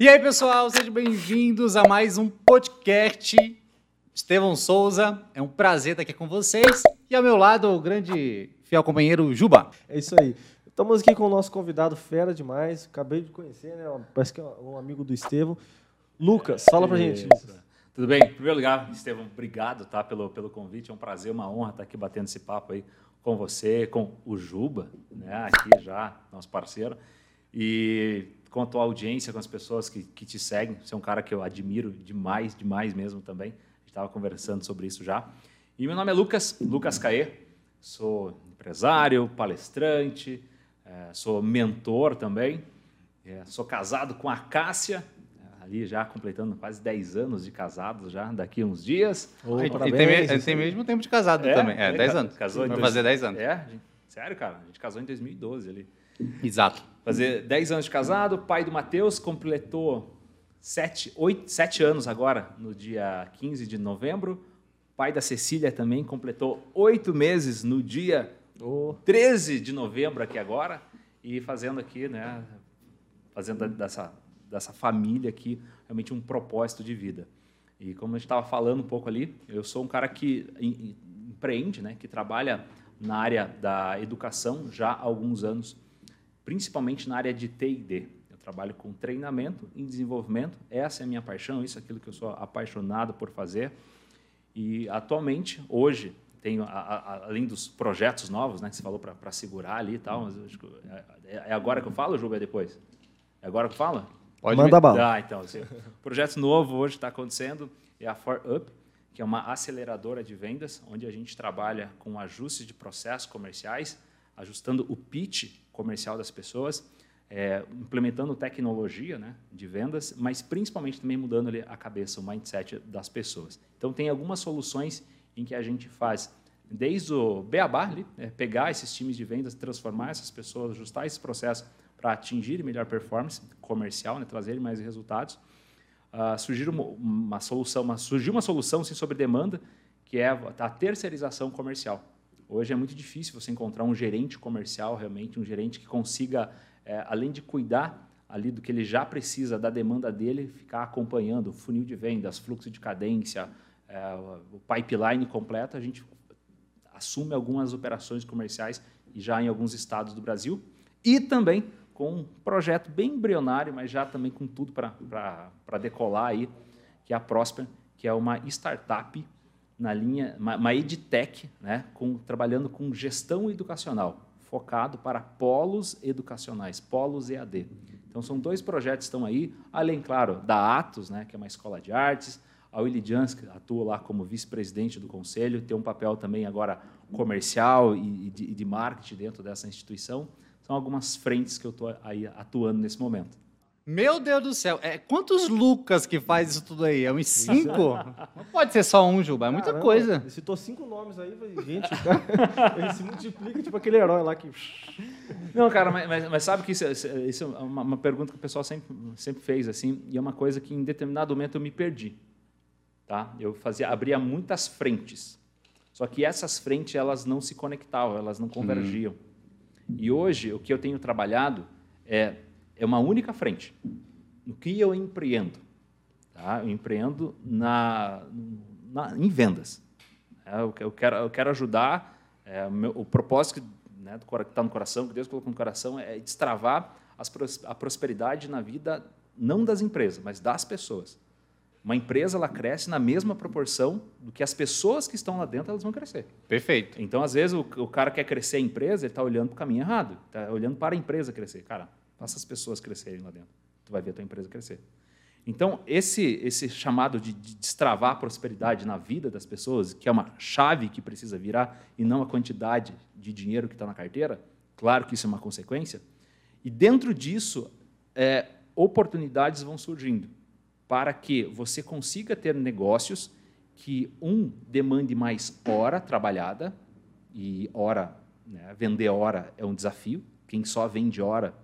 E aí, pessoal, sejam bem-vindos a mais um podcast. Estevão Souza, é um prazer estar aqui com vocês. E ao meu lado, o grande fiel companheiro Juba. É isso aí. Estamos aqui com o nosso convidado fera demais. Acabei de conhecer, né? Parece que é um amigo do Estevão. Lucas, fala pra gente. Lucas. Tudo bem? Em primeiro lugar, Estevão, obrigado tá, pelo, pelo convite. É um prazer, uma honra estar aqui batendo esse papo aí com você, com o Juba, né, aqui já, nosso parceiro. E com a tua audiência, com as pessoas que, que te seguem. Você é um cara que eu admiro demais, demais mesmo também. A gente estava conversando sobre isso já. E meu nome é Lucas, Lucas Caê. Sou empresário, palestrante, é, sou mentor também. É, sou casado com a Cássia, ali já completando quase 10 anos de casados já, daqui uns dias. Oh, e tem, tem mesmo tempo de casado é, também. É, 10 anos. Casou Vai fazer 10 anos. É, sério, cara. A gente casou em 2012 ali. Exato. Fazer 10 anos de casado. Pai do Matheus completou 7, 8, 7 anos agora, no dia 15 de novembro. Pai da Cecília também completou 8 meses no dia oh. 13 de novembro aqui agora. E fazendo aqui, né, fazendo dessa dessa família aqui realmente um propósito de vida. E como a gente estava falando um pouco ali, eu sou um cara que empreende, né, que trabalha na área da educação já há alguns anos, principalmente na área de T&D. Eu trabalho com treinamento e desenvolvimento. Essa é a minha paixão, isso é aquilo que eu sou apaixonado por fazer. E atualmente, hoje, tenho, a, a, além dos projetos novos, né, que você falou para segurar ali e tal, mas é, é, agora que eu falo, Ju, é depois? É agora que fala? Pode Manda me... bala. Ah, então. Assim, projeto novo hoje está acontecendo é a For Up, que é uma aceleradora de vendas, onde a gente trabalha com ajustes de processos comerciais, ajustando o pitch comercial das pessoas, é, implementando tecnologia né, de vendas, mas principalmente também mudando ali a cabeça, o mindset das pessoas. Então, tem algumas soluções em que a gente faz desde o beabá, ali, é, pegar esses times de vendas, transformar essas pessoas, ajustar esse processo para atingir melhor performance comercial, né, trazer mais resultados. Uh, surgiu uma, uma, solução, uma, surgiu uma solução sim, sobre demanda, que é a terceirização comercial. Hoje é muito difícil você encontrar um gerente comercial, realmente, um gerente que consiga, é, além de cuidar ali do que ele já precisa, da demanda dele, ficar acompanhando o funil de vendas, fluxo de cadência, é, o pipeline completo, a gente assume algumas operações comerciais e já em alguns estados do Brasil. E também com um projeto bem embrionário, mas já também com tudo para decolar aí, que é a Prosper, que é uma startup na linha, uma, edtech, né, com, trabalhando com gestão educacional, focado para polos educacionais, polos EAD. Então, são dois projetos que estão aí, além, claro, da Atos, né, que é uma escola de artes, a Willy Jans, que atua lá como vice-presidente do conselho, tem um papel também agora comercial e de, de marketing dentro dessa instituição. São algumas frentes que eu estou aí atuando nesse momento. Meu Deus do céu, é, quantos Lucas que faz isso tudo aí? É uns cinco? Não pode ser só um, Juba, é muita Caramba, coisa. Ele citou cinco nomes aí, gente, cara, ele se multiplica, tipo aquele herói lá que... Não, cara, mas, mas, mas sabe que isso, isso é uma, uma, pergunta que o pessoal sempre, sempre fez, assim, e é uma coisa que em determinado momento eu me perdi. Tá? Eu fazia, abria muitas frentes, só que essas frentes elas não se conectavam, elas não convergiam. Hum. E hoje, o que eu tenho trabalhado é, é uma única frente. No que eu empreendo? Tá? Eu empreendo na, na em vendas. É, eu, eu, quero, eu quero ajudar, é, o, meu, o propósito né, que está no coração, que Deus colocou no coração, é destravar as, a prosperidade na vida, não das empresas, mas das pessoas. Uma empresa ela cresce na mesma proporção do que as pessoas que estão lá dentro elas vão crescer. Perfeito. Então, às vezes, o, o cara quer crescer a empresa, ele está olhando para o caminho errado. Está olhando para a empresa crescer. Cara, faça as pessoas crescerem lá dentro. Tu vai ver a tua empresa crescer. Então, esse, esse chamado de, de destravar a prosperidade na vida das pessoas, que é uma chave que precisa virar, e não a quantidade de dinheiro que está na carteira, claro que isso é uma consequência. E dentro disso, é, oportunidades vão surgindo para que você consiga ter negócios que, um, demande mais hora trabalhada, e hora, né, vender hora é um desafio. Quem só vende hora,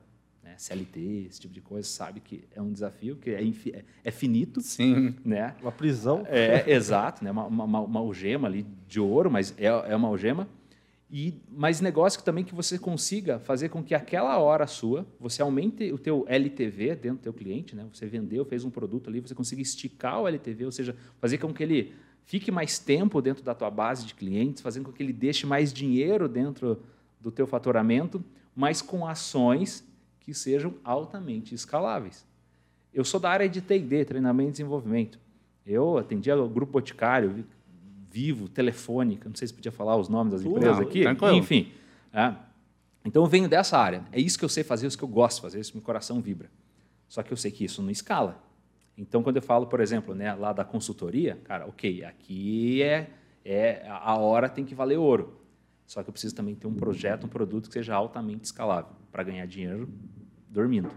né, CLT, esse tipo de coisa, sabe que é um desafio, que é, é, é finito. Sim. Né? Uma prisão. É, exato, né, uma, uma, uma algema ali de ouro, mas é, é uma algema. E mais negócio que também que você consiga fazer com que aquela hora sua, você aumente o teu LTV dentro do teu cliente, né? Você vendeu, fez um produto ali, você consiga esticar o LTV, ou seja, fazer com que ele fique mais tempo dentro da tua base de clientes, fazendo com que ele deixe mais dinheiro dentro do teu faturamento, mas com ações que sejam altamente escaláveis. Eu sou da área de T&D, treinamento e desenvolvimento. Eu atendia o Grupo Boticário, Vivo, Telefônica, não sei se podia falar os nomes das Tudo, empresas aqui. tranquilo. Enfim. é. Então eu venho dessa área. É isso que eu sei fazer, é isso que eu gosto de fazer, isso que meu coração vibra. Só que eu sei que isso não escala. Então, quando eu falo, por exemplo, né, lá da consultoria, cara, ok, aqui é, é a hora tem que valer ouro. Só que eu preciso também ter um projeto, um produto que seja altamente escalável para ganhar dinheiro dormindo.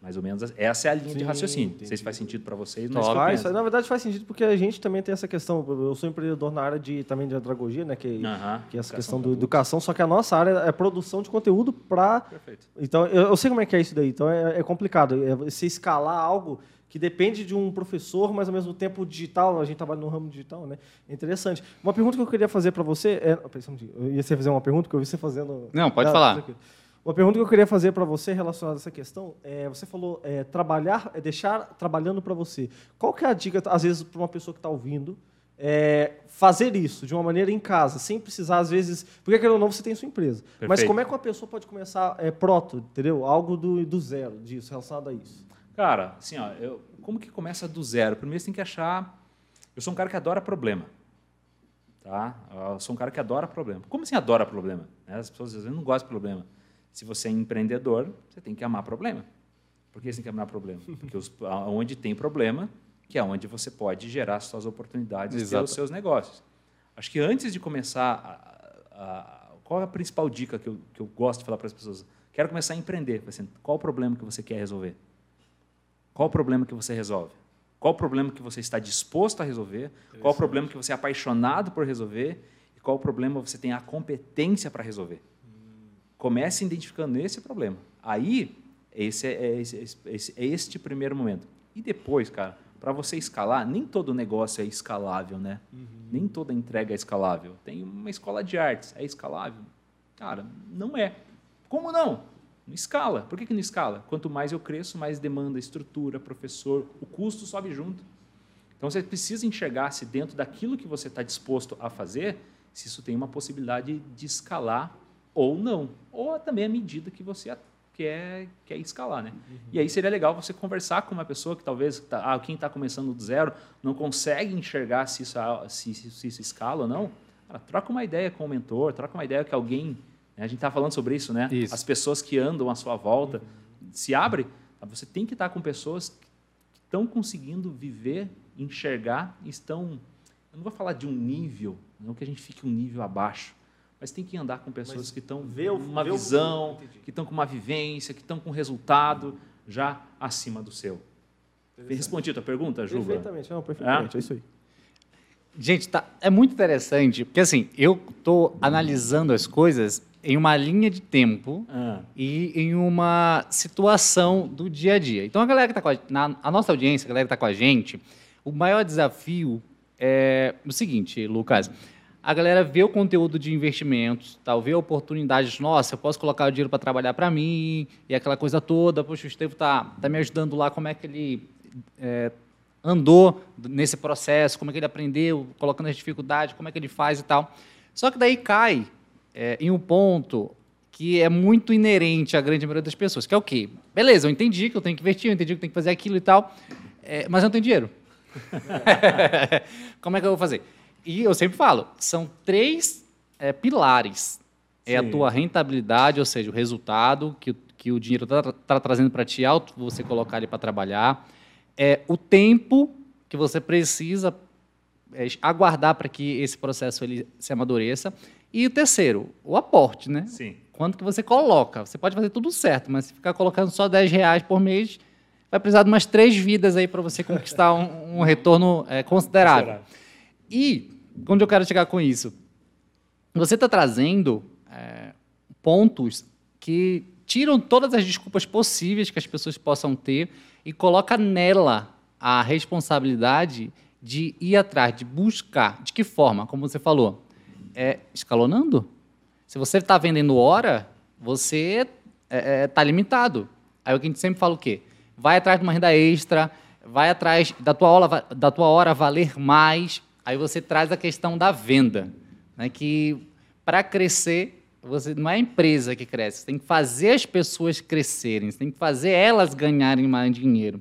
Mais ou menos essa é a linha de Sim, raciocínio. Não sei entendi. se faz sentido para vocês, mas Faz, penso. na verdade faz sentido porque a gente também tem essa questão. Eu sou empreendedor na área de, também de andragogia, né? Que, Aham, que é essa educação questão da educação, só que a nossa área é produção de conteúdo para. Perfeito. Então, eu, eu sei como é que é isso daí. Então, é, é complicado. É você escalar algo que depende de um professor, mas ao mesmo tempo digital. A gente trabalha no ramo digital, né? É interessante. Uma pergunta que eu queria fazer para você é. Pera, só um minutinho. Eu ia fazer uma pergunta que eu vi você fazendo. Não, pode Ah, falar. tranquilo. Uma pergunta que eu queria fazer para você relacionada a essa questão é, você falou é, trabalhar, é deixar trabalhando para você. Qual que é a dica, às vezes, para uma pessoa que está ouvindo, é, fazer isso de uma maneira em casa, sem precisar, às vezes, porque querendo ou não, você tem sua empresa. Mas Perfeito. como é que uma pessoa pode começar é, proto, entendeu? Algo do, do zero disso, relacionado a isso. Cara, assim, ó, eu, como que começa do zero? Primeiro você tem que achar. Eu sou um cara que adora problema. Tá? Eu sou um cara que adora problema. Como assim adora problema? Né? As pessoas às vezes não gostam de problema. Se você é empreendedor, você tem que amar problema. Por que você tem que amar problema? Porque os, onde tem problema, que é onde você pode gerar suas oportunidades e Exato. os seus negócios. Acho que antes de começar, a- a- qual é a principal dica que eu, que eu gosto de falar para as pessoas? Quero começar a empreender. Assim, qual o problema que você quer resolver? Qual o problema que você resolve? Qual o problema que você está disposto a resolver? Qual o problema que você é apaixonado por resolver? E qual o problema você tem a competência para resolver? Comece identificando esse problema. Aí, esse é, é esse- esse- é este primeiro momento. E depois, cara, para você escalar, nem todo negócio é escalável, né? Nem toda entrega é escalável. Tem uma escola de artes, é escalável? Cara, não é. Como não? Não escala. Por que, que não escala? Quanto mais eu cresço, mais demanda, estrutura, professor, o custo sobe junto. Então você precisa enxergar se dentro daquilo que você está disposto a fazer, se isso tem uma possibilidade de escalar ou não. Ou também a medida que você quer, quer escalar. Né? E aí seria legal você conversar com uma pessoa que talvez, tá, ah, quem está começando do zero, não consegue enxergar se isso, se, se- se isso escala ou não. Cara, troca uma ideia com o mentor, troca uma ideia com alguém. né? A gente está falando sobre isso, né? Isso. As pessoas que andam à sua volta. Se abre, você tem que estar com pessoas que estão conseguindo viver, enxergar, estão. Eu não vou falar de um nível, não que a gente fique um nível abaixo, mas tem que andar com pessoas Mas que estão o- com uma vê o visão, entendi. que estão com uma vivência, que estão com resultado já acima do seu. Respondi a tua pergunta, Juba? Perfeitamente, não, perfeitamente, é isso aí. Gente, tá, é muito interessante, porque assim, eu estou analisando as coisas em uma linha de tempo Ah, e em uma situação do dia a dia. Então, a galera que está com a, na, a nossa audiência, a galera que está com a gente, o maior desafio é o seguinte, Lucas. A galera vê o conteúdo de investimentos, tal, vê oportunidades. Nossa, eu posso colocar o dinheiro para trabalhar para mim e aquela coisa toda. Poxa, o Estevam tá, tá me ajudando lá. Como é que ele é, andou nesse processo? Como é que ele aprendeu, colocando as dificuldades? Como é que ele faz e tal? Só que daí cai é, em um ponto que é muito inerente à grande maioria das pessoas, que é o quê? Beleza, eu entendi que eu tenho que investir, eu entendi que eu tenho que fazer aquilo e tal, é, mas eu não tenho dinheiro. Como é que eu vou fazer? E eu sempre falo, são três é, pilares. É a Sim. tua rentabilidade, ou seja, o resultado que, o- que o dinheiro está trazendo para ti, alto você colocar ele para trabalhar. É o tempo que você precisa é, aguardar para que esse processo ele se amadureça. E o terceiro, o aporte, né? sim. Quanto que você coloca? Você pode fazer tudo certo, mas se ficar colocando só 10 reais por mês, vai precisar de umas três vidas aí para você conquistar um, um retorno é, considerável. E onde eu quero chegar com isso? Você está trazendo é, pontos que tiram todas as desculpas possíveis que as pessoas possam ter e coloca nela a responsabilidade de ir atrás, de buscar. De que forma? Como você falou, é escalonando. Se você está vendendo hora, você está é, é, tá limitado. Aí o que a gente sempre fala o quê? Vai atrás de uma renda extra, vai atrás da tua, hora, da tua hora valer mais. Aí você traz a questão da venda. Né? Que para crescer, você não é a empresa que cresce, você tem que fazer as pessoas crescerem, você tem que fazer elas ganharem mais dinheiro.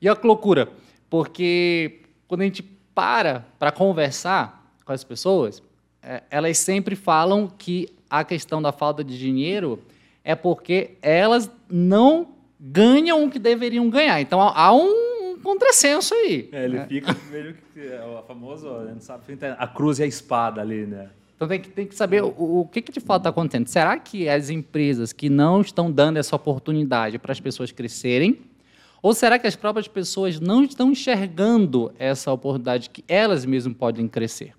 E que loucura, porque quando a gente para para conversar com as pessoas, é, elas sempre falam que a questão da falta de dinheiro é porque elas não ganham o que deveriam ganhar. Então há um contrassenso aí. É, ele né? fica meio que é famoso, não sabe, a cruz e a espada ali, né? Então tem que, tem que saber o, o que, que de fato está acontecendo. Será que as empresas que não estão dando essa oportunidade para as pessoas crescerem, ou será que as próprias pessoas não estão enxergando essa oportunidade que elas mesmas podem crescer?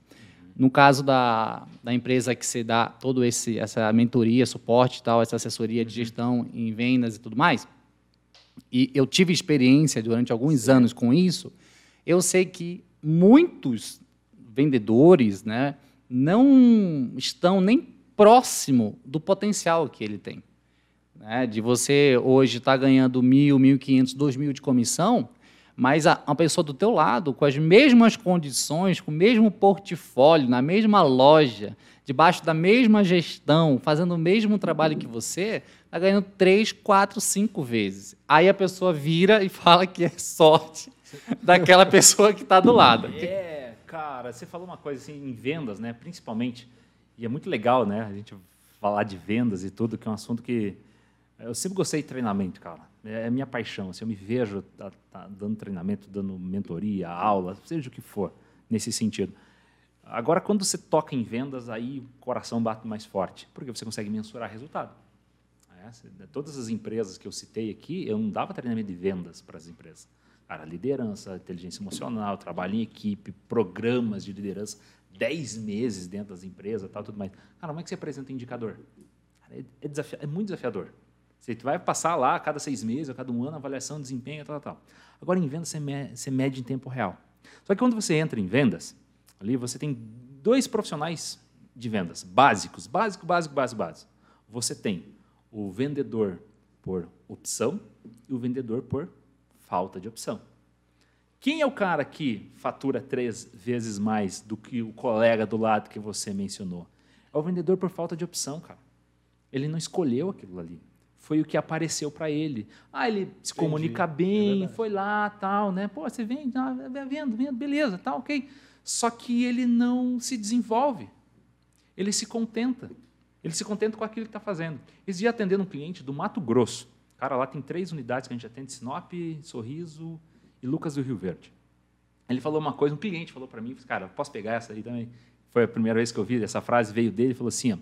No caso da, da empresa que você dá todo esse essa mentoria, suporte, tal, essa assessoria de gestão em vendas e tudo mais, e eu tive experiência durante alguns anos com isso, eu sei que muitos vendedores, né, não estão nem próximo do potencial que ele tem. Né? De você hoje estar tá ganhando mil, mil quinhentos, dois mil de comissão, mas a, uma pessoa do teu lado, com as mesmas condições, com o mesmo portfólio, na mesma loja, debaixo da mesma gestão, fazendo o mesmo trabalho que você, está ganhando três, quatro, cinco vezes. Aí a pessoa vira e fala que é sorte daquela pessoa que está do lado. É. Cara, você falou uma coisa assim em vendas, né? Principalmente, e é muito legal, né? A gente falar de vendas e tudo, que é um assunto que eu sempre gostei de treinamento, cara. É, é minha paixão. Assim, eu me vejo tá, tá dando treinamento, dando mentoria, aula, seja o que for nesse sentido. Agora, quando você toca em vendas, aí o coração bate mais forte, porque você consegue mensurar resultado. É, todas as empresas que eu citei aqui, eu não dava treinamento de vendas para as empresas. Cara, liderança, inteligência emocional, trabalho em equipe, programas de liderança, 10 meses dentro das empresas, tal, tudo mais. Cara, como é que você apresenta indicador? Cara, é, é, é muito desafiador. Você vai passar lá a cada seis meses, a cada um ano, avaliação, desempenho, tal, tal. Agora, em vendas, você, me você mede em tempo real. Só que quando você entra em vendas, ali você tem dois profissionais de vendas básicos, básico, básico, básico, básico. Você tem o vendedor por opção e o vendedor por falta de opção. Quem é o cara que fatura três vezes mais do que o colega do lado que você mencionou? É o vendedor por falta de opção, cara. Ele não escolheu aquilo ali. Foi o que apareceu para ele. Ah, ele se comunica é bem, é foi lá, tal, né? Pô, você vende, ah, vendo, vendo, beleza, tá, ok. Só que ele não se desenvolve. Ele se contenta. Ele se contenta com aquilo que está fazendo. Esse dia atendendo um cliente do Mato Grosso. Cara, lá tem três unidades que a gente atende: Sinop, Sorriso e Lucas do Rio Verde. Ele falou uma coisa, um cliente falou para mim, cara, posso pegar essa aí também? Foi a primeira vez que eu vi essa frase, veio dele, falou assim: ó,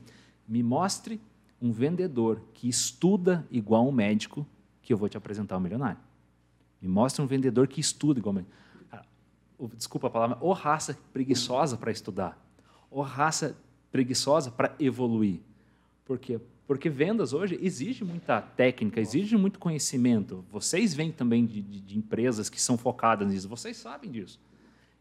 me mostre um vendedor que estuda igual um médico, que eu vou te apresentar um milionário. Me mostre um vendedor que estuda igual um médico. Desculpa a palavra, ou raça preguiçosa para estudar, ou raça preguiçosa para evoluir. Por quê? Porque vendas hoje exige muita técnica, exige muito conhecimento. Vocês vêm também de, de, de empresas que são focadas nisso, vocês sabem disso.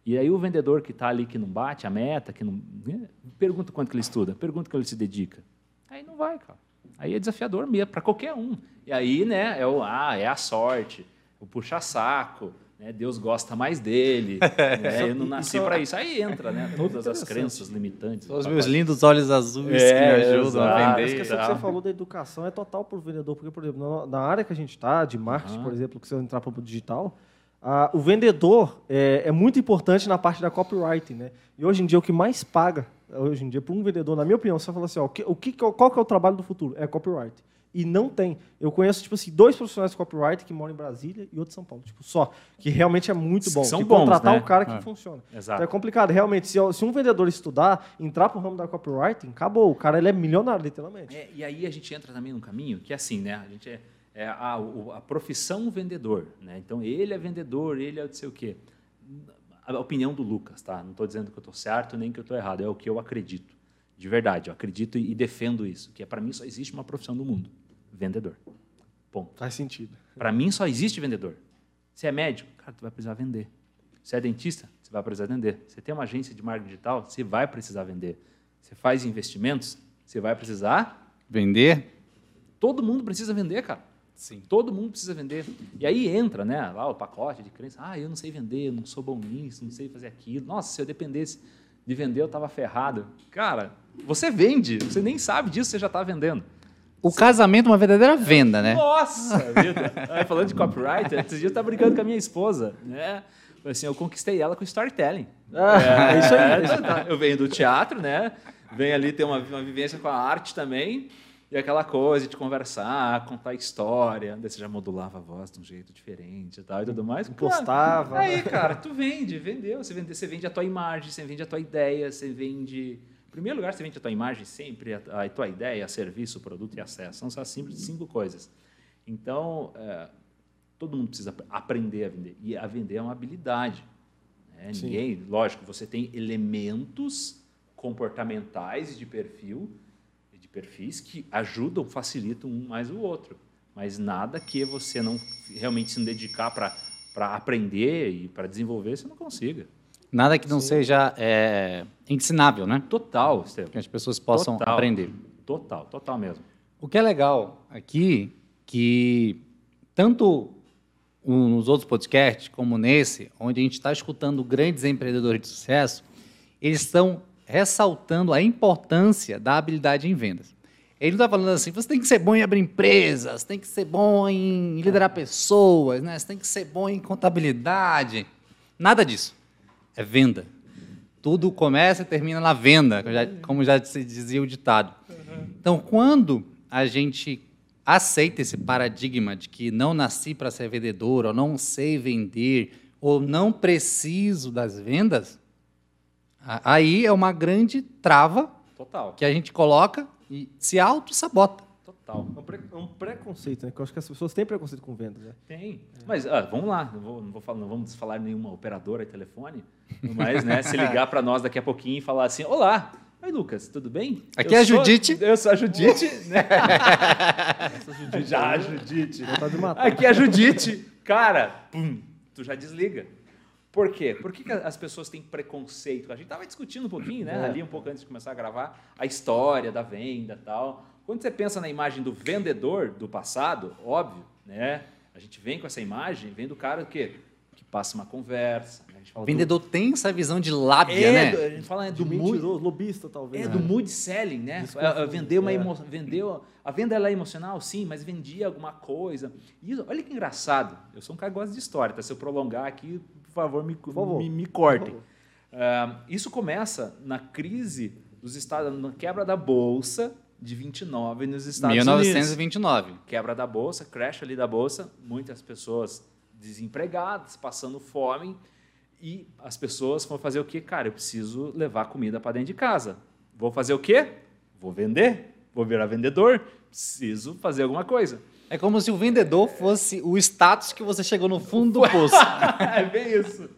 E aí o vendedor que está ali, que não bate a meta, que não. Né, pergunta quanto que ele estuda, pergunta que ele se dedica. Aí não vai, cara. Aí é desafiador mesmo, para qualquer um. E aí, né, é o ah, é a sorte, o puxa-saco, né? Deus gosta mais dele. né? Eu não nasci para isso. Aí entra, né? Todas as crenças limitantes. Os meus lindos olhos azuis é, que me ajudam exato. a vender. Essa questão que você falou da educação é total para o vendedor, porque, por exemplo, na área que a gente está, de marketing, uhum. por exemplo, que você entrar para o digital, o vendedor é, é, muito importante na parte da copywriting, né? E hoje em dia o que mais paga, hoje em dia, para um vendedor, na minha opinião, você fala assim, ó, o que, o que, qual que é o trabalho do futuro? É copywriting e não tem. Eu conheço, tipo assim, dois profissionais de copyright que moram em Brasília e outro em São Paulo. Tipo, só. Que realmente é muito bom. São que bons, contratar né? um cara que é. funciona. Exato. Então é complicado. Realmente, se, se, um vendedor estudar, entrar pro ramo da copywriting, acabou. O cara ele é milionário, literalmente. É, e aí a gente entra também num caminho que é assim, né? A gente é, é a, a profissão vendedor, né? Então, ele é vendedor, ele é não sei o quê. A opinião do Lucas, tá? Não estou dizendo que eu estou certo nem que eu estou errado. É o que eu acredito. De verdade, eu acredito e defendo isso. Que é, para mim só existe uma profissão no mundo vendedor. Ponto. Faz sentido. Para mim só existe vendedor. Você é médico, cara, tu vai precisar vender. Você é dentista, você vai precisar vender. Você tem uma agência de marketing digital, você vai precisar vender. Você faz investimentos, Você vai precisar. Vender? Todo mundo precisa vender, cara. Sim. Todo mundo precisa vender. E aí entra, né, lá o pacote de crença. Ah, eu não sei vender, eu não sou bom nisso, não sei fazer aquilo. Nossa, se eu dependesse de vender, eu estava ferrado. Cara, você vende, você nem sabe disso, você já está vendendo. O casamento é uma verdadeira venda, né? Nossa! Aí, falando de copyright, esses dias eu estava brincando com a minha esposa, né? Assim, eu conquistei ela com storytelling. Ah, é isso aí. É, tá. eu venho do teatro, né? Venho ali ter uma, uma vivência com a arte também. E aquela coisa de conversar, contar história, daí você já modulava a voz de um jeito diferente e tal e tudo mais. Postava. Aí, cara, tu vende, vendeu. Você vende, você vende a tua imagem, você vende a tua ideia, você vende. Primeiro lugar, você vende a tua imagem sempre, a, a tua ideia, serviço, produto e acesso. São só simples cinco coisas. Então, é, todo mundo precisa aprender a vender. E a vender é uma habilidade. Né? Ninguém, lógico, você tem elementos comportamentais e de perfil perfis que ajudam, facilitam um mais o outro. Mas nada que você não realmente se dedicar para aprender e para desenvolver, você não consiga. Nada que não Sim. seja é, ensinável, né? Total, Estevam. Que as pessoas possam total, aprender. Total, total mesmo. O que é legal aqui, que tanto nos outros podcasts, como nesse, onde a gente está escutando grandes empreendedores de sucesso, eles estão ressaltando a importância da habilidade em vendas. Ele não está falando assim, você tem que ser bom em abrir empresas, tem que ser bom em liderar pessoas, né? você tem que ser bom em contabilidade. Nada disso. É venda. Tudo começa e termina na venda, como já se dizia o ditado. Então, quando a gente aceita esse paradigma de que não nasci para ser vendedor, ou não sei vender, ou não preciso das vendas, Aí é uma grande trava Total. que a gente coloca e se auto-sabota. Total. É um, pre é um, preconceito, né? Que eu acho que as pessoas têm preconceito com vendas, né? Tem. É. Mas ah, vamos lá, não, vou, não, vou falar, não vamos falar nenhuma operadora de telefone, mas né, se ligar para nós daqui a pouquinho e falar assim: Olá, Oi, Lucas, tudo bem? Aqui eu é a Judite. Eu sou a Judite. né? Judite já, a Judite. Aqui é a Judite. Cara, pum, tu já desliga. Por quê? Por que, que as pessoas têm preconceito? A gente estava discutindo um pouquinho, né? É. Ali um pouco antes de começar a gravar, a história da venda e tal. Quando você pensa na imagem do vendedor do passado, óbvio, né? A gente vem com essa imagem, vem do cara que, que passa uma conversa. Né? o vendedor do... tem essa visão de lábia, é, né? Do, a gente fala é, do mood, lobista, talvez. É, né? do mood selling, né? É, é, vender uma é. emo... vendeu a venda ela é emocional, sim, mas vendia alguma coisa. E olha que engraçado. Eu sou um cara que gosta de história, tá? Se eu prolongar aqui, favor, me, por favor. me, me cortem. Uh, isso começa na crise dos Estados na quebra da Bolsa de 29 nos Estados 1929. Unidos. Quebra da Bolsa, crash ali da Bolsa, muitas pessoas desempregadas, passando fome, e as pessoas vão fazer o quê? Cara, eu preciso levar comida para dentro de casa. Vou fazer o quê? Vou vender, vou virar vendedor, preciso fazer alguma coisa. É como se o vendedor fosse o status que você chegou no fundo do poço. é bem isso.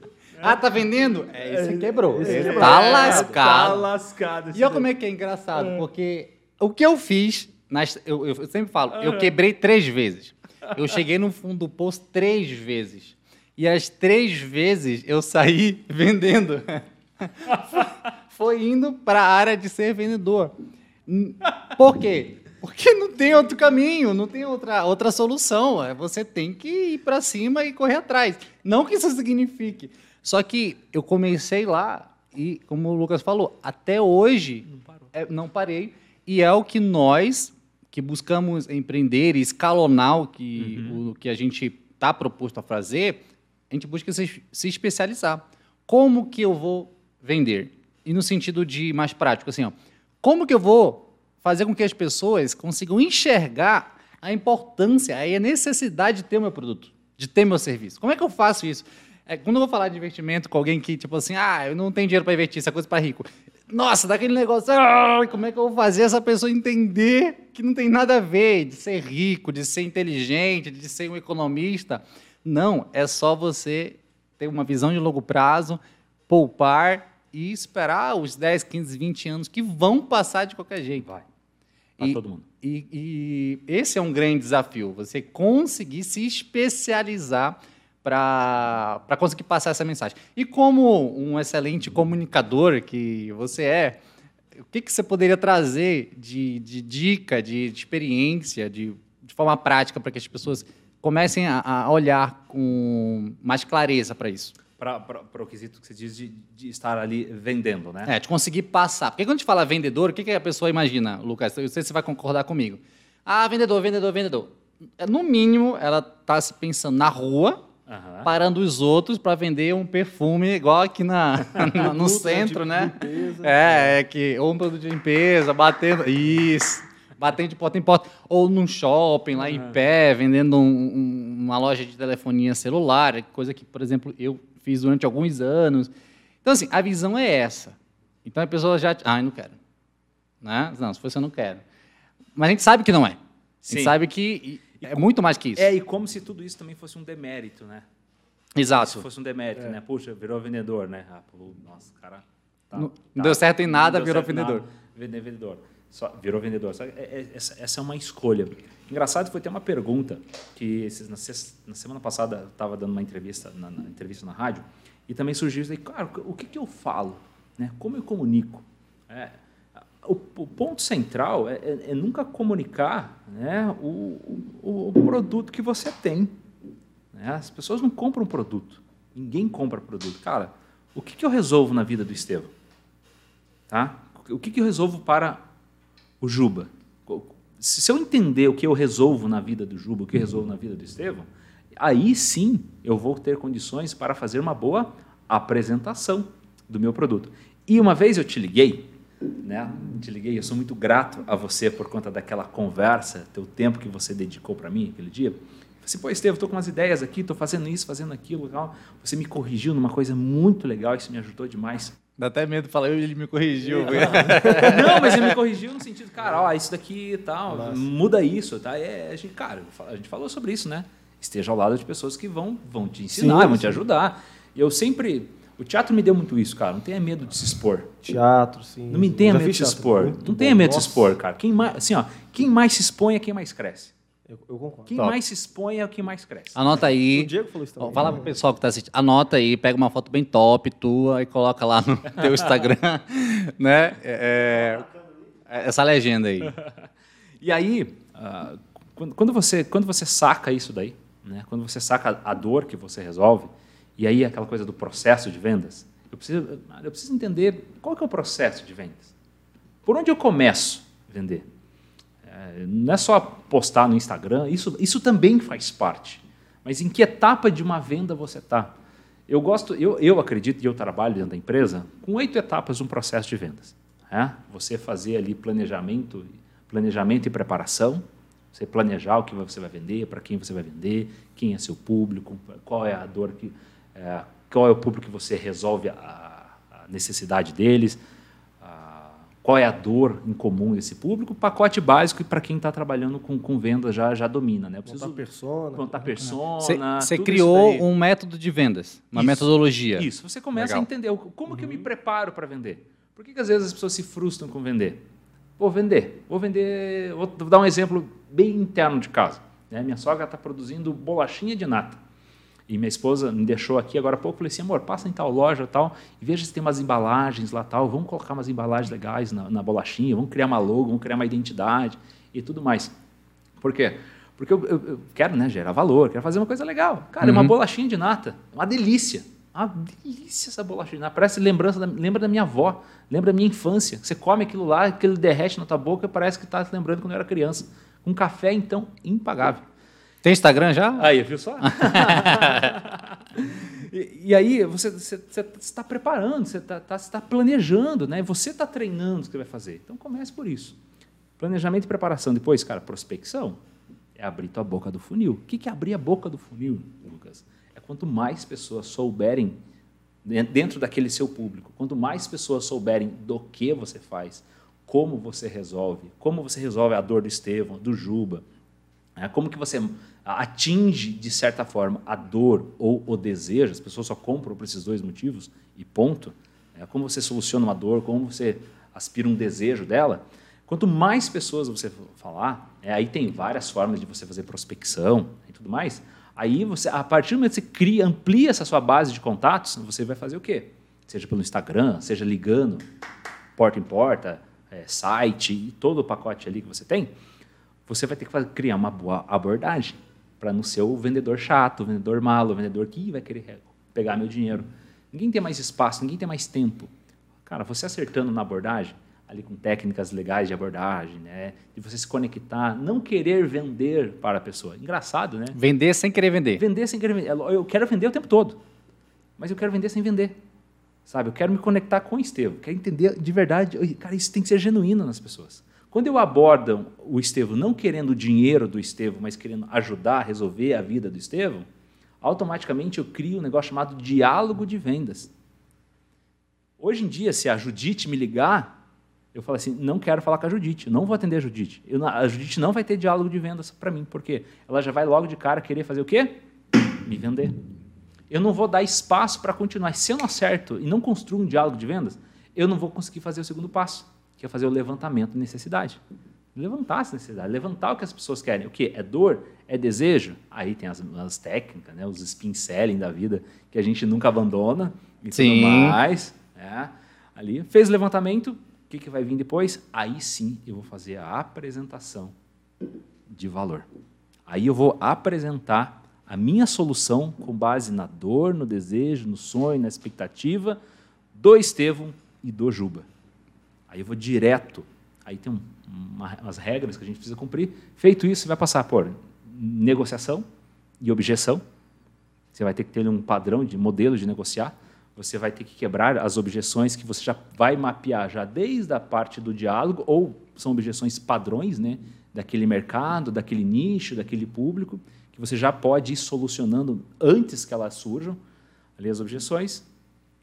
Ah, tá vendendo? É, esse quebrou. Esse esse tá é, lascado. Tá lascado. E olha como é que é engraçado, é. porque o que eu fiz, nas, eu, eu, sempre falo, eu quebrei três vezes. Eu cheguei no fundo do poço três vezes. E as três vezes eu saí vendendo. Foi indo para a área de ser vendedor. Por quê? Porque não tem outro caminho, não tem outra, outra solução. É, você tem que ir para cima e correr atrás. Não que isso signifique. Só que eu comecei lá e, como o Lucas falou, até hoje não, é, não parei. E é o que nós, que buscamos empreender e escalonar o que, uhum. o que a gente está proposto a fazer, a gente busca se, se especializar. Como que eu vou vender? E no sentido de mais prático, assim, ó, como que eu vou fazer com que as pessoas consigam enxergar a importância e a necessidade de ter o meu produto, de ter meu serviço. Como é que eu faço isso? É, quando eu vou falar de investimento com alguém que, tipo assim, ah, eu não tenho dinheiro para investir, isso é coisa para rico. Nossa, daquele negócio, ah, como é que eu vou fazer essa pessoa entender que não tem nada a ver de ser rico, de ser inteligente, de ser um economista? Não, é só você ter uma visão de longo prazo, poupar e esperar os 10, 15, 20 anos que vão passar de qualquer jeito. Vai. Para todo mundo. E, e, esse é um grande desafio, você conseguir se especializar para conseguir passar essa mensagem. E como um excelente comunicador que você é, o que, que você poderia trazer de, de dica, de, de experiência, de, de forma prática, para que as pessoas comecem a, a olhar com mais clareza para isso? Para o quesito que você diz de, de, estar ali vendendo, né? É, de conseguir passar. Porque quando a gente fala vendedor, o que, que a pessoa imagina, Lucas? Eu sei se você vai concordar comigo. Ah, vendedor, vendedor, vendedor. No mínimo, ela está se pensando na rua, Uhum. parando os outros para vender um perfume igual aqui na, no, no centro, né? Limpeza, é, é que ou um produto de limpeza, batendo isso, batendo de porta em porta, ou num shopping lá uhum. em pé, vendendo um, um, uma loja de telefonia celular, coisa que, por exemplo, eu fiz durante alguns anos. Então assim, a visão é essa. Então a pessoa já, ah, eu não quero, né? Não, se fosse eu não quero. Mas a gente sabe que não é. A gente Sim. sabe que é muito mais que isso. É, e como se tudo isso também fosse um demérito, né? Exato. Se fosse um demérito, é. né? Puxa, virou vendedor, né? Ah, pô, nossa, cara. Tá, não, tá, deu certo em nada, virou vendedor. Nada, vendedor. Só, virou vendedor. Só, é, é, essa, essa, é uma escolha. Engraçado foi ter uma pergunta que na, na semana passada eu estava dando uma entrevista na, na, entrevista na rádio e também surgiu isso aí, cara, o que, que eu falo? Né? Como eu comunico? É, o, o, ponto central é, é, é, nunca comunicar né, o, o, o, produto que você tem. Né? As pessoas não compram produto. Ninguém compra produto. Cara, o que, que eu resolvo na vida do Estevão? Tá? O que, que eu resolvo para o Juba? Se eu entender o que eu resolvo na vida do Juba, o que eu resolvo na vida do Estevão, aí sim eu vou ter condições para fazer uma boa apresentação do meu produto. E uma vez eu te liguei, né? Te liguei, eu sou muito grato a você por conta daquela conversa, teu tempo que você dedicou para mim aquele dia. Falei assim, pô, Estevam, estou com umas ideias aqui, estou fazendo isso, fazendo aquilo, legal. Você me corrigiu numa coisa muito legal, isso me ajudou demais. Dá até medo de falar, ele me corrigiu. Não, mas ele me corrigiu no sentido, cara, ó, isso daqui e tal, Nossa. muda isso, tá? É, a gente, cara, a gente falou sobre isso, né? Esteja ao lado de pessoas que vão, vão te ensinar, sim, vão sim. te ajudar. Eu sempre o teatro me deu muito isso, cara. Não tenha medo de se expor. Teatro, sim. Não me tenha medo de se expor. Não tenha medo de se expor, cara. Quem mais, assim, ó, quem mais se expõe é quem mais cresce. Eu, eu concordo. Quem Top. mais se expõe é o que mais cresce. Anota aí. O Diego falou isso também. Fala pro pessoal que tá assistindo. Anota aí, pega uma foto bem top tua e coloca lá no teu Instagram, né? É, é, essa legenda aí. e aí, uh, quando, você, quando você saca isso daí, né? quando você saca a dor que você resolve, e aí aquela coisa do processo de vendas. Eu preciso, eu preciso entender qual é o processo de vendas. Por onde eu começo a vender? É, não é só postar no Instagram, isso, isso também faz parte. Mas em que etapa de uma venda você está? Eu gosto, eu, eu acredito e eu trabalho dentro da empresa com oito etapas de um processo de vendas. É? Você fazer ali planejamento, planejamento e preparação, você planejar o que você vai vender, para quem você vai vender, quem é seu público, qual é a dor que é, qual é o público que você resolve a, a necessidade deles, a, qual é a dor em comum desse público, pacote básico e para quem está trabalhando com, com vendas já, já domina. Né? Eu preciso persona. Montar persona. Você criou um método de vendas, uma isso, metodologia. Isso, você começa Legal. a entender como uhum. que eu me uhum. preparo para vender. Por que, que às vezes as pessoas se frustram com vender? Vou vender, vou vender, vou dar um exemplo bem interno de casa. Né? Minha sogra está produzindo bolachinha de nata. E minha esposa me deixou aqui agora há pouco, falei assim, amor, passa em tal loja tal, e veja se tem umas embalagens lá tal, vamos colocar umas embalagens legais na, na bolachinha, vamos criar uma logo, vamos criar uma identidade e tudo mais. Por quê? Porque eu, eu, eu quero né, gerar valor, quero fazer uma coisa legal. Cara, uhum. é uma uhum. bolachinha de nata, uma delícia. Uma delícia essa bolachinha de nata. Parece lembrança, da, lembra da minha avó, lembra da minha infância. Você come aquilo lá, aquilo derrete na tua boca, parece que está lembrando quando eu era criança. Um café, então, impagável. Tem Instagram já? Aí, viu só? e, e, aí você está preparando, você está tá, tá planejando, né? Você está treinando o que você vai fazer. Então comece por isso. Planejamento e preparação. Depois, cara, prospecção é abrir tua boca do funil. O que é abrir a boca do funil, Lucas? É quanto mais pessoas souberem dentro daquele seu público, quanto mais pessoas souberem do que você faz, como você resolve, como você resolve a dor do Estevão, do Juba, né? Como que você atinge, de certa forma, a dor ou o desejo? As pessoas só compram por esses dois motivos e ponto. É, como você soluciona uma dor, como você aspira um desejo dela. Quanto mais pessoas você falar, é, aí tem várias formas de você fazer prospecção e tudo mais. Aí você, a partir do momento que você cria, amplia essa sua base de contatos, você vai fazer o quê? Seja pelo Instagram, seja ligando, porta em porta, é, site e todo o pacote ali que você tem, você vai ter que fazer, criar uma boa abordagem para não ser o vendedor chato, o vendedor malo, o vendedor que vai querer pegar meu dinheiro. Ninguém tem mais espaço, ninguém tem mais tempo. Cara, você acertando na abordagem, ali com técnicas legais de abordagem, né? De você se conectar, não querer vender para a pessoa. Engraçado, né? Vender sem querer vender. Vender sem querer vender. Eu quero vender o tempo todo, mas eu quero vender sem vender. Sabe? Eu quero me conectar com o Estevam, quero entender de verdade. Cara, isso tem que ser genuíno nas pessoas. Quando eu abordo o Estevão não querendo o dinheiro do Estevão, mas querendo ajudar a resolver a vida do Estevão, automaticamente eu crio um negócio chamado diálogo de vendas. Hoje em dia, se a Judite me ligar, eu falo assim, não quero falar com a Judite, não vou atender a Judite. Eu, a Judite não vai ter diálogo de vendas para mim, porque ela já vai logo de cara querer fazer o quê? Me vender. Eu não vou dar espaço para continuar. Se eu não acerto e não construo um diálogo de vendas, eu não vou conseguir fazer o segundo passo que é fazer o levantamento de necessidade. Levantar essa necessidade, levantar o que as pessoas querem. O que? É dor? É desejo? Aí tem as, as técnicas, né? os spin selling da vida, que a gente nunca abandona e sim. tudo mais. Né? Ali, fez o levantamento, o que, que vai vir depois? Aí sim eu vou fazer a apresentação de valor. Aí eu vou apresentar a minha solução com base na dor, no desejo, no sonho, na expectativa do Estevão e do Juba. Aí eu vou direto. Aí tem um, uma, umas regras que a gente precisa cumprir. Feito isso, você vai passar por negociação e objeção. Você vai ter que ter um padrão de modelo de negociar. Você vai ter que quebrar as objeções que você já vai mapear já desde a parte do diálogo, ou são objeções padrões, né? daquele mercado, daquele nicho, daquele público, que você já pode ir solucionando antes que elas surjam, ali as objeções,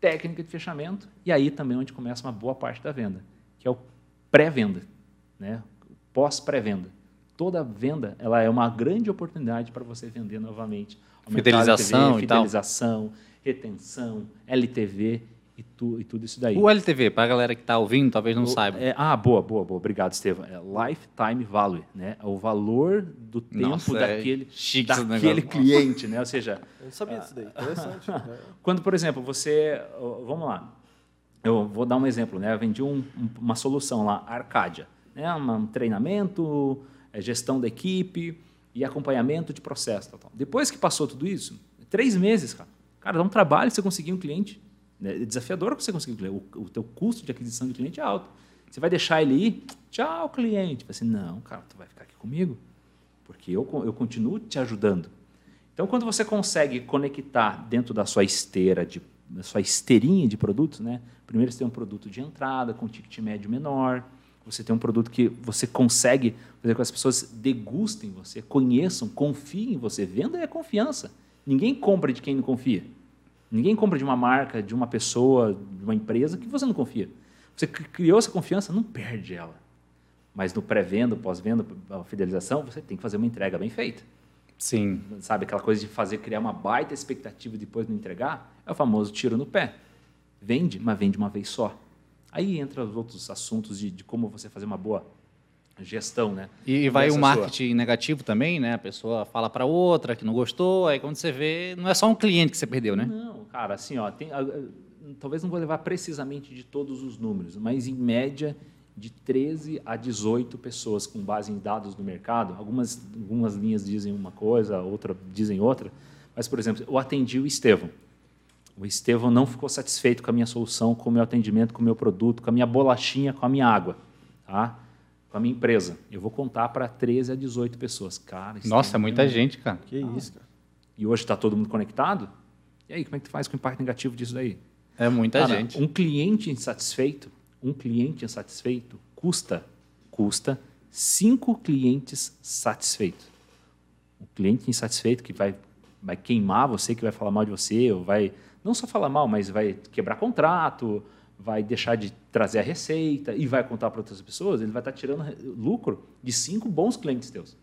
técnica de fechamento, e aí também é onde começa uma boa parte da venda que é o pré-venda, né? pós-pré-venda. Toda venda ela é uma grande oportunidade para você vender novamente. Fidelização, TV, fidelização, retenção, LTV e, tu, e tudo isso daí. O LTV, para a galera que está ouvindo, talvez não o, saiba. É, ah, boa, boa, boa. Obrigado, Estevam. É Lifetime Value, né? É o valor do tempo Nossa, daquele, é daquele cliente, né? Ou seja... Eu não sabia disso daí. Interessante. Quando, por exemplo, você... Vamos lá eu vou dar um exemplo, né? Eu vendi um, uma solução lá, Arcadia, né? Um treinamento, é, gestão da equipe e acompanhamento de processo. Tal, tal. Depois que passou tudo isso, três meses, cara, cara, dá um trabalho você conseguir um cliente. Né? É desafiador você conseguir um cliente. O, o teu custo de aquisição de cliente é alto. Você vai deixar ele ir, tchau, cliente. Vai não, cara, tu vai ficar aqui comigo, porque eu, eu continuo te ajudando. Então, quando você consegue conectar dentro da sua esteira de da sua esteirinha de produtos, né? Primeiro você tem um produto de entrada com ticket médio menor, você tem um produto que você consegue fazer com que as pessoas degustem você, conheçam, confiem em você. Venda é confiança. Ninguém compra de quem não confia. Ninguém compra de uma marca, de uma pessoa, de uma empresa que você não confia. Você criou essa confiança, não perde ela. Mas no pré-venda, pós-venda, fidelização, você tem que fazer uma entrega bem feita. Sim. Sabe aquela coisa de fazer criar uma baita expectativa e depois não entregar? É o famoso tiro no pé. Vende, mas vende uma vez só. Aí entra os outros assuntos de, de como você fazer uma boa gestão, né? E, vai o marketing sua... negativo também, né? A pessoa fala para outra que não gostou, aí quando você vê, não é só um cliente que você perdeu, né? Não, cara, assim, ó, tem, talvez não vou levar precisamente de todos os números, mas em média de 13 a 18 pessoas com base em dados do mercado. Algumas, algumas linhas dizem uma coisa, outra dizem outra. Mas, por exemplo, eu atendi o Estevão. O Estevão não ficou satisfeito com a minha solução, com o meu atendimento, com o meu produto, com a minha bolachinha, com a minha água, tá? com a minha empresa. Eu vou contar para 13 a 18 pessoas. Cara, Nossa, é muita gente, cara. Que ah. isso, cara. E hoje está todo mundo conectado? E aí, como é que tu faz com o impacto negativo disso daí? É muita cara, gente. Um cliente insatisfeito um cliente insatisfeito custa custa cinco clientes satisfeitos. O cliente insatisfeito que vai vai queimar você, que vai falar mal de você, ou vai não só falar mal, mas vai quebrar contrato, vai deixar de trazer a receita e vai contar para outras pessoas, ele vai estar tirando lucro de cinco bons clientes teus.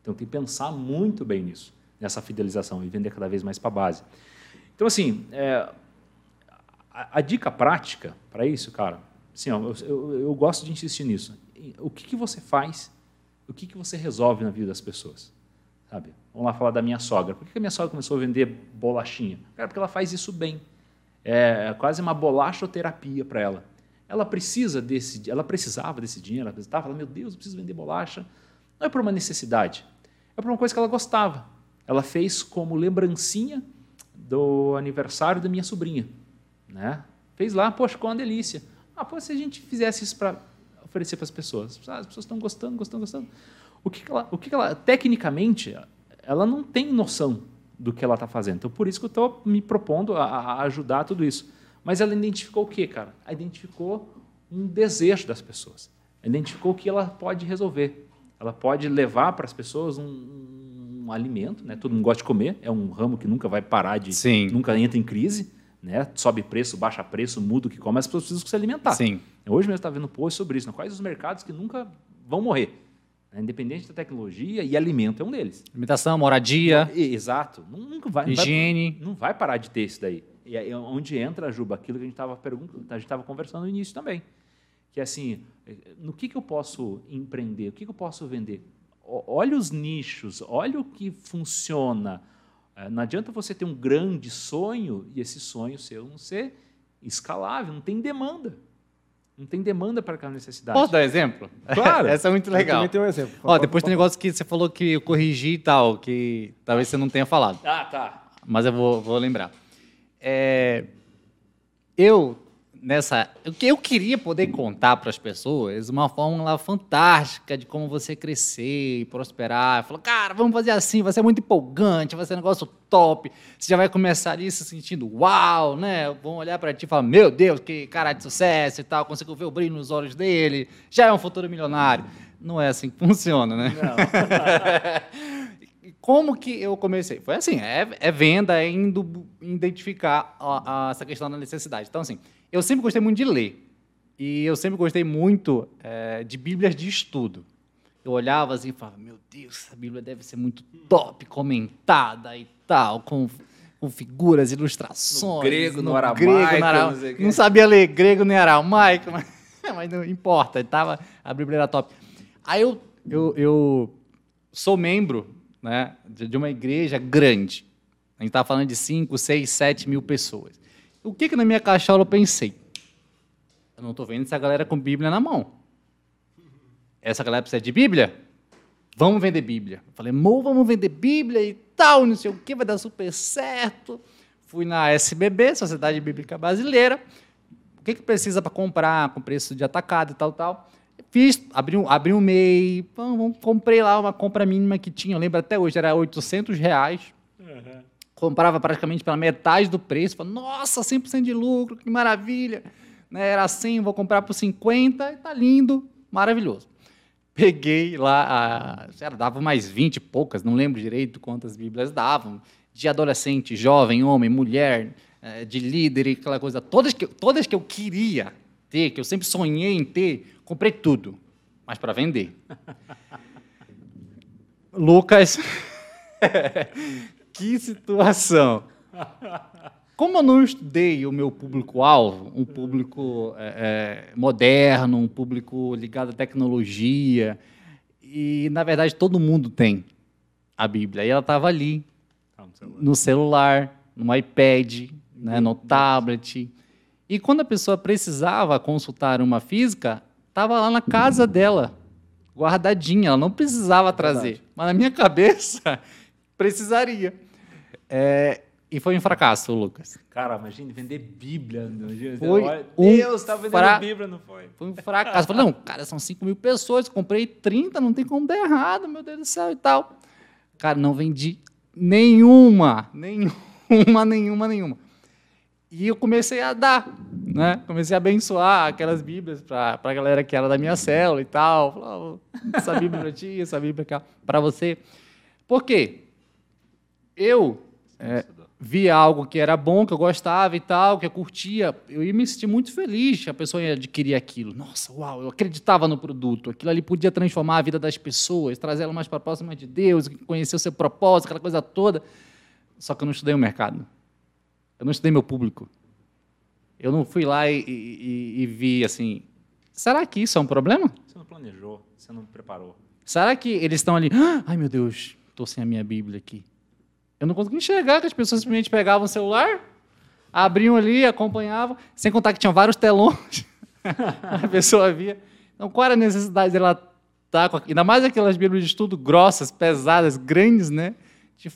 Então tem que pensar muito bem nisso, nessa fidelização e vender cada vez mais para a base. Então assim, é, a, a dica prática para isso, cara, Ó, eu, eu, gosto de insistir nisso. O que, que você faz? O que, que você resolve na vida das pessoas? Sabe? Vamos lá falar da minha sogra. Por que a minha sogra começou a vender bolachinha? Cara, porque ela faz isso bem. É quase uma bolachoterapia para ela. ela precisa desse, ela precisava desse dinheiro, ela estava falando, meu Deus, eu preciso vender bolacha. Não é por uma necessidade, é por uma coisa que ela gostava. Ela fez como lembrancinha do aniversário da minha sobrinha, né? Fez lá, poxa, ficou uma delícia. Ah, pô, se a gente fizesse isso para oferecer para as pessoas, ah, as pessoas estão gostando, gostando, gostando. O que, que ela, o que, que ela, tecnicamente, ela não tem noção do que ela está fazendo. Então, por isso que eu estou me propondo a, a, ajudar tudo isso. Mas ela identificou o quê, cara? Ela identificou um desejo das pessoas. Ela identificou o que ela pode resolver. Ela pode levar para as pessoas um, um, alimento, né? Todo mundo gosta de comer, é um ramo que nunca vai parar de, Sim. nunca entra em crise, né? Sobe preço, baixa preço, muda o que come, mas as pessoas precisam se alimentar. Sim. Hoje mesmo está vendo post sobre isso, né? quais os mercados que nunca vão morrer. Né? Independente da tecnologia, e alimento é um deles. Alimentação, moradia. Exato. Nunca vai, higiene. Não vai, não vai parar de ter isso daí. E é onde entra, Juba, aquilo que a gente estava perguntando, a gente estava conversando no início também. Que é assim, no que, que eu posso empreender? O que, que eu posso vender? Olha os nichos, olha o que funciona. É, não adianta você ter um grande sonho e esse sonho seu não ser escalável, não tem demanda. Não tem demanda para aquela necessidade. Posso dar um exemplo? Claro. Essa é muito legal. Eu também tenho um exemplo. Ó, depois tem um negócio que você falou que eu corrigi e tal, que talvez você não tenha falado. Ah, tá. Mas eu vou, vou lembrar. É, eu nessa. Eu queria poder contar para as pessoas uma fórmula fantástica de como você crescer e prosperar. Falou, cara, vamos fazer assim, vai ser muito empolgante, vai ser um negócio top. Você já vai começar ali se sentindo uau, né? Vão olhar para ti e falar, meu Deus, que cara de sucesso e tal, consigo ver o brilho nos olhos dele, já é um futuro milionário. Não é assim que funciona, né? Não. como que eu comecei? Foi assim, é, é venda, é indo identificar a, a, essa questão da necessidade. Então, assim, eu sempre gostei muito de ler. E eu sempre gostei muito é, de bíblias de estudo. Eu olhava assim e falava, meu Deus, essa bíblia deve ser muito top, comentada e tal, com, com figuras, ilustrações. No grego, no, no aramaico. Grego, no aramaico. Não, não, sabia ler grego nem aramaico, mas, mas não importa, tava, a bíblia era top. Aí eu, eu, eu sou membro né, de uma igreja grande. A gente estava falando de 5, 6, 7 mil pessoas. O que, que na minha caixola eu pensei? Eu não estou vendo essa galera com Bíblia na mão. Essa galera precisa de Bíblia? Vamos vender Bíblia. Eu falei, Mo, vamos vender Bíblia e tal, não sei o que, vai dar super certo. Fui na SBB, Sociedade Bíblica Brasileira. O que, que precisa para comprar com preço de atacado e tal, tal. Fiz, abri um, abri um MEI, comprei lá uma compra mínima que tinha, eu lembro até hoje, era 800 reais. Uhum comprava praticamente pela metade do preço. Falei, nossa, 100% de lucro, que maravilha. Né, era 100, vou comprar por 50 e tá lindo, maravilhoso. Peguei lá, a, dava mais 20 e poucas, não lembro direito quantas bíblias davam, de adolescente, jovem, homem, mulher, é, de líder e aquela coisa. Todas que, todas que eu queria ter, que eu sempre sonhei em ter, comprei tudo, mas para vender. Lucas que situação! Como eu não estudei o meu público-alvo, um público é, é, moderno, um público ligado à tecnologia, e na verdade todo mundo tem a Bíblia, e ela estava ali, tá no celular, no iPad, né, no tablet. E quando a pessoa precisava consultar uma física, estava lá na casa dela, guardadinha, ela não precisava trazer. Mas na minha cabeça, precisaria. É, e foi um fracasso, Lucas. Cara, imagine vender Bíblia. Foi um Deus, estava vendendo fra... Bíblia, não foi? Foi um fracasso. Falei, não, cara, são 5 mil pessoas, comprei 30, não tem como dar errado, meu Deus do céu e tal. Cara, não vendi nenhuma, nenhuma, nenhuma, nenhuma. E eu comecei a dar, né? Comecei a abençoar aquelas Bíblias para a galera que era da minha célula e tal. Falava, essa Bíblia para ti, essa Bíblia para você. Por quê? Eu é, via algo que era bom, que eu gostava e tal, que eu curtia, eu ia me sentir muito feliz que a pessoa ia adquirir aquilo. Nossa, uau, eu acreditava no produto. Aquilo ali podia transformar a vida das pessoas, trazer ela mais para próxima de Deus, conhecer o seu propósito, aquela coisa toda. Só que eu não estudei o mercado. Eu não estudei meu público. Eu não fui lá e, e, e vi assim. Será que isso é um problema? Você não planejou, você não preparou. Será que eles estão ali? Ai, meu Deus, estou sem a minha Bíblia aqui. Eu não conseguia enxergar que as pessoas simplesmente pegavam o celular, abriam ali, acompanhavam, sem contar que tinha vários telões. a pessoa via. Então, qual era a necessidade dela estar com. Ainda mais aquelas Bíblias de estudo grossas, pesadas, grandes, né?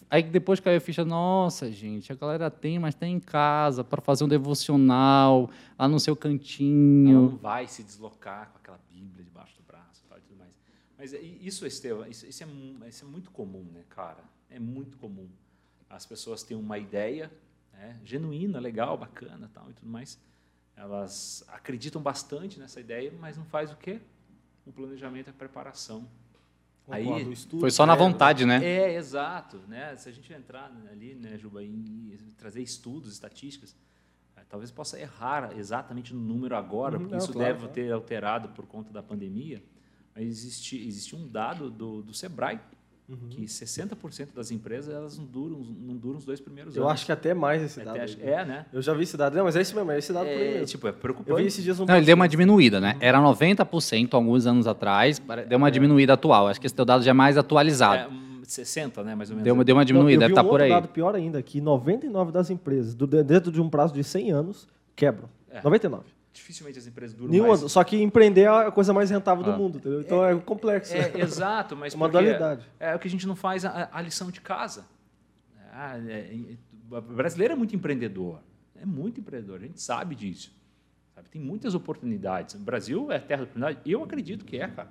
Aí depois caiu a ficha, nossa, gente, a galera tem, mas tem em casa para fazer um devocional, lá no seu Ela cantinho. não vai se deslocar com aquela Bíblia debaixo do braço e tudo mais. Mas isso, Estevam, isso, isso é, isso é muito comum, né, cara? É muito comum. As pessoas têm uma ideia né, genuína, legal, bacana tal, e tudo mais. Elas acreditam bastante nessa ideia, mas não faz o quê? O planejamento e a preparação. Concordo, Foi só na é, vontade, né? É, exato. Né? Se a gente entrar ali, né, Juba, em trazer estudos, estatísticas, eh, talvez possa errar exatamente no número agora, porque não, isso claro, deve claro. ter alterado por conta da pandemia. Mas existe, existe um dado do, do Sebrae Uhum. que 60% das empresas elas não duram, não duram os dois primeiros Eu anos. acho que até mais esse dado. acho- é, né? Eu já vi esse dado. Não, mas é esse mesmo, é esse dado por aí É, mesmo. tipo, é Eu vi preocupante. esses dias um Não, ele deu uma diminuída, né? Era 90% alguns anos atrás, deu uma diminuída atual. Acho que esse teu dado já é mais É, atualizado. hum, 60, né, mais ou menos. Deu uma, deu uma diminuída, eu deve estar um por outro aí. dado pior ainda, que 99 das empresas, do- dentro de um prazo de 100 anos, quebram. É. 99. Dificilmente as empresas duram Nenhuma, mais. só que empreender é a coisa mais rentável Ah. do mundo, entendeu? Então é, complexo. É, exato, mas É uma dualidade. É o que a gente não faz a, a lição de casa. Ah, é, é, o brasileiro é muito empreendedor. É muito empreendedor, a gente sabe disso. Sabe? Tem muitas oportunidades. O Brasil é terra de oportunidade. Eu acredito que é, cara.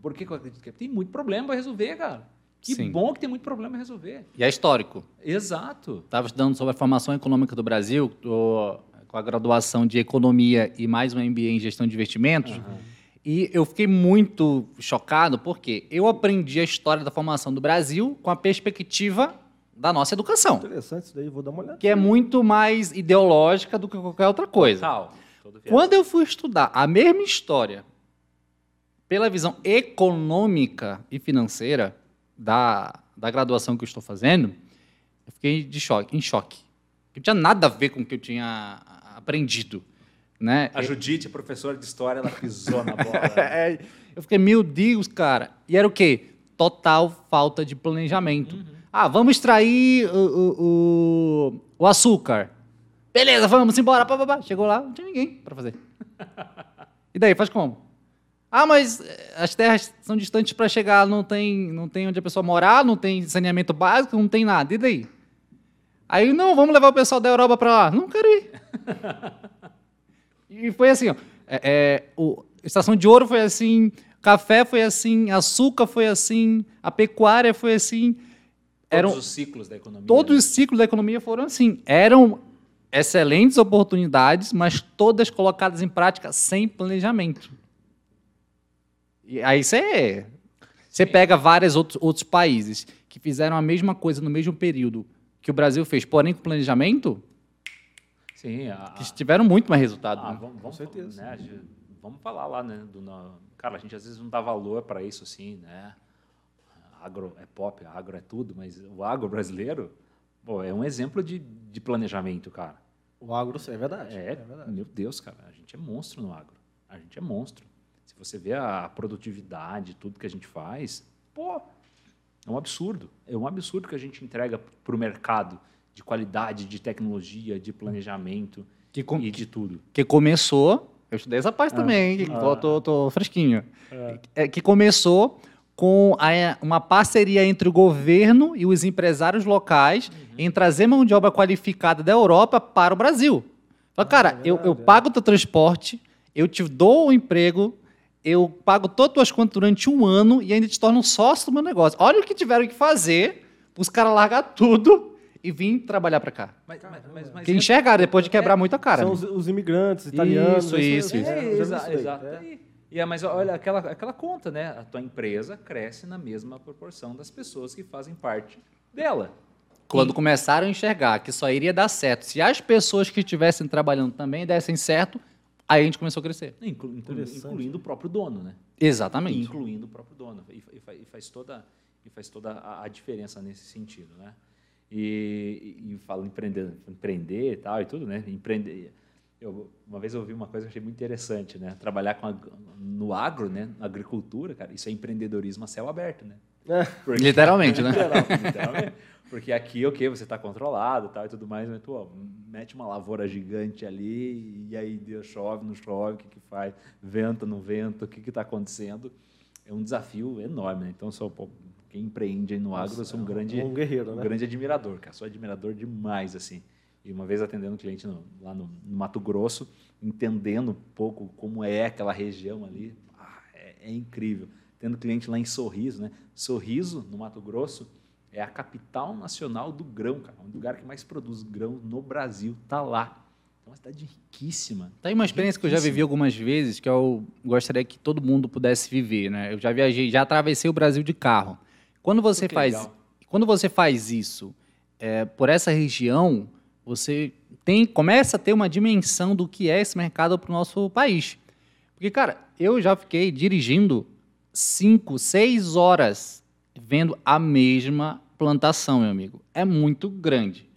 Por que, que eu acredito que é? Tem muito problema para resolver, cara. Que Sim. bom que tem muito problema para resolver. E é histórico. Exato. Estava estudando sobre a formação econômica do Brasil, tô com a graduação de Economia e mais um MBA em Gestão de Investimentos. E eu fiquei muito chocado porque eu aprendi a história da formação do Brasil com a perspectiva da nossa educação, Interessante isso daí, vou dar uma olhada. que é muito mais ideológica do que qualquer outra coisa. Total. Quando eu fui estudar a mesma história pela visão econômica e financeira da, da graduação que eu estou fazendo, eu fiquei de choque, em choque. Não tinha nada a ver com o que eu tinha aprendido. Né? A Judite, a professora de história, ela pisou na bola. É, eu fiquei, meu Deus, cara. E era o quê? Total falta de planejamento. Ah, vamos extrair o, o, o, o açúcar. Beleza, vamos embora. Pá, pá, pá. Chegou lá, não tinha ninguém para fazer. E daí, faz como? Ah, mas eh, as terras são distantes para chegar, não tem, não tem onde a pessoa morar, não tem saneamento básico, não tem nada. E daí? Aí, não, vamos levar o pessoal da Europa para lá. Não quero ir. E foi assim, ó. É, é, o, Estação de Ouro foi assim, café foi assim, açúcar foi assim, a pecuária foi assim. Todos Eram, os ciclos da economia. todos né? os ciclos da economia foram assim. Eram excelentes oportunidades, mas todas colocadas em prática sem planejamento. E aí você você pega vários outros, outros países que fizeram a mesma coisa no mesmo período que o Brasil fez, porém com planejamento, Sim, a, que tiveram muito mais resultado. Ah, né? vamos, vamos, certeza. né, gente- vamos falar lá, né? Do, na- cara, a gente às vezes não dá valor para isso, assim, né? Agro é pop, agro é tudo, mas o agro brasileiro, pô, é um exemplo de, de planejamento, cara. O agro, é verdade. É, verdade. meu Deus, cara, a gente é monstro no agro. A gente é monstro. Se você vê a produtividade, tudo que a gente faz, pô, é um absurdo. É um absurdo que a gente entrega para o mercado de qualidade, de tecnologia, de planejamento Que e de tudo. que começou, eu estudei essa parte também, que tô, tô- tô fresquinho. É, que começou com a- uma parceria entre o governo e os empresários locais em trazer mão de obra qualificada da Europa para o Brasil. Fala, cara, eu, eu pago o teu transporte, eu te dou o emprego, eu pago todas as tuas contas durante um ano e ainda te torno sócio do meu negócio. Olha o que tiveram que fazer para os caras largar tudo e vir trabalhar para cá. Mas, mas, mas, mas Que enxergaram depois de quebrar muito a cara. São né? os, os imigrantes italianos. Isso, isso, é, isso. É, exa isso exato. é. E- E é, mas olha, aquela, aquela conta, né? A tua empresa cresce na mesma proporção das pessoas que fazem parte dela. Quando começaram a enxergar que só iria dar certo se as pessoas que estivessem trabalhando também dessem certo, aí a gente começou a crescer. Inclu- incluindo o próprio dono, né? Exatamente. incluindo o próprio dono. E, e fa- e faz toda, e faz toda a, a diferença nesse sentido, né? E, e, e falo empreender, empreender e tal e tudo, né? Empreender. Eu, uma vez eu ouvi uma coisa que eu achei muito interessante, né? Trabalhar com a- no agro, né? Na agricultura, cara, isso é empreendedorismo a céu aberto, né? Porque- Literalmente, né? Literal- literalmente. Porque aqui, ok, você está controlado tal, e tudo mais, mas tu ó, mete uma lavoura gigante ali e aí Deus chove, não chove, o que, que faz? Venta, não venta, o que está acontecendo? É um desafio enorme, né? Então, sou, pô, quem empreende no agro, eu sou um grande, um guerreiro, um né? grande admirador, cara. Sou admirador demais, assim. E uma vez atendendo um cliente no- lá no, no Mato Grosso, entendendo um pouco como é aquela região ali, ah, é, é incrível. Tendo cliente lá em Sorriso, né? Sorriso, no Mato Grosso, é a capital nacional do grão, cara. É um lugar que mais produz grão no Brasil, tá lá. É uma cidade riquíssima. Tá aí uma experiência que eu já vivi algumas vezes que eu gostaria que todo mundo pudesse viver, né? Eu já viajei, já atravessei o Brasil de carro. Quando você Que faz, legal. quando você faz isso é, por essa região, você tem começa a ter uma dimensão do que é esse mercado para o nosso país. Porque, cara, eu já fiquei dirigindo cinco, seis horas vendo a mesma plantação, meu amigo. É muito grande.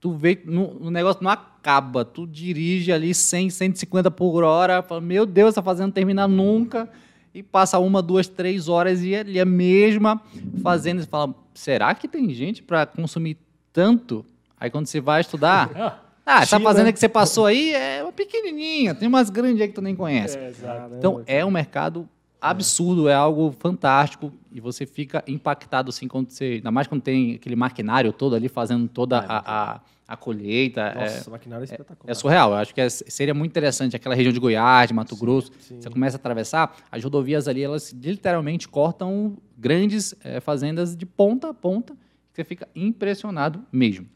Tu vê, no, o negócio não acaba. Tu dirige ali 100, 150 por hora, fala, meu Deus, essa fazenda não termina nunca. E passa uma, duas, três horas e ali a mesma fazenda. Você fala, será que tem gente para consumir tanto? Aí quando você vai estudar, ah, essa China. fazenda que você passou aí é uma pequenininha, tem umas grandes aí que tu nem conhece. Caramba, Então, é um mercado absurdo, é algo fantástico e você fica impactado assim quando você, ainda mais quando tem aquele maquinário todo ali fazendo toda a, a, a colheita. Nossa, é, essa maquinária é espetacular. é surreal. Eu acho que é- seria muito interessante aquela região de Goiás, de Mato Grosso. sim. Você começa a atravessar, as rodovias ali, elas literalmente cortam grandes eh, fazendas de ponta a ponta. Você fica impressionado mesmo.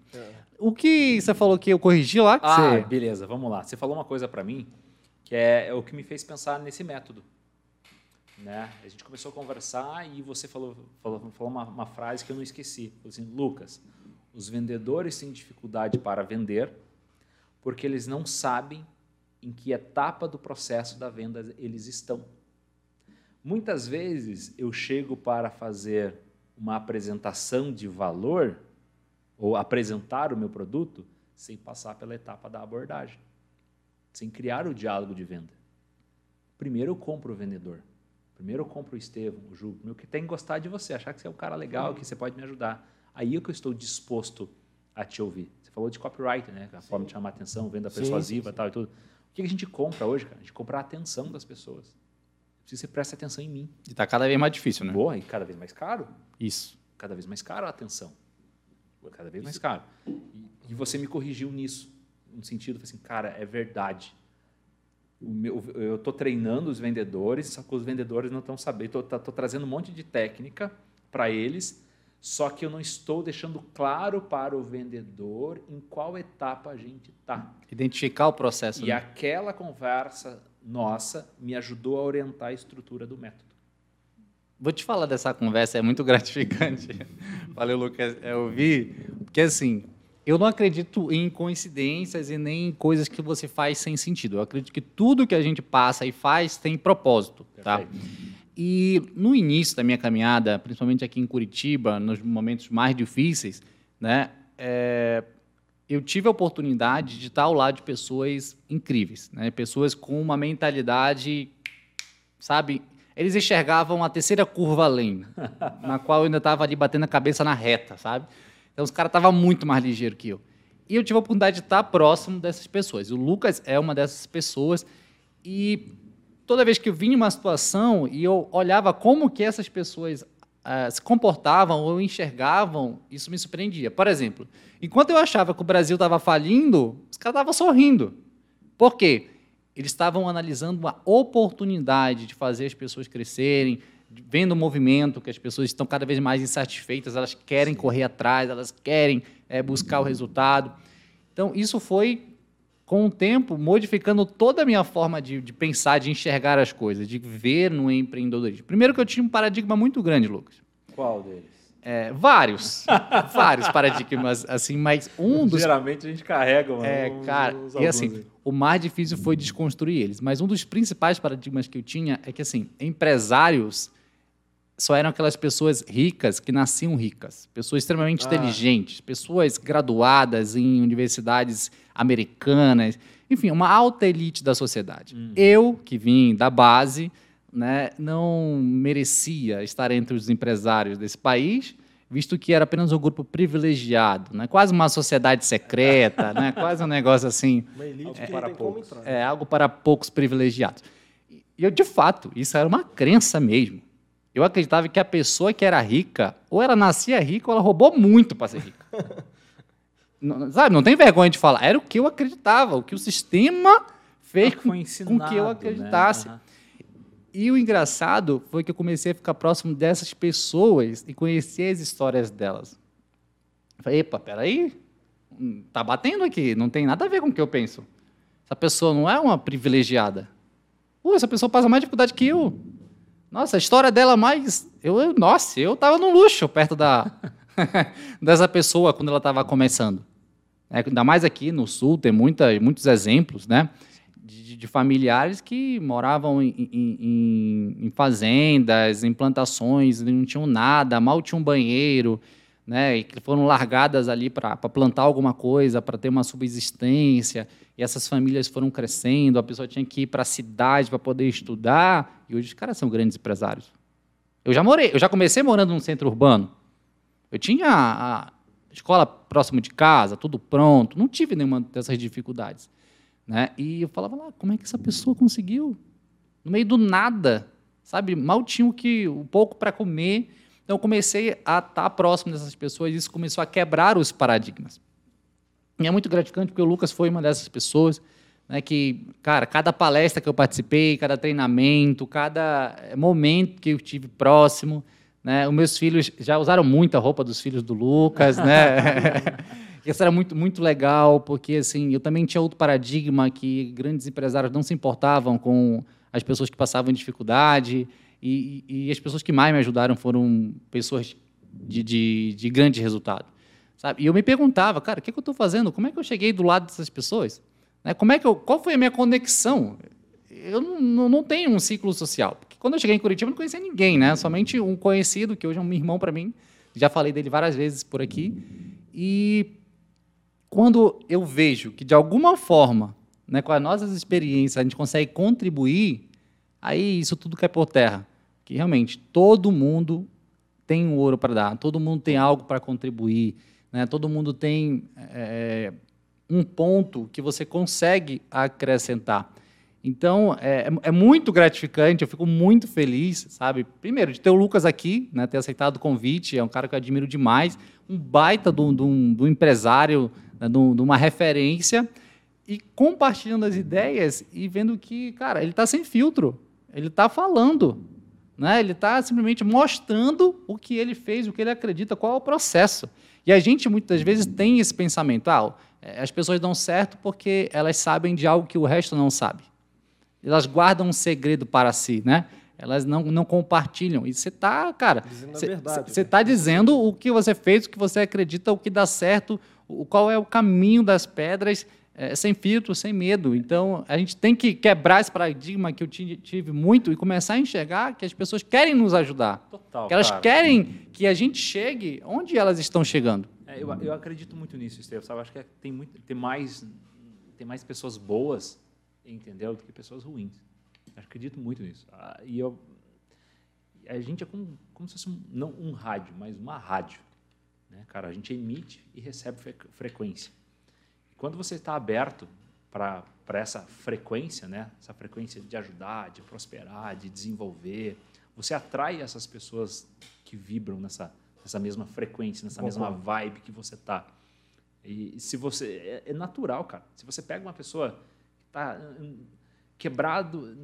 O que você falou que eu corrigi lá? Ah, você... beleza, vamos lá. Você falou uma coisa para mim que é, é o que me fez pensar nesse método. Né? A gente começou a conversar e você falou, falou, falou uma, uma frase que eu não esqueci. Assim, Lucas, os vendedores têm dificuldade para vender porque eles não sabem em que etapa do processo da venda eles estão. Muitas vezes eu chego para fazer uma apresentação de valor ou apresentar o meu produto sem passar pela etapa da abordagem, sem criar o diálogo de venda. Primeiro eu compro o vendedor. Primeiro eu compro o Estevam, o Ju, meu que tem que gostar de você, achar que você é um cara legal, que você pode me ajudar. Aí é que eu estou disposto a te ouvir. Você falou de copyright, né? A forma de chamar atenção, venda Sim, persuasiva sim, tal e tudo. O que a gente compra hoje, cara? A gente compra a atenção das pessoas. Eu preciso que você preste atenção em mim. E tá cada vez mais difícil, né? Boa, e cada vez mais caro Isso. cada vez mais caro a atenção. Cada vez mais caro. E, e você me corrigiu nisso, no sentido, assim, cara, é verdade. Meu- eu estou treinando os vendedores, só que os vendedores não estão sabendo. Estou trazendo um monte de técnica para eles, só que eu não estou deixando claro para o vendedor em qual etapa a gente está. Identificar o processo. E né? aquela conversa nossa me ajudou a orientar a estrutura do método. Vou te falar dessa conversa, é muito gratificante. Valeu, Lucas. Eu vi, porque assim, eu não acredito em coincidências e nem em coisas que você faz sem sentido. Eu acredito que tudo que a gente passa e faz tem propósito, tá? Perfeito. E no início da minha caminhada, principalmente aqui em Curitiba, nos momentos mais difíceis, né, é, eu tive a oportunidade de estar ao lado de pessoas incríveis, né, pessoas com uma mentalidade, sabe, eles enxergavam a terceira curva além, na qual eu ainda estava ali batendo a cabeça na reta, sabe? Então os caras estavam muito mais ligeiros que eu. E eu tive a oportunidade de estar próximo dessas pessoas. O Lucas é uma dessas pessoas e toda vez que eu vinha uma situação e eu olhava como que essas pessoas ah, se comportavam ou enxergavam, isso me surpreendia. Por exemplo, enquanto eu achava que o Brasil estava falindo, os caras estavam sorrindo. Por quê? Eles estavam analisando uma oportunidade de fazer as pessoas crescerem, vendo o movimento, que as pessoas estão cada vez mais insatisfeitas, elas querem correr atrás, elas querem eh, buscar o resultado. Então, isso foi, com o tempo, modificando toda a minha forma de, de pensar, de enxergar as coisas, de ver no empreendedorismo. Primeiro que eu tinha um paradigma muito grande, Lucas. Qual deles? É, vários, vários paradigmas, assim, mas um dos Geralmente a gente carrega mano, é, cara, uns e alguns assim, aí. o mais difícil foi desconstruir eles. Mas um dos principais paradigmas que eu tinha é que, assim, empresários só eram aquelas pessoas ricas que nasciam ricas, pessoas extremamente Ah. inteligentes, pessoas graduadas em universidades americanas, enfim, uma alta elite da sociedade. Eu, que vim da base, né, não merecia estar entre os empresários desse país, visto que era apenas um grupo privilegiado, né? quase uma sociedade secreta, né? quase um negócio assim. Uma elite É, para poucos. É algo para poucos privilegiados. E eu, de fato, isso era uma crença mesmo. Eu acreditava que a pessoa que era rica, ou ela nascia rica, ou ela roubou muito para ser rica. não, sabe, não tem vergonha de falar. Era o que eu acreditava, o que o sistema fez que com, com que eu né? acreditasse. Aham. E o engraçado foi que eu comecei a ficar próximo dessas pessoas e conhecer as histórias delas. Falei, epa, peraí, hum, tá batendo aqui, não tem nada a ver com o que eu penso. Essa pessoa não é uma privilegiada. Pô, essa pessoa passa mais dificuldade que eu. Nossa, a história dela mais... Eu, eu- nossa, eu tava no luxo perto da dessa pessoa quando ela estava começando. É, ainda mais aqui no Sul, tem muita, muitos exemplos, né? De, de familiares que moravam em, em- em- em fazendas, em plantações, não tinham nada, mal tinham um banheiro, né? E que foram largadas ali para plantar alguma coisa, para ter uma subsistência. E essas famílias foram crescendo, a pessoa tinha que ir para a cidade para poder estudar. E hoje os caras são grandes empresários. Eu já morei, eu já comecei morando num centro urbano. Eu tinha a escola próximo de casa, tudo pronto, não tive nenhuma dessas dificuldades. Né? E eu falava lá, como é que essa pessoa conseguiu? No meio do nada, sabe? Mal tinha o que, um pouco para comer. Então eu comecei a estar próximo dessas pessoas e isso começou a quebrar os paradigmas. E é muito gratificante porque o Lucas foi uma dessas pessoas né, que, cara, cada palestra que eu participei, cada treinamento, cada eh, momento que eu tive próximo, né, os meus filhos já usaram muito a roupa dos filhos do Lucas, né? Isso era muito, muito legal, porque assim, eu também tinha outro paradigma que grandes empresários não se importavam com as pessoas que passavam dificuldade, e, e- as pessoas que mais me ajudaram foram pessoas de, de, de grande resultado. Sabe? E eu me perguntava, cara, o que, que eu estou fazendo? Como é que eu cheguei do lado dessas pessoas? Né? Como é que eu, qual foi a minha conexão? Eu não, não tenho um ciclo social. Porque quando eu cheguei em Curitiba, eu não conhecia ninguém, né? Somente um conhecido, que hoje é um irmão para mim. Já falei dele várias vezes por aqui. E quando eu vejo que, de alguma forma, né, com as nossas experiências, a gente consegue contribuir, aí isso tudo cai por terra. Que realmente todo mundo tem um ouro para dar, todo mundo tem algo para contribuir, né? todo mundo tem é, um ponto que você consegue acrescentar. Então, é, é muito gratificante, eu fico muito feliz, sabe? Primeiro, de ter o Lucas aqui, né, ter aceitado o convite, é um cara que eu admiro demais, um baita do, do, empresário, né, de uma referência, e compartilhando as ideias e vendo que, cara, ele está sem filtro, ele está falando, né? ele está simplesmente mostrando o que ele fez, o que ele acredita, qual é o processo. E a gente, muitas vezes, tem esse pensamento, ah, as pessoas dão certo porque elas sabem de algo que o resto não sabe elas guardam um segredo para si, né? Elas não, não compartilham. E você está, cara, você você né? está dizendo o que você fez, o que você acredita, o que dá certo, o, qual é o caminho das pedras, é, sem filtro, sem medo. Então, a gente tem que quebrar esse paradigma que eu ti- tive muito e começar a enxergar que as pessoas querem nos ajudar. Total, que elas cara. querem que a gente chegue onde elas estão chegando. É, eu, eu acredito muito nisso, Estevam. Sabe? Acho que é- tem, muito, tem, mais, tem mais pessoas boas, entendeu? Do que pessoas ruins. Eu acredito muito nisso. Ah, e eu, a gente é como, como se fosse um, não um rádio, mas uma rádio. Né, cara? A gente emite e recebe fre- frequência. Quando você está aberto para essa frequência, né? essa frequência de ajudar, de prosperar, de desenvolver, você atrai essas pessoas que vibram nessa, nessa mesma frequência, nessa mesma vibe que você tá. E se você é, é natural, cara. Se você pega uma pessoa que está quebrado,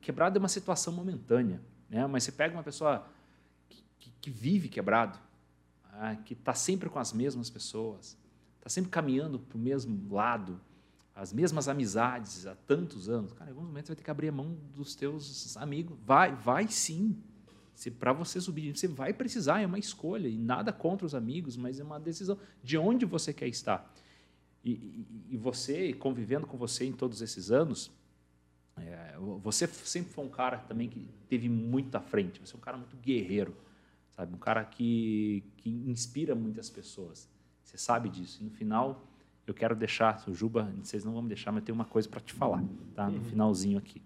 quebrado é uma situação momentânea, né? Mas você pega uma pessoa que, que- que vive quebrado, ah, que está sempre com as mesmas pessoas, está sempre caminhando para o mesmo lado, as mesmas amizades há tantos anos. Cara, em alguns momentos você vai ter que abrir a mão dos teus amigos. Vai, vai sim. Para você subir, você vai precisar, é uma escolha e nada contra os amigos, mas é uma decisão de onde você quer estar. E, e- e você convivendo com você em todos esses anos, é, você sempre foi um cara também que teve muito à frente. Você é um cara muito guerreiro, sabe? Um cara que, que inspira muitas pessoas. Você sabe disso. E no final, eu quero deixar, o Juba, vocês não vão me deixar, mas eu tenho uma coisa para te falar, tá? No finalzinho aqui.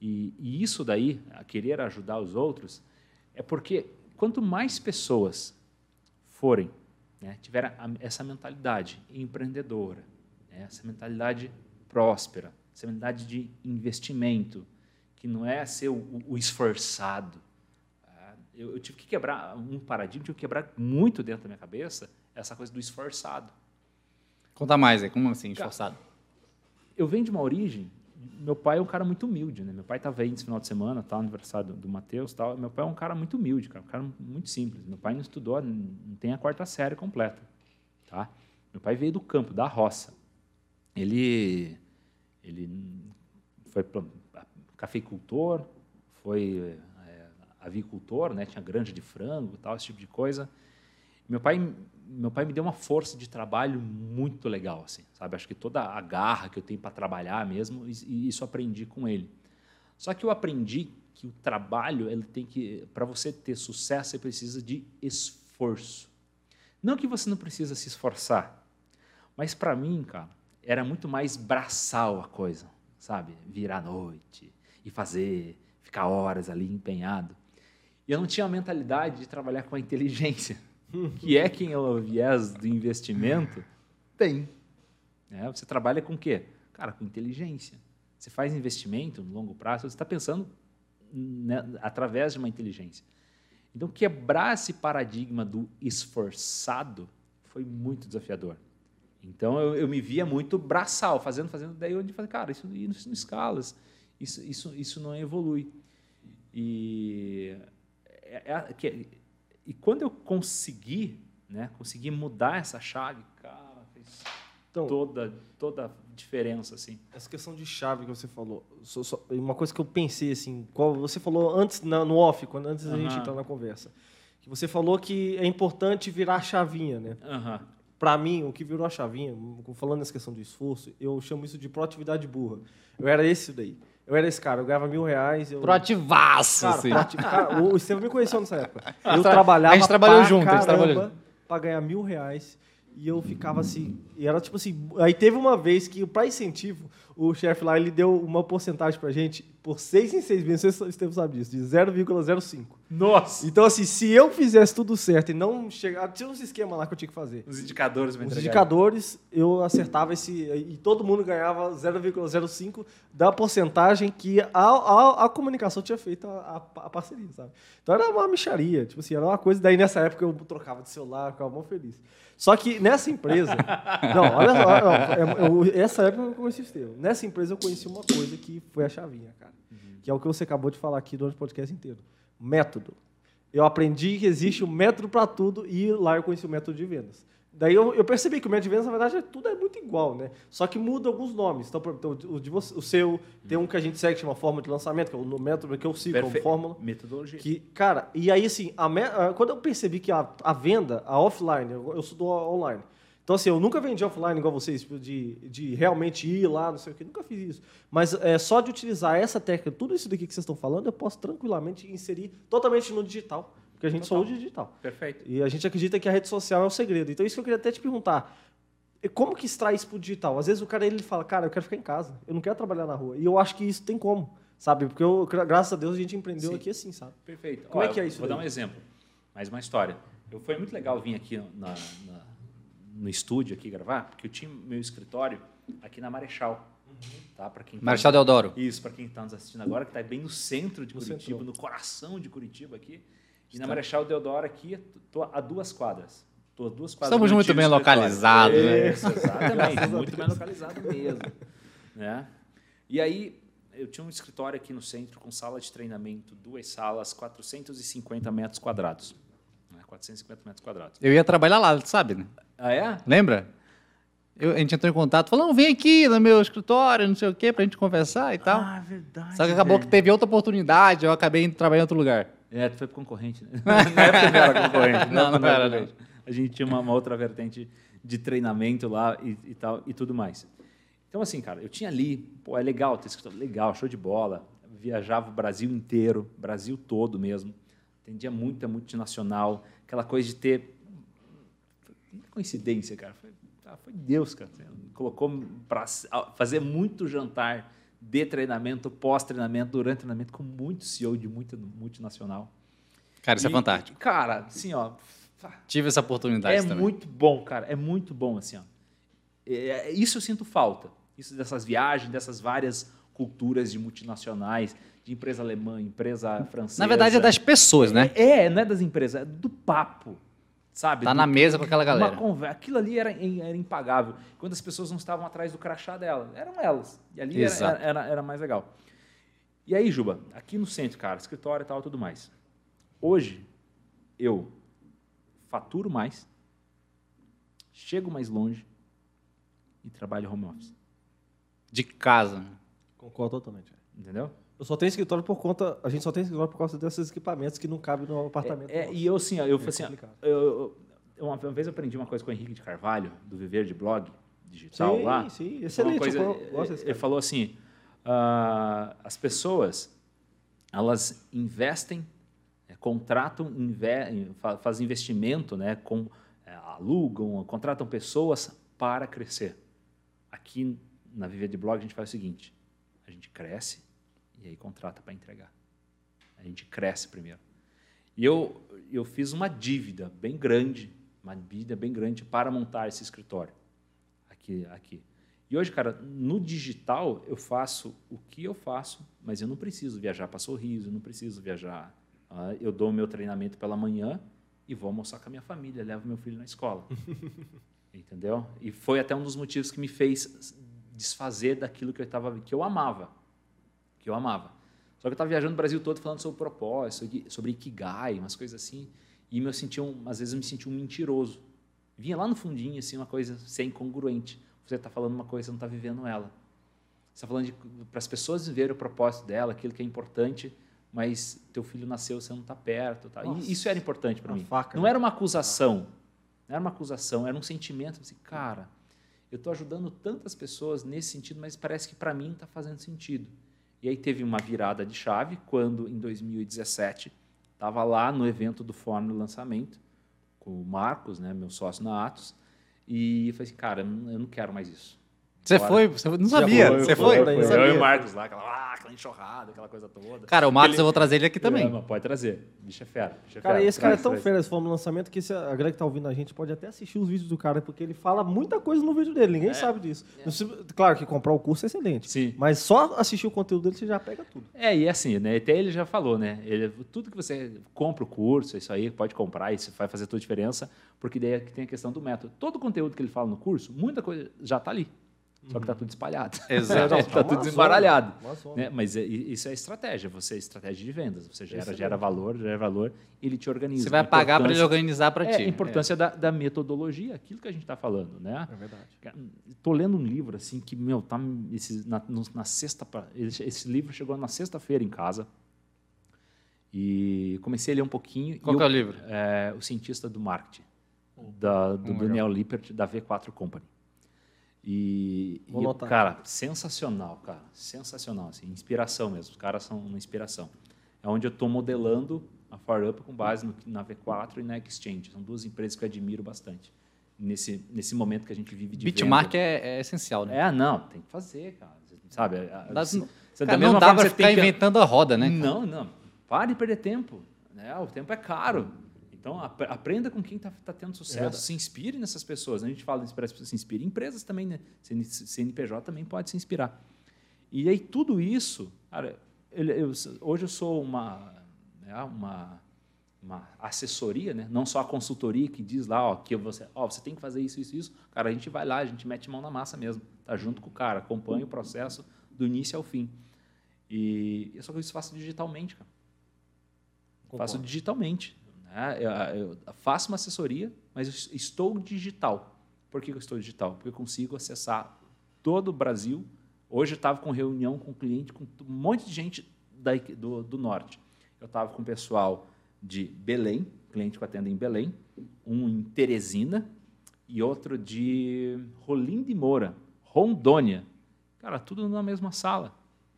E, e isso daí, a querer ajudar os outros, é porque quanto mais pessoas forem, né, tiver essa mentalidade empreendedora, né, essa mentalidade próspera, essa mentalidade de investimento, que não é ser o, o esforçado. Tá? Eu, eu, tive que quebrar um paradigma, tive que quebrar muito dentro da minha cabeça essa coisa do esforçado. Conta mais, é como assim, esforçado? Eu venho de uma origem meu pai é um cara muito humilde, né? Meu pai estava aí nesse final de semana, tá, no aniversário do, do Matheus, tal. Meu pai é um cara muito humilde, cara, um cara muito simples. Meu pai não estudou, não tem a quarta série completa, tá? Meu pai veio do campo, da roça. Ele ele foi cafeicultor, foi é, avicultor, né? Tinha granja de frango, tal, esse tipo de coisa. Meu pai, meu pai me deu uma força de trabalho muito legal, assim, sabe? Acho que toda a garra que eu tenho para trabalhar mesmo, isso aprendi com ele. Só que eu aprendi que o trabalho, ele tem que, para você ter sucesso, você precisa de esforço. Não que você não precisa se esforçar, mas para mim, cara, era muito mais braçal a coisa, sabe? Vir à noite e fazer, ficar horas ali empenhado. E eu não tinha a mentalidade de trabalhar com a inteligência que é quem é o viés do investimento, tem. É, você trabalha com o quê? Cara, com inteligência. Você faz investimento no longo prazo, você está pensando né, através de uma inteligência. Então, quebrar esse paradigma do esforçado foi muito desafiador. Então, eu, eu me via muito braçal, fazendo, fazendo, daí eu falei, cara, isso, isso não escalas, isso, isso, isso não evolui. E é, é, e quando eu consegui, né, consegui mudar essa chave, cara, fez então, toda, toda a diferença, assim. Essa questão de chave que você falou, só, só, uma coisa que eu pensei, assim, qual você falou antes, na, no off, quando, antes da gente entrar na conversa, que você falou que é importante virar a chavinha, né? Uhum. Para mim, o que virou a chavinha, falando nessa questão do esforço, eu chamo isso de proatividade burra. Eu era esse daí. Eu era esse cara, eu ganhava mil reais. Eu... Proativaço, cara, assim. Proativ... cara, o Estevam me conheceu nessa época. Eu trabalhava. A gente trabalhou junto, a gente trabalhou Pra ganhar mil reais. E eu ficava assim. E era tipo assim. Aí teve uma vez que, para incentivo, o chefe lá ele deu uma porcentagem pra gente por seis em seis meses. Vocês sabe disso, de 0,05. Nossa! Então, assim, se eu fizesse tudo certo e não chegar. Tinha uns esquemas lá que eu tinha que fazer. Os indicadores, Os indicadores, eu acertava esse. E todo mundo ganhava 0,05 da porcentagem que a, a, a comunicação tinha feito a, a, a, parceria, sabe? Então era uma micharia. Tipo assim, era uma coisa. Daí nessa época eu trocava de celular, ficava muito feliz. Só que nessa empresa. não, olha só. Não, eu, essa época eu conheci o Estevam. Nessa empresa eu conheci uma coisa que foi a chavinha, cara. Uhum. Que é o que você acabou de falar aqui durante o podcast inteiro. Método. Eu aprendi que existe um método para tudo e lá eu conheci o método de vendas. Daí eu, eu, percebi que o método de vendas, na verdade, é, tudo é muito igual, né? Só que muda alguns nomes. Então, então o, de você, o seu tem um que a gente segue que chama forma de lançamento, que é o método que eu sigo Perfe... como fórmula. Metodologia. Que, cara, e aí assim, a, quando eu percebi que a, a venda, a offline, eu, eu estudo online. Então, assim, eu nunca vendi offline igual vocês, tipo, de, de realmente ir lá, não sei o quê, nunca fiz isso. Mas é, só de utilizar essa técnica, tudo isso daqui que vocês estão falando, eu posso tranquilamente inserir totalmente no digital. Porque a gente Total. só usa digital. Perfeito. E a gente acredita que a rede social é o segredo. Então, isso que eu queria até te perguntar. Como que extrai isso para o digital? Às vezes o cara ele fala, cara, eu quero ficar em casa, eu não quero trabalhar na rua. E eu acho que isso tem como, sabe? Porque eu, graças a Deus a gente empreendeu Sim. aqui assim, sabe? Perfeito. Como é que é isso? Vou daí? dar um exemplo. Mais uma história. Eu, foi muito legal vir aqui na, na, no estúdio aqui gravar, porque eu tinha meu escritório aqui na Marechal. Uhum. Tá? Para quem tá Marechal tá, Deodoro. Isso, para quem está nos assistindo agora, que está bem no centro de no Curitiba, centro. no coração de Curitiba aqui. E na Marechal Deodoro aqui, estou a duas quadras. Tô a duas quadras Estamos muito bem localizados, né? Isso, exatamente. muito bem localizado mesmo. Né? E aí, eu tinha um escritório aqui no centro com sala de treinamento, duas salas, 450 metros quadrados. 450 metros quadrados. Eu ia trabalhar lá, sabe, né? Ah, é? Lembra? Eu, a gente entrou em contato, falou, vem aqui no meu escritório, não sei o quê, pra gente conversar e tal. Ah, verdade. Só que acabou velho. que teve outra oportunidade, eu acabei indo trabalhar em outro lugar. É, tu foi concorrente, né? Na época não era concorrente. Não, não, não era, não. A gente tinha uma, uma, outra vertente de treinamento lá e, e, tal, e tudo mais. Então, assim, cara, eu tinha ali, pô, é legal ter escritório, legal, show de bola. Viajava o Brasil inteiro, Brasil todo mesmo. Atendia muita multinacional, aquela coisa de ter. Coincidência, cara. Foi, ah, foi Deus, cara. Colocou para fazer muito jantar de treinamento, pós-treinamento, durante treinamento, com muito CEO de muito multinacional. Cara, isso é E, fantástico. Cara, assim, ó. Tive essa oportunidade É também. muito bom, cara. É muito bom, assim, ó. É, isso eu sinto falta. Isso dessas viagens, dessas várias culturas de multinacionais, de empresa alemã, empresa francesa. Na verdade, é das pessoas, né? É, não é das empresas, é do papo. Sabe? Tá na mesa com aquela galera. Uma conversa. Aquilo ali era, era impagável. Quando as pessoas não estavam atrás do crachá dela, eram elas. E ali era, era, era mais legal. E aí, Juba, aqui no centro, cara, escritório e tal, tudo mais. Hoje, eu faturo mais, chego mais longe e trabalho home office. De casa. Concordo totalmente. Entendeu? Eu só tenho escritório por conta. A gente só tem escritório por causa desses equipamentos que não cabem no apartamento. É, nosso. e eu, assim, eu, falei assim, eu, eu- uma, vez eu aprendi uma coisa com o Henrique de Carvalho, do Viver de Blog Digital sim, lá. sim, Uma excelente. coisa- ele cara. falou assim: ah, as pessoas elas investem, eh, contratam, inve- fazem investimento, né, com, eh, alugam, contratam pessoas para crescer. Aqui na Viver de Blog a gente faz o seguinte: a gente cresce e aí contrata para entregar. A gente cresce primeiro. E eu, eu fiz uma dívida bem grande, uma dívida bem grande para montar esse escritório aqui, aqui. E hoje, cara, no digital eu faço o que eu faço, mas eu não preciso viajar para Sorriso, eu não preciso viajar. ah, eu dou meu treinamento pela manhã e vou almoçar com a minha família, levo meu filho na escola. Entendeu? E foi até um dos motivos que me fez desfazer daquilo que eu tava, que eu amava, que eu amava. Só que eu estava viajando o Brasil todo falando sobre propósito, sobre- ikigai, umas coisas assim, e eu sentia um, às vezes eu me sentia um mentiroso. Vinha lá no fundinho assim uma coisa ser incongruente. Você está falando uma coisa, não está vivendo ela. Você está falando para as pessoas viverem o propósito dela, aquilo que é importante, mas teu filho nasceu, você não está perto. Tá? Nossa, isso era importante para mim. faca, não né? era uma acusação, não era uma acusação, era um sentimento assim, cara, eu estou ajudando tantas pessoas nesse sentido, mas parece que para mim está fazendo sentido. E aí teve uma virada de chave quando, em 2017, estava lá no evento do Fórum do lançamento, com o Marcos, né, meu sócio na Atos, e falei assim, cara, eu não quero mais isso. Você Bora. foi? Você não sabia? foi, você foi, foi? foi. Eu e o Marcos lá, aquela, ah, aquela enxurrada, aquela coisa toda. Cara, o Marcos Ele- eu vou trazer ele aqui também. É, pode trazer. Bicho é fera. Bicho é Cara, fera. e esse cara é Traz, tão traz. fera esse forma lançamento que se a galera que tá ouvindo a gente pode até assistir os vídeos do cara, porque ele fala muita coisa no vídeo dele, ninguém sabe disso. Não se- Claro que comprar o curso é excelente. Sim. Mas só assistir o conteúdo dele você já pega tudo. É, e assim, né? Até ele já falou, né? Ele, tudo que você compra o curso, isso aí pode comprar, isso vai fazer toda a diferença, porque daí é que tem a questão do método. Todo o conteúdo que ele fala no curso, muita coisa já está ali. Só que está tudo espalhado. Exato. Está tudo zona, desembaralhado. Né? Mas é- isso é estratégia, você é estratégia de vendas. Você gera, Excelente. gera valor, gera valor, ele te organiza. Você vai pagar para ele organizar para É, ti. a importância da, da metodologia, aquilo que a gente está falando, né? É verdade. Estou lendo um livro assim que meu tá esse, na, no- na sexta esse, esse livro chegou na sexta-feira em casa e comecei a ler um pouquinho. Qual e que é eu- o livro? é, o cientista do marketing da, do Daniel Lippert da V4 Company. E, e, cara, sensacional, cara, sensacional, assim, inspiração mesmo. Os caras são uma inspiração. É onde eu estou modelando a FireUp com base no, na V4 e na Exchange. São duas empresas que eu admiro bastante nesse nesse momento que a gente vive de Bitmark venda. é, é essencial, né? É, não, tem que fazer, cara. Sabe? Dá- se- se- Cara, da mesma não dá para você ficar que- inventando a roda, né? cara? Não, não. Pare de perder tempo. Né? O tempo é caro. Então, ap- aprenda com quem está tendo sucesso. verdade. se inspire nessas pessoas. né? A gente fala de inspirar as pessoas, se inspire. Empresas também, né? CN- CNPJ também pode se inspirar. E aí, tudo isso... Cara, ele- eu- hoje eu sou uma, né, uma, uma assessoria, né? não só a consultoria que diz lá ó, que você, ó, você tem que fazer isso, isso, isso. Cara, a gente vai lá, a gente mete mão na massa mesmo. Tá junto com o cara, acompanha o processo do início ao fim. E eu só que isso faço digitalmente, cara. Faço digitalmente. Né? Eu, eu faço uma assessoria, mas estou digital. Por que eu estou digital? Porque eu consigo acessar todo o Brasil. Hoje eu estava com reunião com cliente, com um monte de gente da, do, do norte. Eu estava com o pessoal de Belém, cliente que eu atendo em Belém, um em Teresina e outro de Rolim de Moura, Rondônia. Cara, tudo na mesma sala.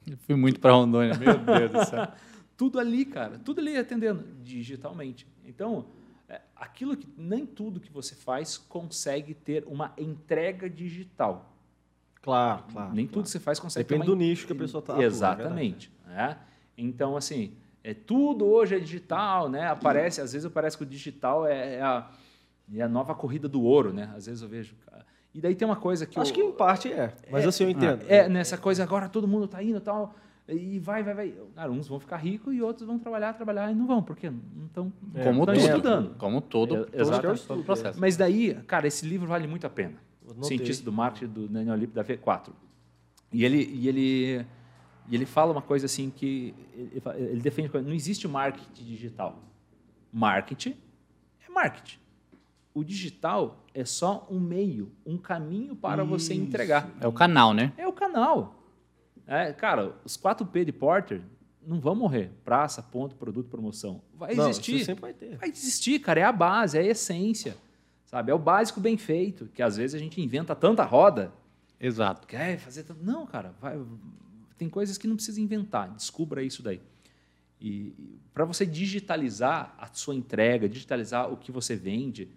Eu fui muito para Rondônia, meu Deus do céu. Tudo ali, cara, tudo ali atendendo digitalmente. Então, é, aquilo que nem tudo que você faz consegue ter uma entrega digital. Claro, claro. Nem claro. tudo que você faz consegue Depende ter uma do nicho que a pessoa tá. atua, é Exatamente. né? Então, assim, é, tudo hoje é digital, né? Aparece, às vezes parece que o digital é, é a, é a nova corrida do ouro, né? Às vezes eu vejo. E daí tem uma coisa que. Acho eu- que em parte é, mas assim eu entendo. É, nessa coisa agora todo mundo tá indo e tal. E vai, vai, vai. Cara, uns vão ficar ricos e outros vão trabalhar, trabalhar e não vão, porque não estão É, Como tudo. estudando. Como todo, É, todo, exato. todo, todo processo. Mas daí, cara, esse livro vale muito a pena. Cientista do marketing do Daniel Lip da V4. E ele, e ele, e ele fala uma coisa assim que ele, ele defende, não existe marketing digital. Marketing é marketing. O digital é só um meio, um caminho para você Isso. entregar. É o canal, né? É o canal. É, cara, os 4P de Porter não vão morrer. Praça, ponto, produto, promoção. Vai Não, existir. sempre vai ter. Vai existir, cara. É a base, é a essência. Sabe? É o básico bem feito. Que às vezes a gente inventa tanta roda. Exato. Quer fazer tanto. Não, cara. vai- Tem coisas que não precisa inventar. Descubra isso daí. E para você digitalizar a sua entrega, digitalizar o que você vende,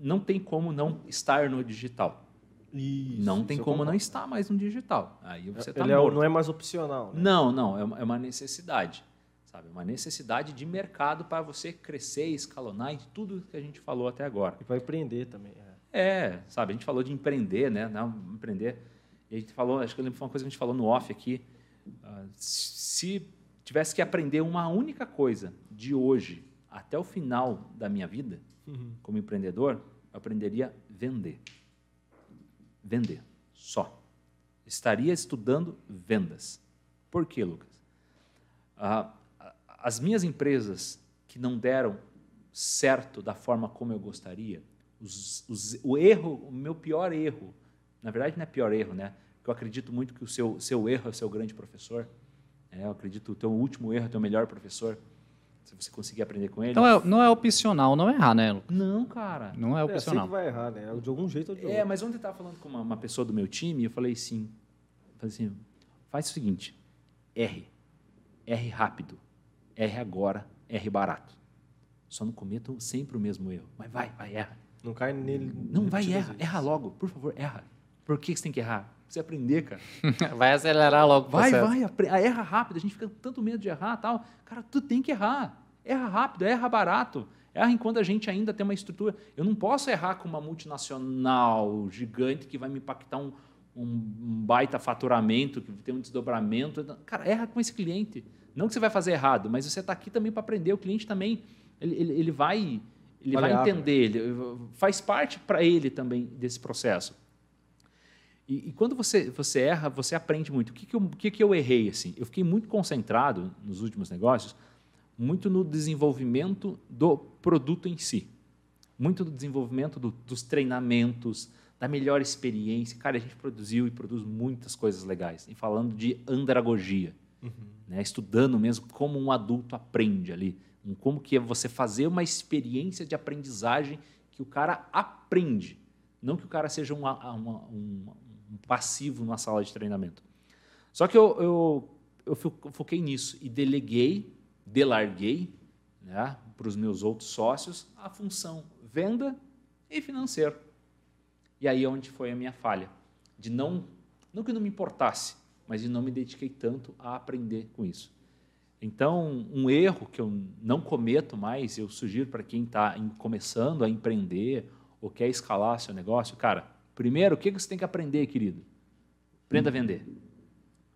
não tem como não estar no digital. Isso, não tem como não estar mais no digital. Aí você Ele é o- morto. não é mais opcional. Né? Não, não, é uma, é uma necessidade. Sabe? Uma necessidade de mercado para você crescer, escalonar e tudo que a gente falou até agora. E vai empreender também. é. É, sabe? A gente falou de empreender, né? Não, empreender. E a gente falou, acho que eu lembro foi uma coisa que a gente falou no off aqui. ah, se tivesse que aprender uma única coisa de hoje até o final da minha vida, como empreendedor, eu aprenderia vender. Vender. Só. Estaria estudando vendas. Por quê, Lucas? Ah, as minhas empresas que não deram certo da forma como eu gostaria, os- os- o erro, o meu pior erro, na verdade não é pior erro, né? Eu acredito muito que o seu, seu erro é o seu grande professor. né? eu acredito que o teu último erro é o teu melhor professor. Se você conseguir aprender com ele. Então é- não é opcional não errar, né, Lucas? Não, cara. É, Não é sempre opcional. vai errar, né? De algum jeito ou de É, outro. mas ontem eu estava falando com uma, uma pessoa do meu time e eu falei assim, falei assim, faz o seguinte, R, R rápido, R agora, R barato. Só não cometam sempre o mesmo erro. Mas vai, vai, erra. Não cai nele. Não, vai, erra, vezes. erra logo, por favor, erra. Por que que você tem que errar? Você aprender, cara. Vai acelerar logo o Vai, processo. vai, ah, erra rápido. A gente fica com tanto medo de errar tal. Cara, tu tem que errar. Erra rápido, erra barato. Erra enquanto a gente ainda tem uma estrutura. Eu não posso errar com uma multinacional gigante que vai me impactar um, um baita faturamento, que tem um desdobramento. Cara, erra com esse cliente. Não que você vai fazer errado, mas você está aqui também para aprender. O cliente também, ele, ele, ele vai, ele vai entender. Ele, faz parte para ele também desse processo. E, e quando você, você erra, você aprende muito. O que, que, eu, que, que eu errei? Assim? Eu fiquei muito concentrado nos últimos negócios, muito no desenvolvimento do produto em si. Muito no desenvolvimento do- dos treinamentos, da melhor experiência. Cara, a gente produziu e produz muitas coisas legais. E falando de andragogia, né? estudando mesmo como um adulto aprende ali. Como que é você fazer uma experiência de aprendizagem que o cara aprende. Não que o cara seja um, um- um passivo numa sala de treinamento. Só que eu, eu, eu fo- foquei nisso e deleguei, delarguei né, para os meus outros sócios a função venda e financeiro. E aí é onde foi a minha falha. De não, não que não me importasse, mas de não me dediquei tanto a aprender com isso. Então, um erro que eu não cometo mais, eu sugiro para quem está começando a empreender ou quer escalar seu negócio, cara, primeiro, o que você tem que aprender, querido? Aprenda a vender.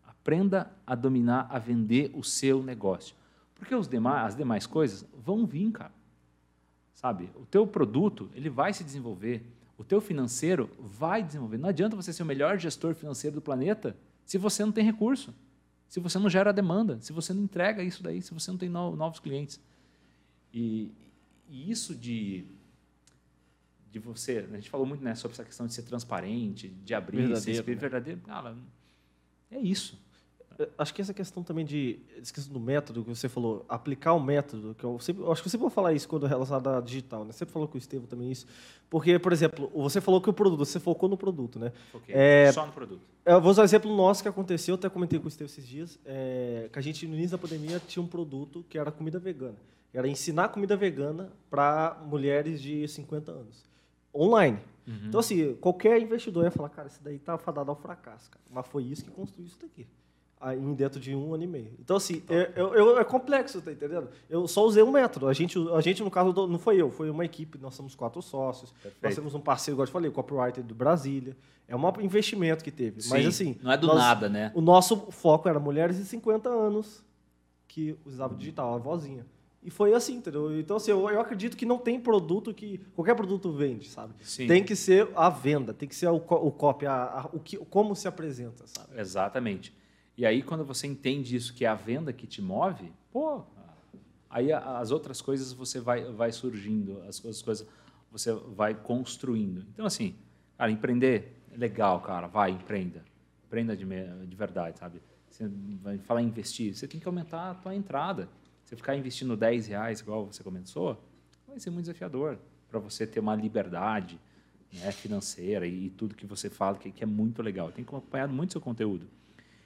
Aprenda a dominar, a vender o seu negócio. Porque os demais, as demais coisas vão vir, cara. Sabe? O teu produto, ele vai se desenvolver. O teu financeiro vai desenvolver. Não adianta você ser o melhor gestor financeiro do planeta se você não tem recurso, se você não gera demanda, se você não entrega isso daí, se você não tem no- novos clientes. E, e isso de de você, a gente falou muito né, sobre essa questão de ser transparente, de abrir, ser Verdadeiro, espírito né? verdadeiro. Cara, é isso. Eu Acho que essa questão também de. Esqueci do método que você falou, aplicar o método, que eu, sempre, eu acho que eu sempre vou falar isso quando é relacionado à digital, né? Sempre falou com o Estevam também isso. Porque, por exemplo, você falou que o produto, você focou no produto, né? Foquei É, só no produto. Eu vou usar um exemplo nosso que aconteceu, até comentei com o Estevam esses dias, é, que a gente, no início da pandemia, tinha um produto que era comida vegana. Era ensinar comida vegana para mulheres de 50 anos. Online. Então, assim, qualquer investidor ia falar, cara, isso daí tá fadado ao fracasso, cara. Mas foi isso que construiu isso daqui. Aí, dentro de um ano e meio. Então, assim, é, eu- eu- é complexo, tá entendendo? Eu só usei um método. A gente, a gente no caso, do- não foi eu, foi uma equipe. Nós somos quatro sócios. Nós Perfeito. temos um parceiro, igual eu te falei, o copywriter do Brasília. É um investimento que teve. Mas, Sim, assim... não é do nós- nada, né? O nosso foco era mulheres de 50 anos que usavam digital, a vozinha. E foi assim, entendeu? Então, assim, eu, eu acredito que não tem produto que. Qualquer produto vende, sabe? Sim. Tem que ser a venda, tem que ser o, o copy, a, a- o que, como se apresenta, sabe? Exatamente. E aí, quando você entende isso, que é a venda que te move, pô, aí as outras coisas você vai, vai surgindo, as outras coisas você vai construindo. Então, assim, cara, empreender é legal, cara, vai, empreenda. Empreenda de, de verdade, sabe? Você vai falar em investir, você tem que aumentar a tua entrada. Você ficar investindo 10 reais, igual você começou, vai ser muito desafiador para você ter uma liberdade né, financeira e, tudo que você fala, que, que é muito legal. Tem que acompanhar muito seu conteúdo.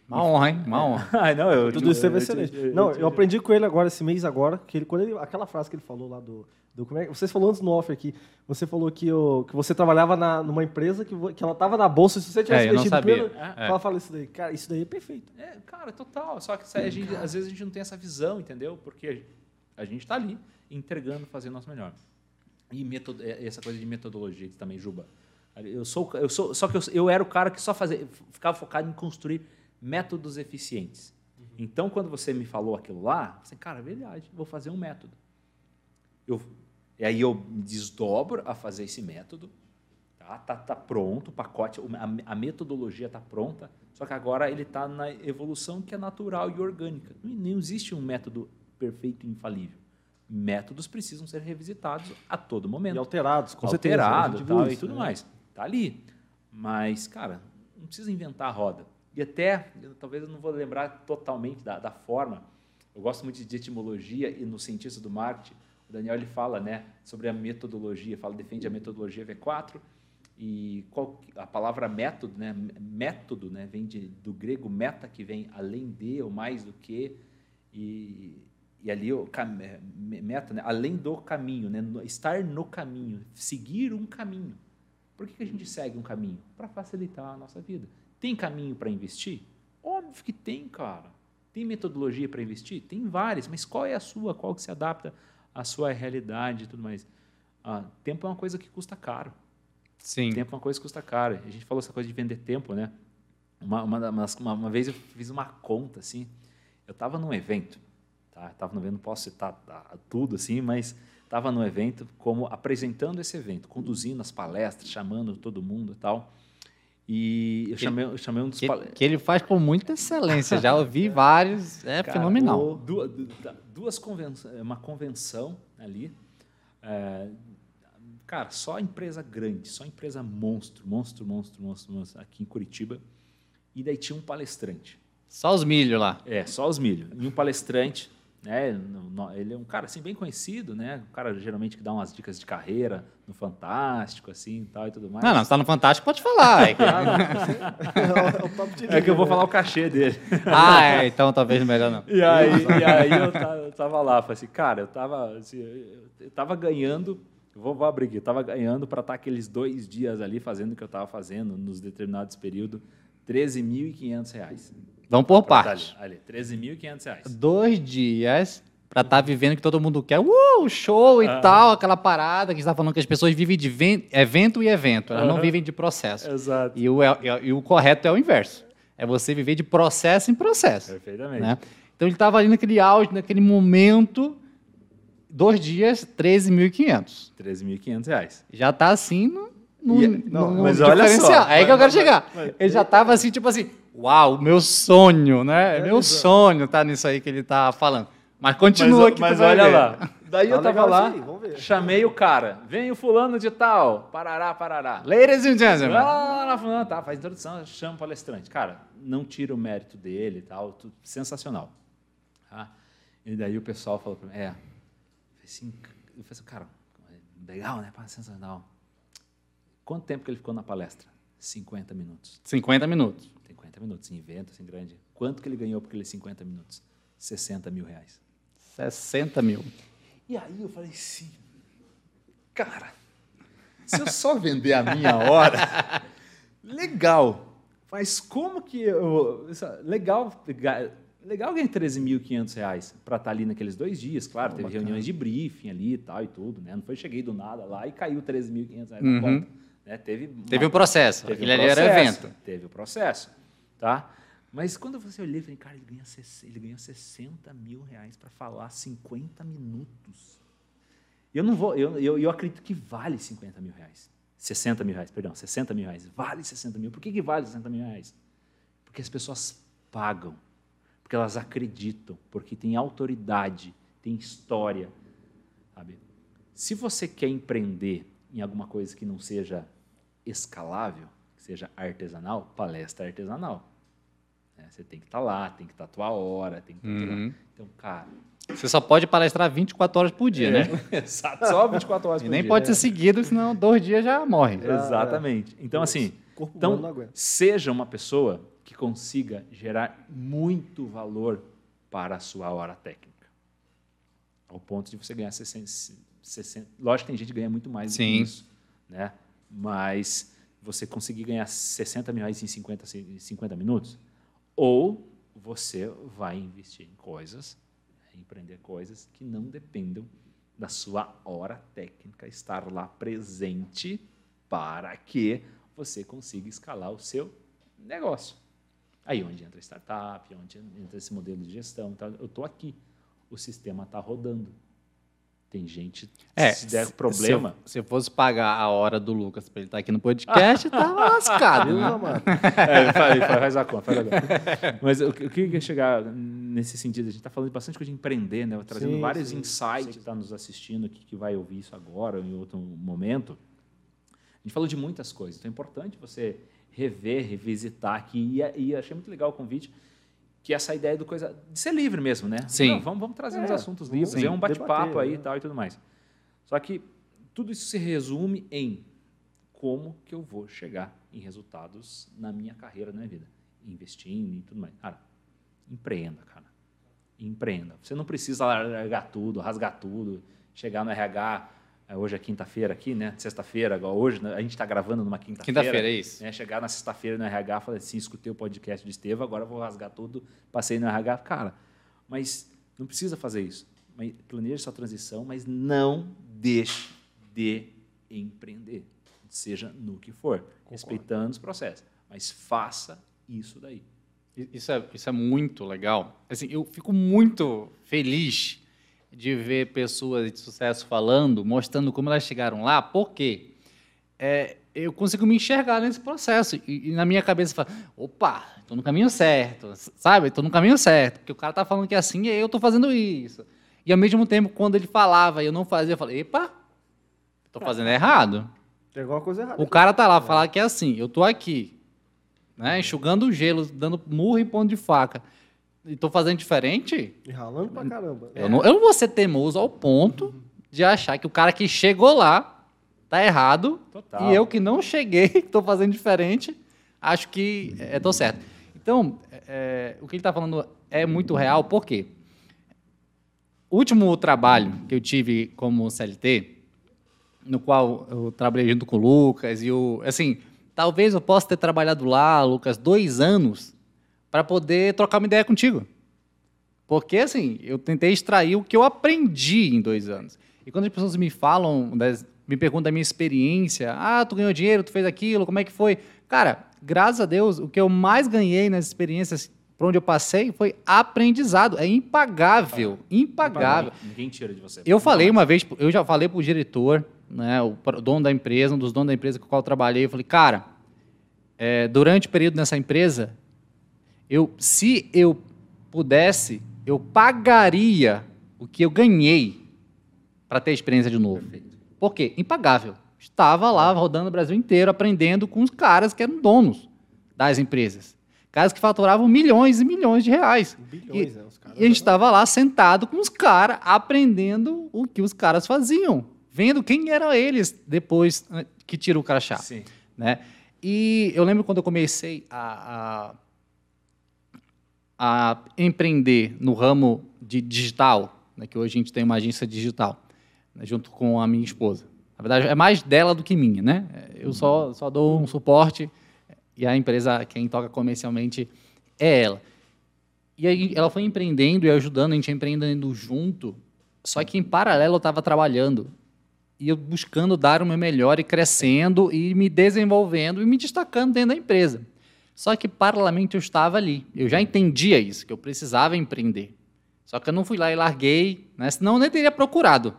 Uma honra, hein? Uma honra. Ai, não, eu, Tudo isso teve eu- excelente. eu- eu- Não, eu aprendi com ele agora, esse mês agora, que ele, quando ele, aquela frase que ele falou lá do. do como é, vocês falou antes no off aqui, você falou que, o, que você trabalhava na, numa empresa que, que ela estava na bolsa, e se você tivesse É, investido primeiro, É. Fala, fala isso daí. Cara, isso daí é perfeito. É, cara, total. Só que a gente, às vezes a gente não tem essa visão, entendeu? Porque a gente está ali entregando, fazendo o nosso melhor. E metodo, é, essa coisa de metodologia que também, Juba. Eu sou, eu sou, só que eu, eu era o cara que só fazia, ficava focado em construir métodos eficientes. Então, quando você me falou aquilo lá, eu falei, cara, é verdade, vou fazer um método. Eu, e aí eu me desdobro a fazer esse método, tá, tá, tá pronto, o pacote, a, a metodologia está pronta, só que agora ele está na evolução que é natural e orgânica. Não, não existe um método perfeito e infalível. Métodos precisam ser revisitados a todo momento E alterados, com certeza. alterado a gente tal, viu e tudo né? mais. Tá ali. Mas, cara, não precisa inventar a roda. E até, eu- talvez eu não vou lembrar totalmente da, da forma. Eu gosto muito de etimologia e no cientista do marketing, o Daniel ele fala né, sobre a metodologia, fala, defende a metodologia V4 e qual, a palavra método, né, método, né, vem de, do grego meta, que vem além de ou mais do que, e, e ali o é, me- meta, né, além do caminho, né, estar no caminho, seguir um caminho. Por que, que a gente segue um caminho? Para facilitar a nossa vida. Tem caminho para investir? Óbvio que tem, cara. Tem metodologia para investir? Tem várias, mas qual é a sua? Qual que se adapta à sua realidade e tudo mais? Ah, tempo é uma coisa que custa caro. Sim. Tempo é uma coisa que custa caro. A gente falou essa coisa de vender tempo, né? Uma, uma, uma, uma- vez eu fiz uma conta, assim. Eu estava num evento, tá? Estava no evento, não posso citar tudo, assim, mas estava no evento como apresentando esse evento, conduzindo as palestras, chamando todo mundo e tal. E eu chamei, eu chamei um dos Que, que ele faz com muita excelência. Já ouvi vários. É Cara, fenomenal. Duas, duas convenções, uma convenção ali. é, cara, só empresa grande, só empresa monstro, monstro, monstro, monstro, monstro, aqui em Curitiba. E daí tinha um palestrante. Só os milho lá. É, só os milho. E um palestrante, no- Ele é um cara assim bem conhecido, né? Um cara geralmente que dá umas dicas de carreira no Fantástico, assim, e tal e tudo mais. Não, não, você tá no Fantástico, pode falar. É que- é de É que eu vou falar o cachê dele. ah, é, então talvez melhor não. E aí, e aí eu, ta- eu tava lá, falei assim, cara, eu tava, assim, eu, tava ganhando, eu vou, vou abrir aqui, eu tava ganhando para estar aqueles dois dias ali fazendo o que eu tava fazendo nos determinados períodos, 13.500 reais. Vamos por Pra tá partes. Ali, ali, 13.500 reais. Dois dias pra estar vivendo o que todo mundo quer. Uh, show e Ah. tal, aquela parada que a gente tá falando que as pessoas vivem de ven- evento e evento. Elas não Aham. vivem de processo. Exato. E o, é- é- e o correto é o inverso. É você viver de processo em processo. Perfeitamente. né? Então ele estava ali naquele auge, naquele momento, dois dias, 13.500. 13.500 reais. Já está assim no, no, E- no- no mas olha só, é aí que eu mas- quero chegar. mas- ele já estava assim, tipo assim, uau, meu sonho, né? É, meu exato. sonho tá nisso aí que ele tá falando. Mas continua mas, aqui. mas olha ver. lá. Daí Tá eu tava lá, ver. chamei o cara. Vem o fulano de tal. Parará, parará. Ladies and gentlemen. Lá, lá, fulano, tá, faz introdução, chama o palestrante. Cara, não tira o mérito dele e tal, tudo sensacional. Tá? E daí o pessoal falou pra mim, é, eu falei assim, eu falei assim, cara, legal, né? Pá, sensacional. Quanto tempo que ele ficou na palestra? 50 minutos. 50 minutos. 50 minutos, em evento, assim, grande. Quanto que ele ganhou por aqueles 50 minutos? 60 mil reais. 60 mil. E aí eu falei assim, cara, Se eu só vender a minha hora, legal. Mas como que eu. Legal, legal ganhar 13.500 reais para estar tá ali naqueles dois dias. Claro, teve bacana. reuniões de briefing ali e tal e tudo, né? Não foi cheguei do nada lá e caiu 13.500 reais uhum. na conta. Né? Teve, uma, teve um processo. Teve Aquele um processo, ali era evento. Teve o processo. Tá? Mas quando você olhei, eu falei, cara, ele ganha, ele ganha 60 mil reais para falar 50 minutos. Eu não vou, eu, eu, eu, acredito que vale 50 mil reais. 60 mil reais, perdão, 60 mil reais. Vale 60 mil. Por que, que vale 60 mil reais? Porque as pessoas pagam, porque elas acreditam, porque tem autoridade, tem história. Sabe? Se você quer empreender em alguma coisa que não seja escalável, seja artesanal, palestra artesanal. Né? Você tem que estar tá lá, tem que estar tá a tua hora, tem que estar tá uhum. Então, cara. Você só pode palestrar 24 horas por dia, é, né? Exato, só 24 horas por e nem dia. pode ser seguido, senão dois dias já morre. Exatamente. Então, assim, então, seja uma pessoa que consiga gerar muito valor para a sua hora técnica. Ao ponto de você ganhar 60, 60 lógico que tem gente que ganha muito mais Sim. do que isso, né? Mas você conseguir ganhar 60 mil reais em 50, 50 minutos, ou você vai investir em coisas, empreender coisas que não dependam da sua hora técnica estar lá presente para que você consiga escalar o seu negócio. Aí onde entra startup, onde entra esse modelo de gestão, tá? eu estou aqui, o sistema está rodando. Tem gente, é, se der problema. Se, se eu fosse pagar a hora do Lucas para ele estar tá aqui no podcast, tava lascado. Né? mano? É, faz, faz a conta, faz a conta. Mas o, que eu queria chegar nesse sentido? A gente está falando bastante coisa de empreender, né? trazendo sim, vários sim, insights. Sim. está nos assistindo aqui, que vai ouvir isso agora ou em outro momento. A gente falou de muitas coisas. Então é importante você rever, revisitar aqui. E, e achei muito legal o convite que essa ideia do coisa de ser livre mesmo, né? Sim. Não, vamos, vamos trazer é, uns assuntos livres, sim. é um bate-papo aí e né? tal e tudo mais. Só que tudo isso se resume em como que eu vou chegar em resultados na minha carreira, na minha vida, investindo e tudo mais. Cara, empreenda, cara. Empreenda. Você não precisa largar tudo, rasgar tudo, chegar no RH é, hoje é quinta-feira aqui, né? Sexta-feira, hoje né? a gente está gravando numa quinta-feira. Quinta-feira, é isso. Né? Chegar na sexta-feira no RH, falei assim, escutei o podcast de Estevam, agora vou rasgar tudo, passei no RH. Cara, mas não precisa fazer isso. Planeje sua transição, mas não deixe de empreender, seja no que for, Concordo. respeitando os processos. Mas faça isso daí. Isso é, isso é muito legal. Assim, eu fico muito feliz de ver pessoas de sucesso falando, mostrando como elas chegaram lá, porque é, eu consigo me enxergar nesse processo. E, e na minha cabeça, fala, opa, estou no caminho certo, sabe? Estou no caminho certo, porque o cara está falando que é assim e eu estou fazendo isso. E ao mesmo tempo, quando ele falava e eu não fazia, eu falei, epa, estou fazendo errado. Tem alguma coisa errada. O cara tá lá, é. falar que é assim, eu estou aqui, né, enxugando o gelo, dando murro e ponto de faca e tô fazendo diferente. E ralando pra caramba. Eu, não, eu não vou ser teimoso ao ponto de achar que o cara que chegou lá tá errado. Total. E eu que não cheguei, que tô fazendo diferente, acho que é, tô certo. Então, é, o que ele está falando é muito real, por quê? O último trabalho que eu tive como CLT, no qual eu trabalhei junto com o Lucas, e o, assim, talvez eu possa ter trabalhado lá, Lucas, dois anos para poder trocar uma ideia contigo. Porque, assim, eu tentei extrair o que eu aprendi em dois anos. E quando as pessoas me falam, me perguntam da minha experiência, ah, tu ganhou dinheiro, tu fez aquilo, como é que foi? Cara, graças a Deus, o que eu mais ganhei nas experiências por onde eu passei foi aprendizado. É impagável, impagável. Ninguém tira de você. Eu falei uma vez, eu já falei para o diretor, né, o dono da empresa, um dos donos da empresa com a qual eu trabalhei, eu falei, cara, é, durante o período nessa empresa, eu, se eu pudesse, eu pagaria o que eu ganhei para ter experiência de novo. Perfeito. Por quê? Impagável. Estava lá rodando o Brasil inteiro, aprendendo com os caras que eram donos das empresas. Caras que faturavam milhões e milhões de reais. Bilhões, e, né? e a gente estava lá sentado com os caras, aprendendo o que os caras faziam. Vendo quem eram eles depois né, que tirou o crachá. Sim. Né? E eu lembro quando eu comecei a, a a empreender no ramo de digital, né, que hoje a gente tem uma agência digital, né, junto com a minha esposa, Na verdade, é mais dela do que minha, né? Eu só, só dou um suporte e a empresa, quem toca comercialmente, é ela. E aí ela foi empreendendo e ajudando, a gente empreendendo junto, só que em paralelo eu estava trabalhando e eu buscando dar o meu melhor e crescendo e me desenvolvendo e me destacando dentro da empresa. Só que paralelamente eu estava ali. Eu já entendia isso, que eu precisava empreender. Só que eu não fui lá e larguei, né? senão eu nem teria procurado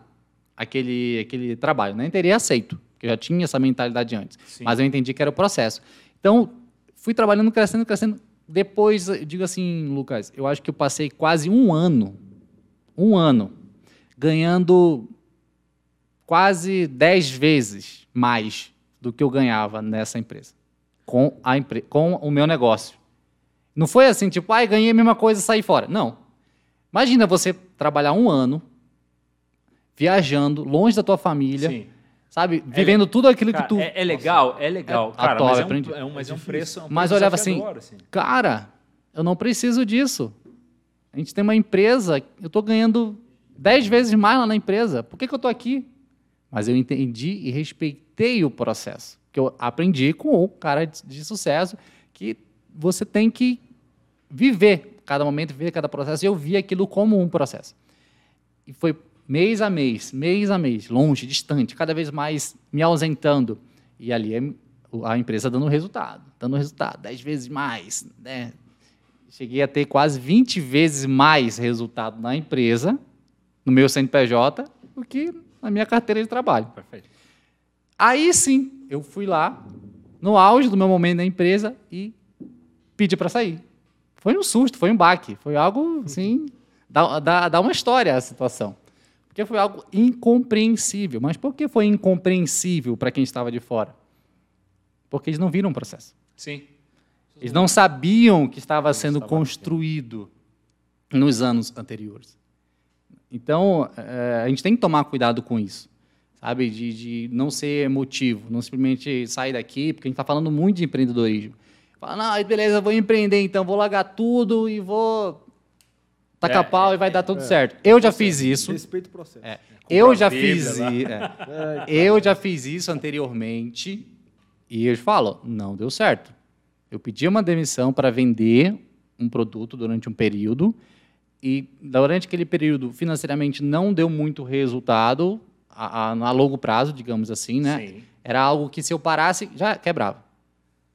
aquele, aquele trabalho, nem teria aceito, porque eu já tinha essa mentalidade antes. Sim. Mas eu entendi que era o processo. Então, fui trabalhando, crescendo, crescendo. Depois, digo assim, Lucas, eu acho que eu passei quase um ano, um ano, ganhando quase dez vezes mais do que eu ganhava nessa empresa, com, a com o meu negócio. Não foi assim, tipo, ai, ganhei a mesma coisa e saí fora. Não. Imagina você trabalhar um ano viajando, longe da tua família. Sim. Sabe? É Vivendo tudo aquilo cara, que tu. É, é legal, é legal. É, cara, mas, é um, é um, mas é um preço. É um mas olhava assim, assim, cara, eu não preciso disso. A gente tem uma empresa, eu estou ganhando dez vezes mais lá na empresa. Por que, que eu estou aqui? Mas eu entendi e respeitei o processo. Que eu aprendi com o cara de, de sucesso que você tem que viver cada momento, viver cada processo. E eu vi aquilo como um processo. E foi mês a mês, mês a mês, longe, distante, cada vez mais me ausentando. E ali é a empresa dando resultado, dando resultado, 10 vezes mais. Né? Cheguei a ter quase 20 vezes mais resultado na empresa, no meu CNPJ, do que na minha carteira de trabalho. Perfeito. Aí sim, eu fui lá, no auge do meu momento na empresa, e pedi para sair. Foi um susto, foi um baque, foi algo assim. Dá, dá, dá uma história a situação. Porque foi algo incompreensível. Mas por que foi incompreensível para quem estava de fora? Porque eles não viram o processo. Sim. Eles não sabiam que estava sendo construído nos anos anteriores. Então, é, a gente tem que tomar cuidado com isso, sabe? De, de não ser emotivo, não simplesmente sair daqui, porque a gente está falando muito de empreendedorismo. Fala, não, beleza, vou empreender então, vou largar tudo e vou taca é, pau é, e vai dar tudo é, certo. Eu já fiz isso. Respeito o processo. É. Eu já fiz é. Eu já fiz isso anteriormente e eu falo, não deu certo. Eu pedi uma demissão para vender um produto durante um período e durante aquele período financeiramente não deu muito resultado a, a, a longo prazo, digamos assim, né? Sim. Era algo que se eu parasse já quebrava.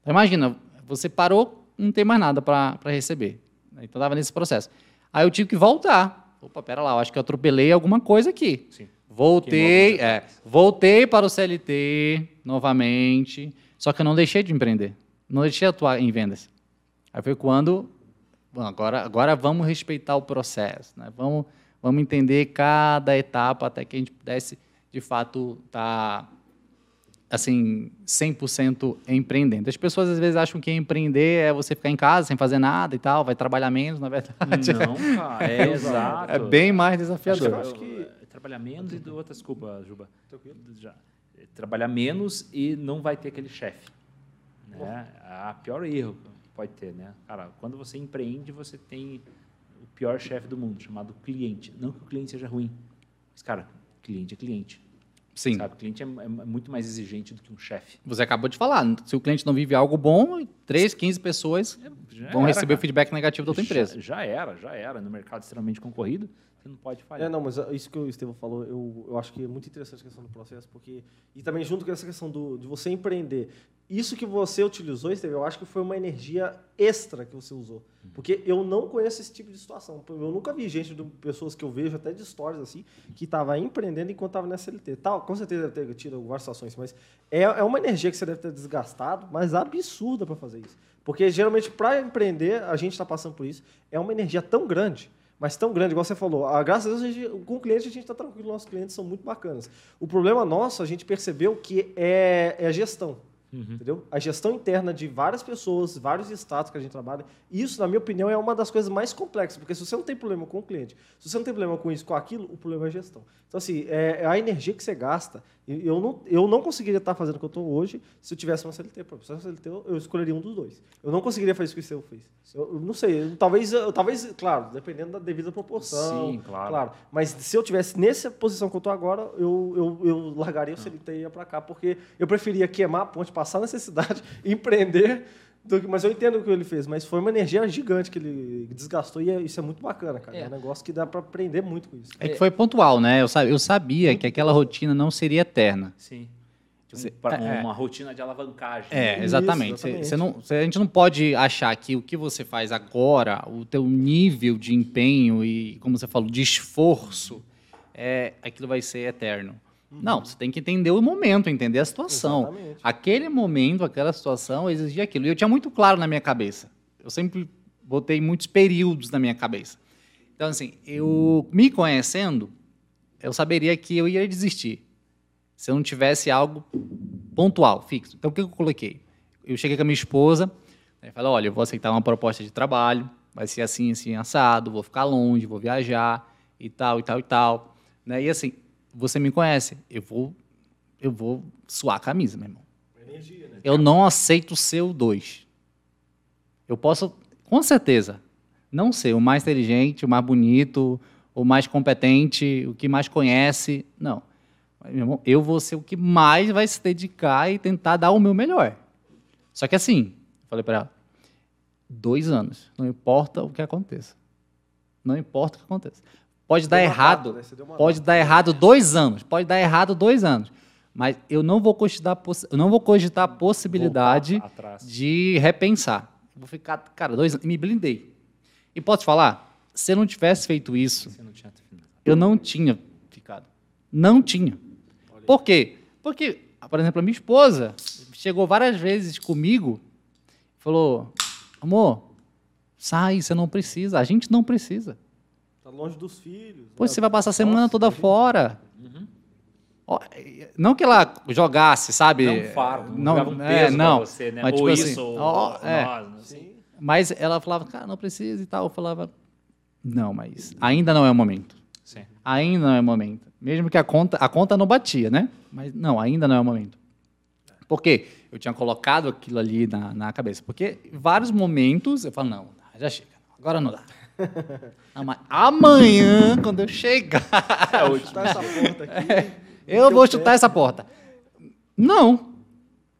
Então, imagina, você parou, não tem mais nada para receber. Então estava nesse processo. Aí eu tive que voltar. Opa, pera lá, eu acho que eu atropelei alguma coisa aqui. Sim. Voltei, é, voltei para o CLT novamente, só que eu não deixei de empreender. Não deixei de atuar em vendas. Aí foi quando, bom, agora, agora vamos respeitar o processo, né? vamos, vamos entender cada etapa até que a gente pudesse, de fato, estar tá assim, 100% empreendendo. As pessoas às vezes acham que empreender é você ficar em casa sem fazer nada e tal, vai trabalhar menos, na verdade. Não, cara, é, exato. É bem mais desafiador. Acho que, acho que trabalhar menos e outra desculpa, Juba. Já, trabalhar menos e não vai ter aquele chefe. Né? A pior erro que pode ter, né? Cara, quando você empreende, você tem o pior chefe do mundo, chamado cliente. Não que o cliente seja ruim, mas cara, cliente é cliente. Sim. Sabe? O cliente é, é muito mais exigente do que um chefe. Você acabou de falar, se o cliente não vive algo bom, 3, 15 pessoas já vão era, receber o feedback negativo da outra empresa. Já, já, era, já era. No mercado extremamente concorrido, você não pode falhar. É, não, mas isso que o Estevão falou, eu, eu acho que é muito interessante a questão do processo, porque. E também junto com essa questão do, de você empreender. Isso que você utilizou, Estevão, eu acho que foi uma energia extra que você usou. Porque eu não conheço esse tipo de situação. Eu nunca vi gente, de pessoas que eu vejo até de stories assim, que estava empreendendo enquanto estava na SLT. Tal, com certeza deve ter tido algumas situações, mas é, é uma energia que você deve ter desgastado, mas absurda para fazer isso. Porque geralmente para empreender, a gente está passando por isso, é uma energia tão grande mas tão grande, igual você falou. Ah, graças a Deus, a gente, com o cliente, a gente está tranquilo, nossos clientes são muito bacanas. O problema nosso, a gente percebeu que é, é a gestão. Uhum. Entendeu? A gestão interna de várias pessoas, vários estados que a gente trabalha, isso, na minha opinião, é uma das coisas mais complexas, porque se você não tem problema com o cliente, se você não tem problema com isso, com aquilo, o problema é a gestão. Então, assim, é, é a energia que você gasta Eu não, eu não conseguiria estar fazendo o que eu estou hoje se eu tivesse uma CLT. Se eu CLT, eu escolheria um dos dois. Eu não conseguiria fazer isso que o seu fez. Eu, eu não sei. eu- talvez, eu- talvez, claro, dependendo da devida proporção. Sim, claro. Mas se eu tivesse nessa posição que eu estou agora, eu, eu, eu largaria o CLT e ia para cá, porque eu preferia queimar a ponte, passar necessidade, empreender. Mas eu entendo o que ele fez, mas foi uma energia gigante que ele desgastou e é- isso é muito bacana, cara. É, É. um negócio que dá para aprender muito com isso. É que foi pontual, né? Eu, sa- eu sabia que aquela rotina não seria eterna. Sim. Você- Um- pra- é, é. uma rotina de alavancagem. É, né? exatamente. Cê- exatamente. cê não, cê- a gente não pode achar que o que você faz agora, o teu nível de empenho e, como você falou, de esforço, é, aquilo vai ser eterno. Não, você tem que entender o momento, entender a situação. Exatamente. Aquele momento, aquela situação exigia aquilo. E eu tinha muito claro na minha cabeça. Eu sempre botei muitos períodos na minha cabeça. Então, assim, eu me conhecendo, eu saberia que eu ia desistir se eu não tivesse algo pontual, fixo. Então, o que eu coloquei? Eu cheguei com a minha esposa, né, falei, olha, eu vou aceitar uma proposta de trabalho, vai ser assim, assim, assado, vou ficar longe, vou viajar, e tal, e tal, e tal. Né? E assim, você me conhece, eu vou, eu vou suar a camisa, meu irmão. Energia, né? Eu não aceito ser o dois. Eu posso, com certeza, não ser o mais inteligente, o mais bonito, o mais competente, o que mais conhece. Não. Meu irmão, eu vou ser o que mais vai se dedicar e tentar dar o meu melhor. Só que assim, falei para ela, dois anos, não importa o que aconteça. Não importa o que aconteça. Pode dar errado, data, né? Pode dar errado dois anos, pode dar errado dois anos. Mas eu não vou cogitar, eu não vou cogitar a possibilidade de repensar. Vou ficar, cara, dois anos, me blindei. E posso te falar, se eu não tivesse feito isso, não tinha eu não tinha ficado. Não tinha. Por quê? Porque, por exemplo, a minha esposa chegou várias vezes comigo e falou: amor, sai, você não precisa. A gente não precisa. Tá longe dos filhos. Pô, né? você vai passar a semana Nossa, toda fora. Ó, Não que ela jogasse, sabe? Não um fardo, não, não, um é, peso não. pra você, né? Mas, ou tipo isso, assim, ou, ó, ou é. nós? Assim. Sim. Mas ela falava, cara, não precisa e tal. Eu falava, não, mas ainda não é o momento. Sim. Ainda não é o momento. Mesmo que a conta, a conta não batia, né? Mas não, ainda não é o momento. Por quê? Eu tinha colocado aquilo ali na, na cabeça. Porque em vários momentos eu falo, não, já chega, agora não dá. Não, amanhã, quando eu chegar, É o Chutar essa porta aqui. eu Teu vou pé. chutar essa porta. Não.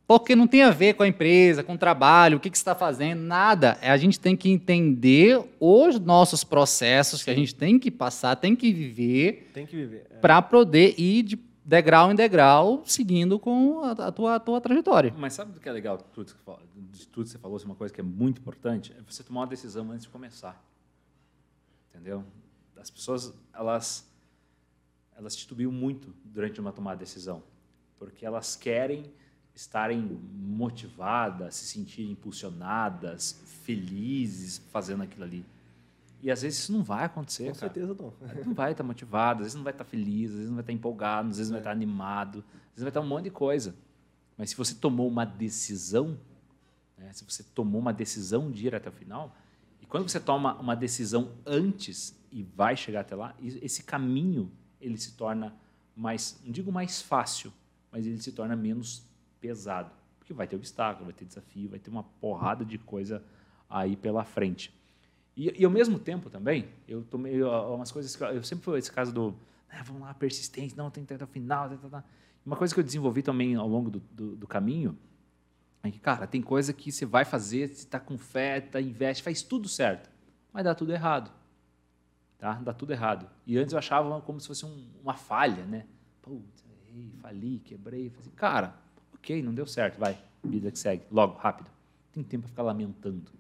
Porque não tem a ver com a empresa, com o trabalho, o que, que você está fazendo, nada. É, A gente tem que entender os nossos processos que a gente tem que passar, tem que viver Tem que viver. é. para poder ir de degrau em degrau, seguindo com a, a tua, a tua trajetória. Mas sabe do que é legal de tudo que você falou? De tudo que você falou, assim, uma coisa que é muito importante é você tomar uma decisão antes de começar. Entendeu? As pessoas, elas, elas titubeam muito durante uma tomada de decisão, porque elas querem estarem motivadas, se sentirem impulsionadas, felizes fazendo aquilo ali. E às vezes isso não vai acontecer, Com cara. certeza não. Não vai estar motivado, às vezes não vai estar feliz, às vezes não vai estar empolgado, às vezes não vai estar animado, às vezes vai estar um monte de coisa. Mas se você tomou uma decisão, né, se você tomou uma decisão de ir até o final, quando você toma uma decisão antes e vai chegar até lá, esse caminho ele se torna mais, não digo mais fácil, mas ele se torna menos pesado, porque vai ter obstáculo, vai ter desafio, vai ter uma porrada de coisa aí pela frente. E, e ao mesmo tempo também, eu tomei umas coisas que eu, eu sempre fui esse caso do, ah, vamos lá, persistência, não, tem que até o final. Tá, tá, tá. Uma coisa que eu desenvolvi também ao longo do, do, do caminho é cara, tem coisa que você vai fazer, você está com fé, tá, investe, faz tudo certo, mas dá tudo errado. Tá? Dá tudo errado. E antes eu achava como se fosse um- uma falha, né? Putz, errei, fali, quebrei. Falei cara, ok, não deu certo, vai, vida que segue, logo, rápido. Não tem tempo para ficar lamentando.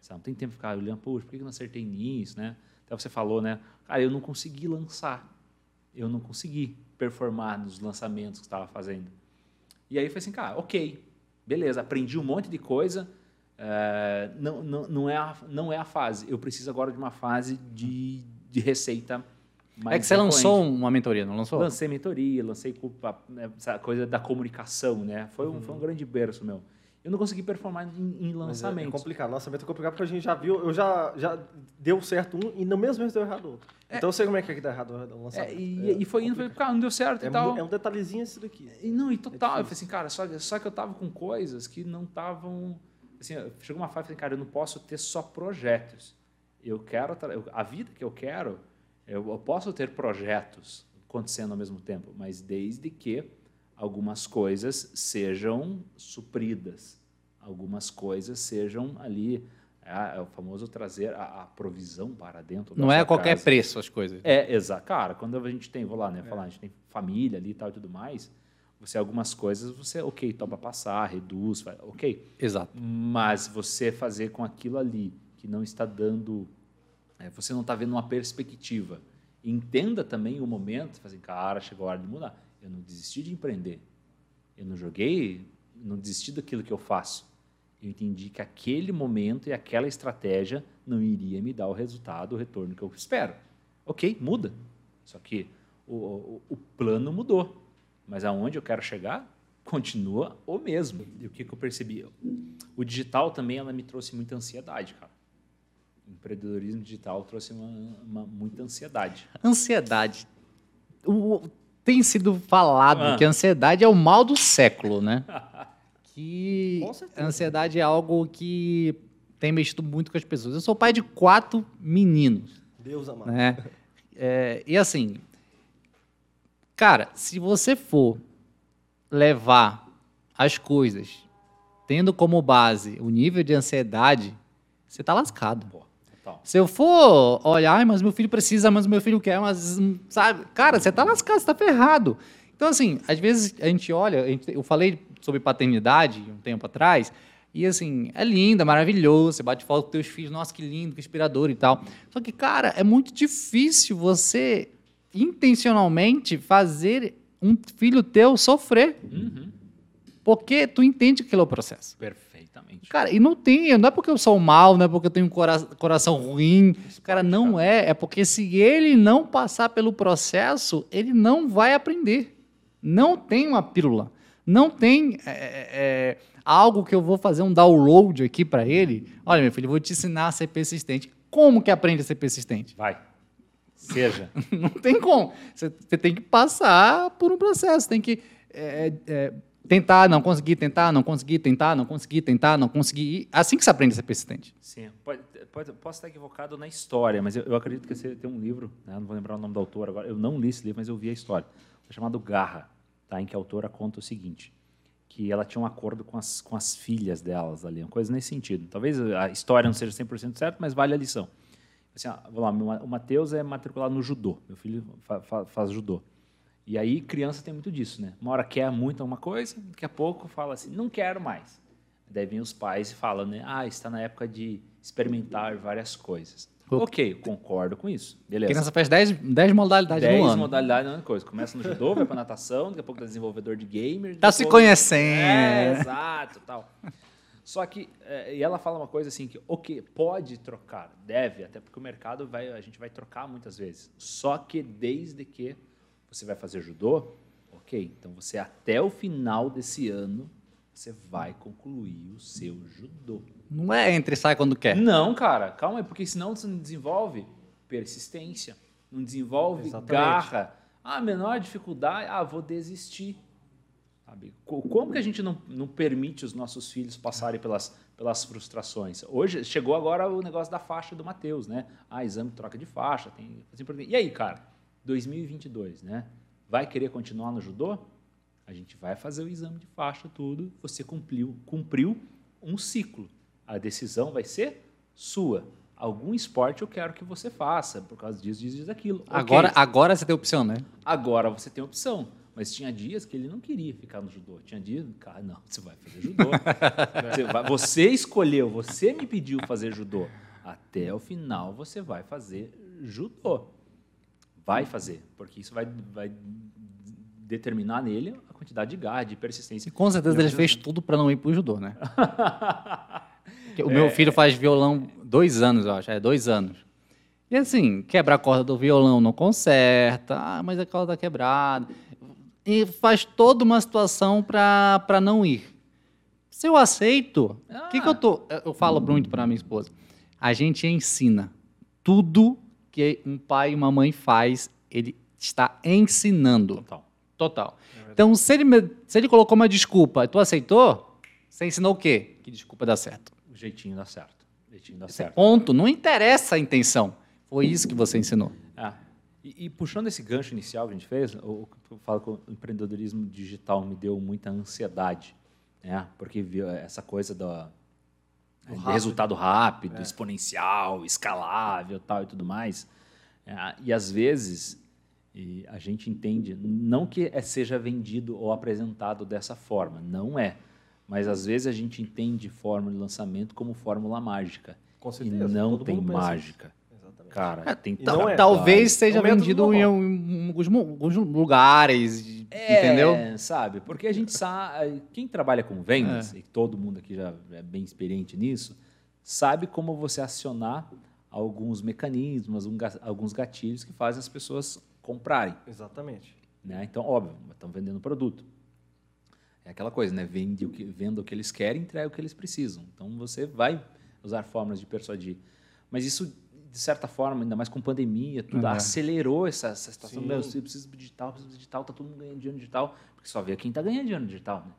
Sabe? Não tem tempo para ficar olhando, poxa, por que eu não acertei nisso, né? Até você falou, né? Cara, eu não consegui lançar. Eu não consegui performar nos lançamentos que estava fazendo. E aí foi assim, cara, ok, beleza, aprendi um monte de coisa. eh, não, não, não, é a, não é a fase. Eu preciso agora de uma fase de, de receita mais é que você frequente. lançou uma mentoria, não lançou? Lancei mentoria, lancei culpa, né, essa coisa da comunicação, né? Foi um, foi um grande berço meu. Eu não consegui performar em, em Mas é-. É complicado. Lançamento é complicado porque a gente já viu, eu já, já deu certo um e no mesmo mês deu errado outro. Então eu sei como é que é que dá errado o lançamento. É, e, e foi indo, falei, cara, não deu certo É, e tal. mu- é um detalhezinho esse daqui. E não, e total. eu falei assim, cara, só, só que eu tava com coisas que não estavam. Assim, chegou uma fase, eu falei, cara, eu não posso ter só projetos. Eu quero. A vida que eu quero, eu, eu posso ter projetos acontecendo ao mesmo tempo, mas desde que algumas coisas sejam supridas, algumas coisas sejam ali. É, é o famoso trazer a, a provisão para dentro. da Não é a qualquer casa. preço as coisas. É, exato. Cara, quando a gente tem, vou lá, né? Falar, a gente tem família ali e tal e tudo mais. Você, algumas coisas, você, ok, topa passar, reduz, vai, ok. Exato. Mas você fazer com aquilo ali que não está dando. é, você não está vendo uma perspectiva. Entenda também o momento, fazer, cara, chegou a hora de mudar. Eu não desisti de empreender. Eu não joguei, não desisti daquilo que eu faço. Eu entendi que aquele momento e aquela estratégia não iria me dar o resultado, o retorno que eu espero. Ok, muda. Só que o, o, o plano mudou. Mas aonde eu quero chegar continua o mesmo. E o que, que eu percebi? O digital também ela me trouxe muita ansiedade, cara. Empreendedorismo digital trouxe uma, uma- muita ansiedade. Ansiedade. O- tem sido falado Ah. que a ansiedade é o mal do século, né? que a ansiedade é algo que tem mexido muito com as pessoas. Eu sou pai de quatro meninos, Deus amado. né? É, e assim, cara, se você for levar as coisas tendo como base o nível de ansiedade, você tá lascado. Pô, total. Se eu for olhar, "Ai, mas meu filho precisa, mas meu filho quer, mas hum, sabe? Cara, você tá lascado, você tá ferrado. Então, assim, às vezes a gente olha, a gente- eu falei sobre paternidade um tempo atrás, e assim, é lindo, é maravilhoso, você bate foto com teus filhos, nossa, que lindo, que inspirador e tal. Só que, cara, é muito difícil você intencionalmente fazer um filho teu sofrer, Uhum. porque tu entende que aquele é o processo. Perfeitamente. Cara, e não tem, não é porque eu sou mal, não é porque eu tenho um cora- coração ruim. Cara, não é. É porque se ele não passar pelo processo, ele não vai aprender. Não tem uma pílula. Não tem é, é, é, algo que eu vou fazer um download aqui para ele. Olha, meu filho, eu vou te ensinar a ser persistente. Como que aprende a ser persistente? Vai. Seja. Não tem como. Você, tem que passar por um processo, tem que é, é, tentar, não conseguir, tentar, não conseguir, tentar, não conseguir, tentar, não conseguir. Assim que você aprende a ser persistente. Sim. Pode, pode- posso estar equivocado na história, mas eu, eu acredito que você tem um livro, né? não vou lembrar o nome do autor agora. Eu não li esse livro, mas eu vi a história. Chamado Garra, tá? em que a autora conta o seguinte: que ela tinha um acordo com as, com as filhas delas ali, uma coisa nesse sentido. Talvez a história não seja 100% certa, mas vale a lição. Assim, ó, vamos lá, o Matheus é matriculado no judô, meu filho fa- fa- faz judô. E aí, criança tem muito disso, né? Uma hora quer muito uma coisa, daqui a pouco fala assim, não quero mais. Daí vem os pais e falam, né? Ah, está na época de experimentar várias coisas. Ok, concordo com isso. A Beleza. criança faz 10 10 modalidades no 10 ano. modalidades, é uma coisa. Começa no judô, vai pra natação, daqui a pouco tá desenvolvedor de gamer. Tá se conhecendo. É, exato, tal. Só que, é, e ela fala uma coisa assim que, ok, pode trocar, deve, até porque o mercado vai, a gente vai trocar muitas vezes. Só que desde que você vai fazer judô, ok, então você até o final desse ano você vai concluir o seu judô. Não é entre e sai quando quer. Não, cara, calma aí, porque senão você não desenvolve persistência, não desenvolve Exatamente. garra. Ah, menor dificuldade, ah, vou desistir. Sabe? Co- Como que a gente não, não permite os nossos filhos passarem pelas, pelas frustrações? Hoje, chegou agora o negócio da faixa do Matheus, né? Ah, exame troca de faixa. Tem, assim e aí, cara? 2022, né? Vai querer continuar no judô? A gente vai fazer o exame de faixa, tudo. Você cumpriu, cumpriu um ciclo. A decisão vai ser sua. Algum esporte eu quero que você faça, por causa disso, disso, disso, daquilo. Agora, agora você tem opção, né? Agora você tem opção. Mas tinha dias que ele não queria ficar no judô. Tinha dias, cara, não, você vai fazer judô. você, vai- você escolheu, você me pediu fazer judô. Até o final você vai fazer judô. Vai fazer, porque isso vai, vai determinar nele a quantidade de garra, de persistência. E com certeza ele fez tudo para não ir pro judô, né? O meu filho faz violão dois anos, eu acho. É, dois anos. E assim, quebra a corda do violão, não conserta. Ah, mas a corda tá quebrada. E faz toda uma situação para não ir. Se eu aceito, o Ah. que, que eu tô. Eu falo muito para minha esposa. A gente ensina tudo que um pai e uma mãe faz, ele está ensinando. Total. Total. Então, se ele, se ele colocou uma desculpa, tu aceitou? Você ensinou o quê? Que desculpa dá certo. O jeitinho dá certo. O jeitinho dá Esse é certo. ponto. Não interessa a intenção. Foi isso que você ensinou. É. E, e puxando esse gancho inicial que a gente fez, o- eu falo que o empreendedorismo digital me deu muita ansiedade, né? Porque viu essa coisa do, de rápido. resultado rápido, exponencial, escalável, tal e tudo mais. É, e às vezes e a gente entende, não que é- seja vendido ou apresentado dessa forma, não é. Mas às vezes a gente entende fórmula de lançamento como fórmula mágica. Com E certeza. não todo tem isso. mágica. Exatamente. Cara, tem e não é. Talvez seja É um método vendido em, alguns, alguns lugares, É, entendeu? sabe? Porque a gente sabe. Quem trabalha com vendas, e todo mundo aqui já é bem experiente nisso, sabe como você acionar alguns mecanismos, alguns gatilhos que fazem as pessoas comprarem. Exatamente. Né? Então, óbvio, estão vendendo produto. É aquela coisa, né? Vende o que, venda o que eles querem, entrega o que eles precisam. Então, você vai usar formas de persuadir. Mas isso, de certa forma, ainda mais com pandemia, tudo acelerou essa, essa situação. Sim. Meu, eu preciso de digital, eu preciso de digital, tá todo mundo ganhando dinheiro digital. Porque só vê quem está ganhando dinheiro digital. Né?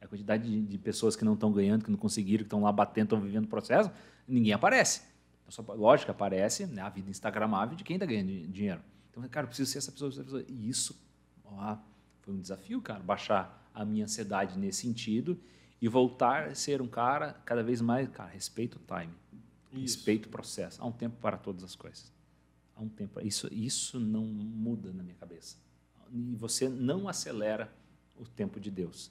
A quantidade de, de pessoas que não estão ganhando, que não conseguiram, que estão lá batendo, estão vivendo o processo, ninguém aparece. Então, só, lógico, aparece né, a vida instagramável de quem está ganhando di- dinheiro. Então, cara, eu preciso ser essa pessoa, essa pessoa. E isso ó, foi um desafio, cara, baixar a minha ansiedade nesse sentido e voltar a ser um cara cada vez mais, cara, respeito o time, respeito o processo. Há um tempo para todas as coisas. Há um tempo. para- Isso, isso não muda na minha cabeça. E você não acelera o tempo de Deus,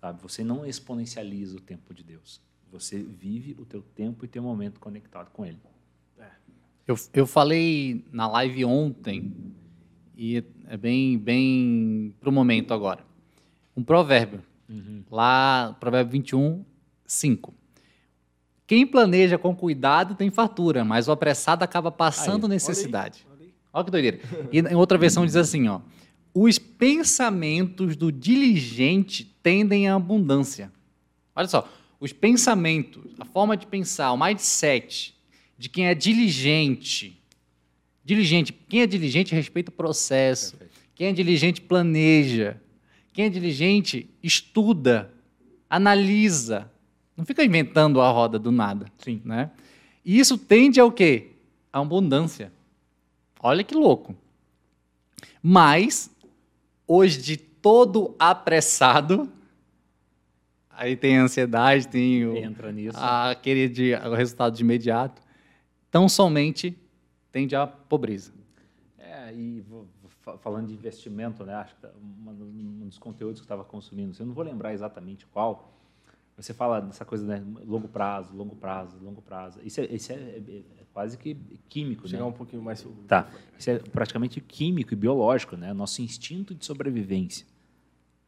sabe? Você não exponencializa o tempo de Deus. Você vive o teu tempo e teu momento conectado com Ele. Eu, eu falei na live ontem, e é bem, bem pro momento agora. Um provérbio. Lá, provérbio 21, 5. Quem planeja com cuidado tem fartura, mas o apressado acaba passando Aí, necessidade. Olha aí. Olha que doideira. E em outra versão diz assim, ó. Os pensamentos do diligente tendem à abundância. Olha só, os pensamentos, a forma de pensar, o mindset de quem é diligente. Diligente, quem é diligente respeita o processo. Perfeito. Quem é diligente planeja. Quem é diligente estuda, analisa. Não fica inventando a roda do nada. Sim. Né? E isso tende ao quê? A abundância. Olha que louco. Mas, hoje, de todo apressado, aí tem a ansiedade, tem o, Entra nisso. aquele de, o resultado de imediato, tão somente tende à pobreza. É, e falando de investimento, né? Acho que tá um dos conteúdos que eu estava consumindo, eu não vou lembrar exatamente qual. Você fala dessa coisa, né? Longo prazo, longo prazo, longo prazo. Isso é, isso é- é- é quase que químico, Chegar né? um pouquinho mais. Tá. Isso é praticamente químico e biológico, né? Nosso instinto de sobrevivência.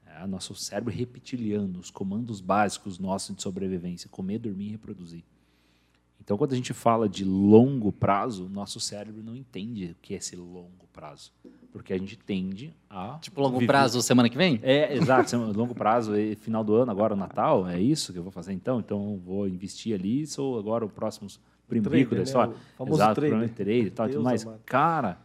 É, nosso cérebro reptiliano, os comandos básicos nossos de sobrevivência: comer, dormir e reproduzir. Então, quando a gente fala de longo prazo, nosso cérebro não entende o que é esse longo prazo. Porque a gente tende a. Tipo, longo viver- prazo, semana que vem? É, exato. longo prazo, e final do ano, agora o Natal, é isso que eu vou fazer então? Então, eu vou investir ali, sou agora o próximo Trader, rico da né? história. O famoso exato, trader. programa de trade e tal, e tudo Deus mais. amado. Cara,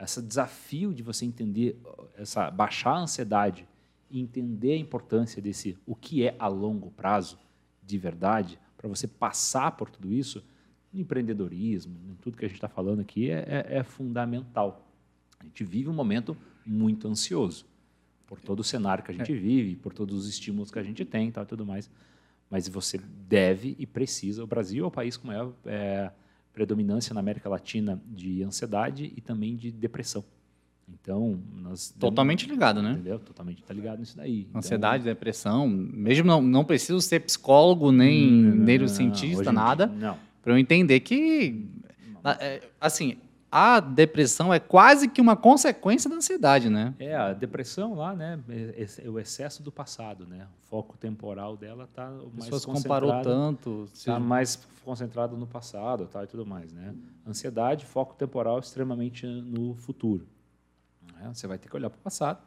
esse desafio de você entender, essa, baixar a ansiedade e entender a importância desse, o que é a longo prazo, de verdade, para você passar por tudo isso, no empreendedorismo, em tudo que a gente está falando aqui, é, é- é fundamental. A gente vive um momento muito ansioso por todo o cenário que a gente vive, por todos os estímulos que a gente tem, tal, e tudo mais. Mas você deve e precisa. O Brasil é o país com maior é, predominância na América Latina de ansiedade e também de depressão. Então, nós Totalmente ligado, né? entendeu? Totalmente está ligado nisso daí. Então, Ansiedade, depressão, mesmo não, não preciso ser psicólogo, nem Hum, não, neurocientista, em nada, Não. para eu entender que, é, assim, a depressão é quase que uma consequência da ansiedade, né? É, a depressão lá, né? É, é o excesso do passado, né? O foco temporal dela está mais pessoas comparou concentrado tanto. se- Está mais concentrado no passado tal, e tudo mais. Né? Ansiedade, foco temporal extremamente no futuro. Né? Você vai ter que olhar para o passado,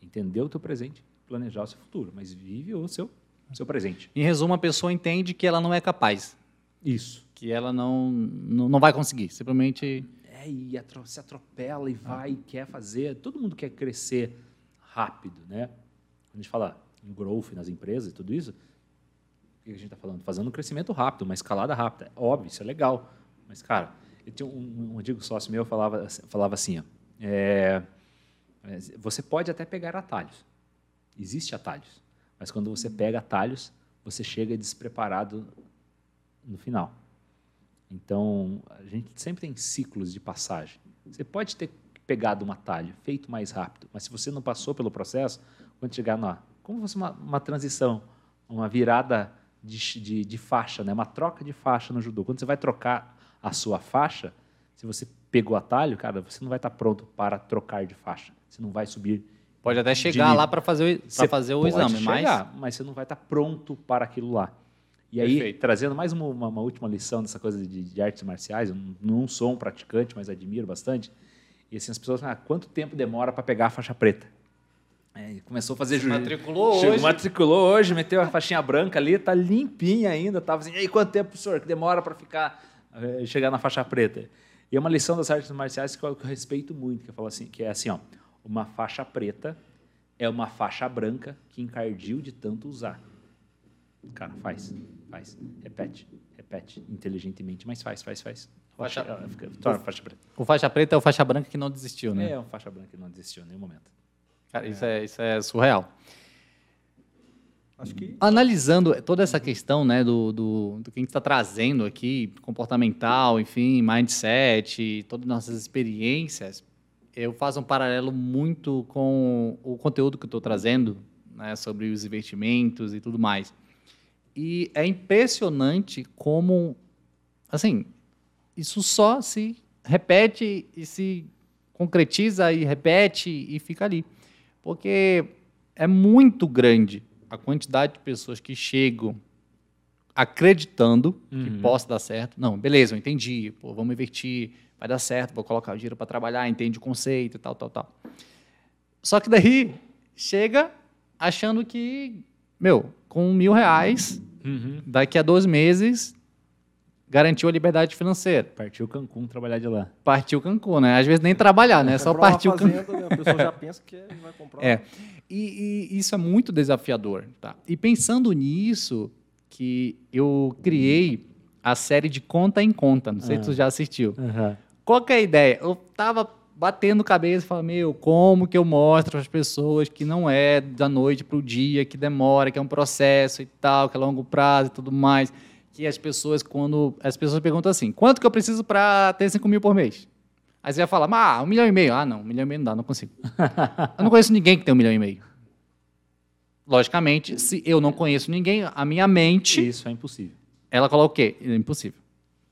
entender o teu presente, planejar o seu futuro, mas vive o seu seu presente. Em resumo, a pessoa entende que ela não é capaz, Isso. que ela não, não, não vai conseguir. Simplesmente. É, e atro- se atropela e vai e quer fazer. Todo mundo quer crescer rápido, né? Quando a gente fala em growth nas empresas e tudo isso, o que a gente está falando? Fazendo um crescimento rápido, uma escalada rápida. É óbvio, isso é legal. Mas, cara, eu tinha um, um antigo sócio meu falava, falava assim: ó, é, você pode até pegar atalhos. Existe atalhos. Mas quando você pega atalhos, você chega despreparado no final. Então, a gente sempre tem ciclos de passagem. Você pode ter pegado um atalho, feito mais rápido, mas se você não passou pelo processo, quando chegar na. Como fosse uma, uma transição, uma virada de, de, de faixa, né? uma troca de faixa no judô. Quando você vai trocar a sua faixa, se você pegou atalho, cara, você não vai estar pronto para trocar de faixa. Você não vai subir. Pode até chegar lá para fazer, o- pra fazer o pode exame, mas. chegar, mas você não vai estar pronto para aquilo lá. E aí, Perfeito. trazendo mais uma, uma- última lição dessa coisa de, de artes marciais, eu não- não sou um praticante, mas admiro bastante. E assim, as pessoas falam, ah, quanto tempo demora para pegar a faixa preta? É, começou a fazer jiu-jitsu. matriculou Chegou, hoje. matriculou hoje, meteu a faixinha branca ali, tá limpinha ainda. Tava assim, e aí, quanto tempo, professor, que demora para ficar, eh, chegar na faixa preta? E é uma lição das artes marciais que eu, que eu respeito muito, que eu falo assim, que é assim, ó, uma faixa preta é uma faixa branca que encardiu de tanto usar. Cara, faz, faz, repete, repete, inteligentemente, mas faz, faz, faz. Faixa- Faixa, fica, torna a faixa preta. O faixa preta é o faixa branca que não desistiu, né? É uma faixa branca que não desistiu em nenhum momento. Cara, isso, é, isso é surreal. Acho que Analisando toda essa questão né, do, do, do que a gente está trazendo aqui, comportamental, enfim, mindset, todas as nossas experiências, eu faço um paralelo muito com o conteúdo que eu estou trazendo né, sobre os investimentos e tudo mais. E é impressionante como, assim, isso só se repete e se concretiza e repete e fica ali. Porque é muito grande a quantidade de pessoas que chegam acreditando que Uhum. possa dar certo. Não, beleza, eu entendi. Pô, vamos investir, vai dar certo, vou colocar o dinheiro para trabalhar, entende o conceito e tal, tal, tal. Só que daí chega achando que, meu, com mil reais, daqui a dois meses, garantiu a liberdade financeira. Partiu Cancún trabalhar de lá. Partiu Cancún, né? Às vezes nem trabalhar, né? Só partiu Cancún. né, a pessoa já pensa que vai comprar. É. E, e isso é muito desafiador, tá? E pensando nisso, que eu criei a série de Conta em Conta. Não sei se tu já assistiu. Qual que é a ideia? Eu tava batendo cabeça e falando, meu, como que eu mostro às pessoas que não é da noite para o dia, que demora, que é um processo e tal, que é longo prazo e tudo mais. Que as pessoas, quando. As pessoas perguntam assim: quanto que eu preciso para ter 5 mil por mês? Aí você vai falar, ah, um milhão e meio. Ah, não, um milhão e meio não dá, não consigo. eu não conheço ninguém que tem um milhão e meio. Logicamente, se eu não conheço ninguém, a minha mente Isso é impossível. ela coloca o quê? É impossível.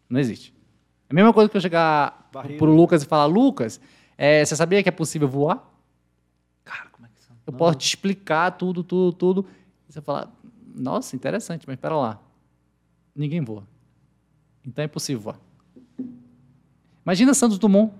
Não existe. É a mesma coisa que eu chegar Barreira. pro Lucas e falar, Lucas, é, você sabia que é possível voar? Cara, como é que são? Eu posso te explicar tudo, tudo, tudo. E você fala, nossa, interessante, mas espera lá. Ninguém voa. Então é impossível voar. Imagina Santos Dumont,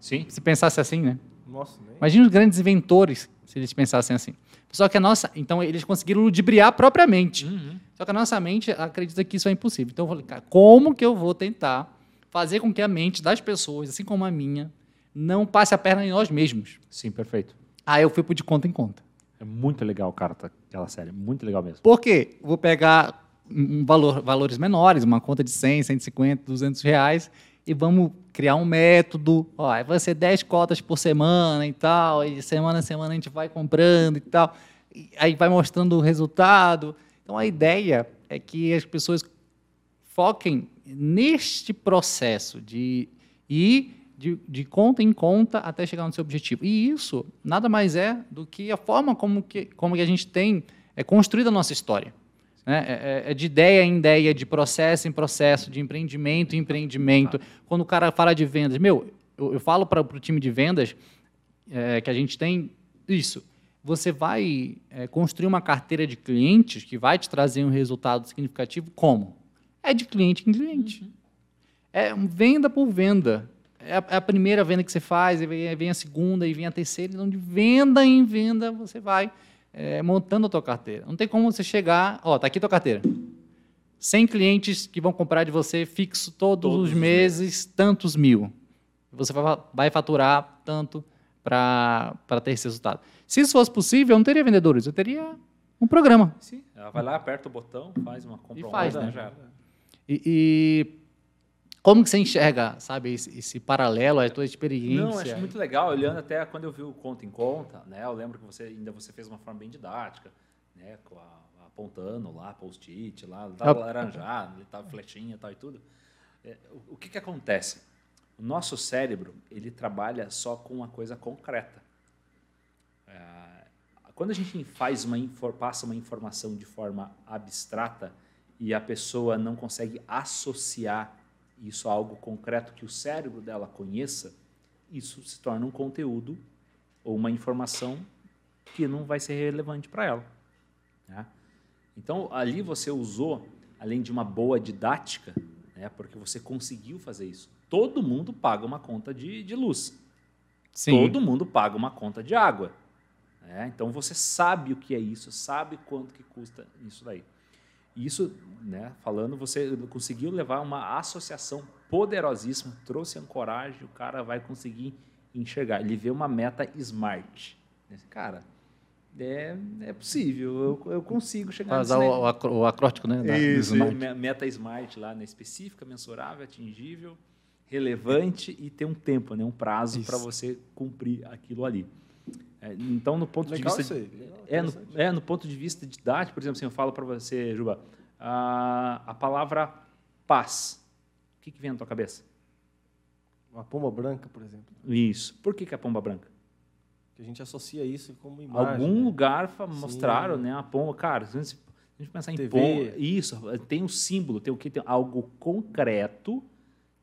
Sim. se pensasse assim, né? Nossa, nem. Imagina os grandes inventores, se eles pensassem assim. Só que a nossa. Então, eles conseguiram ludibriar propriamente. Uhum. Só que a nossa mente acredita que isso é impossível. Então eu falei, cara, como que eu vou tentar fazer com que a mente das pessoas, assim como a minha, não passe a perna em nós mesmos? Sim, perfeito. Aí eu fui pro de conta em conta. É muito legal, cara, tá- aquela série. Muito legal mesmo. Por quê? Vou pegar um valor, valores menores, uma conta de 100, 150, 200 reais, e vamos criar um método. Ó, vai ser 10 cotas por semana e tal, e semana a semana a gente vai comprando e tal. E aí vai mostrando o resultado. Então a ideia é que as pessoas foquem neste processo de ir de, de conta em conta até chegar no seu objetivo. E isso nada mais é do que a forma como que, como que a gente tem é, construído a nossa história. Né? É, é- é de ideia em ideia, de processo em processo, de empreendimento em empreendimento. Quando o cara fala de vendas, meu, eu, eu falo para o time de vendas é, que a gente tem isso. Você vai é, construir uma carteira de clientes que vai te trazer um resultado significativo como? É de cliente em cliente. É um venda por venda. É a, é a primeira venda que você faz, e vem, vem a segunda, e vem a terceira. Então, de venda em venda, você vai é, montando a tua carteira. Não tem como você chegar, ó, tá aqui tua carteira. 100 clientes que vão comprar de você fixo todos, Todos os os meses, tantos mil. Você vai, vai faturar tanto para ter esse resultado. Se isso fosse possível, eu não teria vendedores, eu teria um programa. Sim, ela vai lá, aperta o botão, faz uma compra E faz, online, né? já. E, e como que você enxerga, sabe, esse, esse paralelo, a tua experiência? Não, acho muito legal, olhando até quando eu vi o conta em conta, né? Eu lembro que você ainda você fez uma forma bem didática, né? Com a, apontando lá, post-it, lá, tava laranjado, ele tava flechinha tal e tudo. É, o, que que acontece? O nosso cérebro, ele trabalha só com uma coisa concreta. É, quando a gente faz uma passa uma informação de forma abstrata e a pessoa não consegue associar isso a algo concreto que o cérebro dela conheça, isso se torna um conteúdo ou uma informação que não vai ser relevante para ela. né? Então, ali você usou, além de uma boa didática, né, porque você conseguiu fazer isso. Todo mundo paga uma conta de, de luz. Sim. Todo mundo paga uma conta de água. né? Então você sabe o que é isso, sabe quanto que custa isso daí. Isso, né, falando, você conseguiu levar uma associação poderosíssima, trouxe ancoragem, o cara vai conseguir enxergar. Ele vê uma meta smart. Esse Cara, é, é possível, eu, eu consigo chegar Para nisso o, acro- o acróstico, né? da- Isso, Smart. me- meta smart lá, né? específica, mensurável, atingível, relevante e ter um tempo, né? um prazo para você cumprir aquilo ali. É, então, no ponto Legal de vista. Legal, é, no, é, no ponto de vista didático, por exemplo, assim, eu falo para você, Juba, a, a palavra paz, o que, que vem na tua cabeça? Uma pomba branca, por exemplo. Isso. Por que, que é a pomba branca? Que a gente associa isso como imagem. Algum né? lugar Sim. mostraram, né, a pomba. Cara, se a gente, pensar em TV. pomba, isso, tem um símbolo, tem o que? Tem algo concreto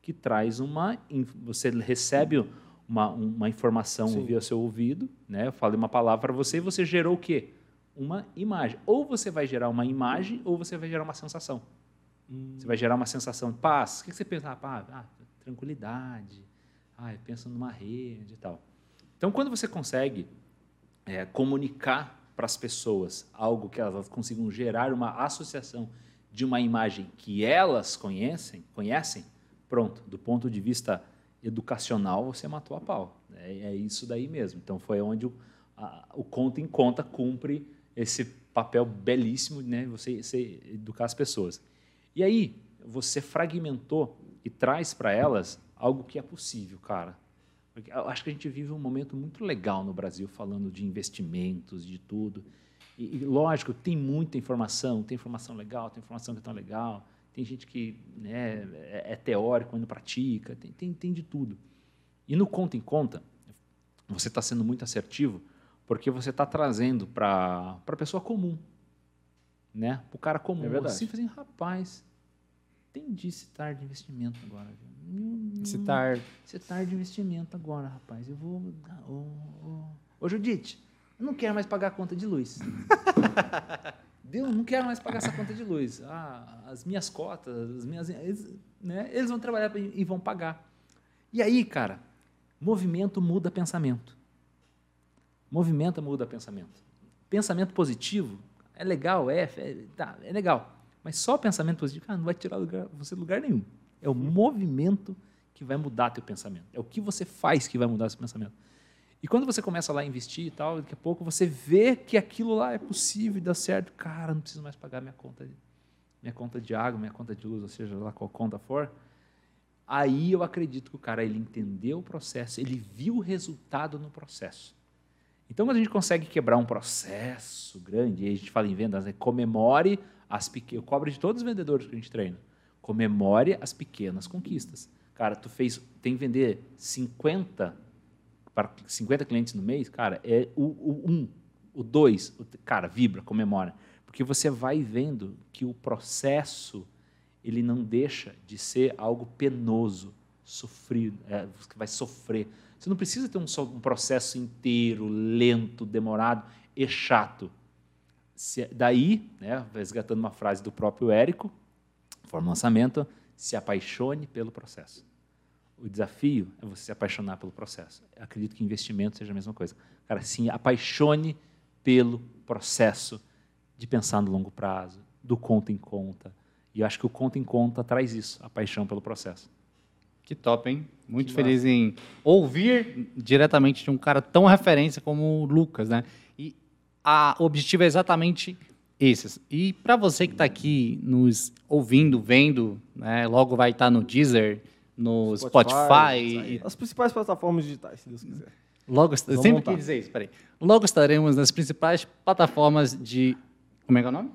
que traz uma. Você recebe uma, uma informação Sim. via seu ouvido, né? Eu falei uma palavra para você e você gerou o quê? Uma imagem. Ou você vai gerar uma imagem ou você vai gerar uma sensação. Hum, Você vai gerar uma sensação de paz. O que você pensa? Ah, paz, ah, tranquilidade. Ah, eu penso numa rede e tal. Então, quando você consegue é, comunicar para as pessoas algo que elas consigam gerar uma associação de uma imagem que elas conhecem, conhecem, pronto, do ponto de vista educacional, você matou a pau. É, é isso daí mesmo. Então, foi onde o, a- o conta em conta cumpre esse papel belíssimo, né? Você, você educar as pessoas. E aí, você fragmentou e traz para elas algo que é possível, cara. Porque eu acho que a gente vive um momento muito legal no Brasil, falando de investimentos, de tudo. E, e, lógico, tem muita informação, tem informação legal, tem informação que não é legal, tem gente que né, é, é teórico, mas não pratica, tem, tem, tem de tudo. E no conta em conta, você está sendo muito assertivo, porque você está trazendo para a pessoa comum, né? para o cara comum. É verdade. Assim, fazendo, rapaz, entendi citar de investimento agora. viu? Hum, Citar. Citar de investimento agora, rapaz. Eu vou. Ô, ô, ô Judite, eu não quero mais pagar a conta de luz. Deu? Não quero mais pagar essa conta de luz. Ah, as minhas cotas, as minhas. Eles, né, eles vão trabalhar e vão pagar. E aí, cara, movimento muda pensamento. Movimento muda pensamento. Pensamento positivo é legal, é, é, tá, é legal. Mas só pensamento positivo cara, não vai tirar lugar, você de lugar nenhum. É o movimento que vai mudar teu pensamento. É o que você faz que vai mudar seu pensamento. E quando você começa lá a investir e tal, daqui a pouco você vê que aquilo lá é possível e dá certo. Cara, não preciso mais pagar minha conta minha conta de água, minha conta de luz, ou seja, lá qual conta for. Aí eu acredito que o cara ele entendeu o processo, ele viu o resultado no processo. Então, quando a gente consegue quebrar um processo grande, e a gente fala em vendas, né? comemore as pequenas. Eu cobro de todos os vendedores que a gente treina. Comemore as pequenas conquistas. Cara, tu fez, tem que vender 50 para 50 clientes no mês, cara, é o, o um, o dois, o, cara, vibra, comemora. Porque você vai vendo que o processo ele não deixa de ser algo penoso, sofrido, é, você vai sofrer. Você não precisa ter um, um processo inteiro, lento, demorado e chato. Se- daí, né, resgatando uma frase do próprio Érico, forma lançamento, se apaixone pelo processo. O desafio é você se apaixonar pelo processo. Eu acredito que investimento seja a mesma coisa. Cara, se apaixone pelo processo de pensar no longo prazo, do conta em conta. E eu acho que o conta em conta traz isso, a paixão pelo processo. Que top, hein? Muito que feliz massa. em ouvir diretamente de um cara tão referência como o Lucas, né? E a, o objetivo é exatamente esses. E para você que está aqui nos ouvindo, vendo, né, logo vai estar tá no Deezer, no Spotify. Spotify as principais plataformas digitais, se Deus quiser. Logo, sempre montar. quis dizer isso, peraí. Logo estaremos nas principais plataformas de. Como é que é o nome?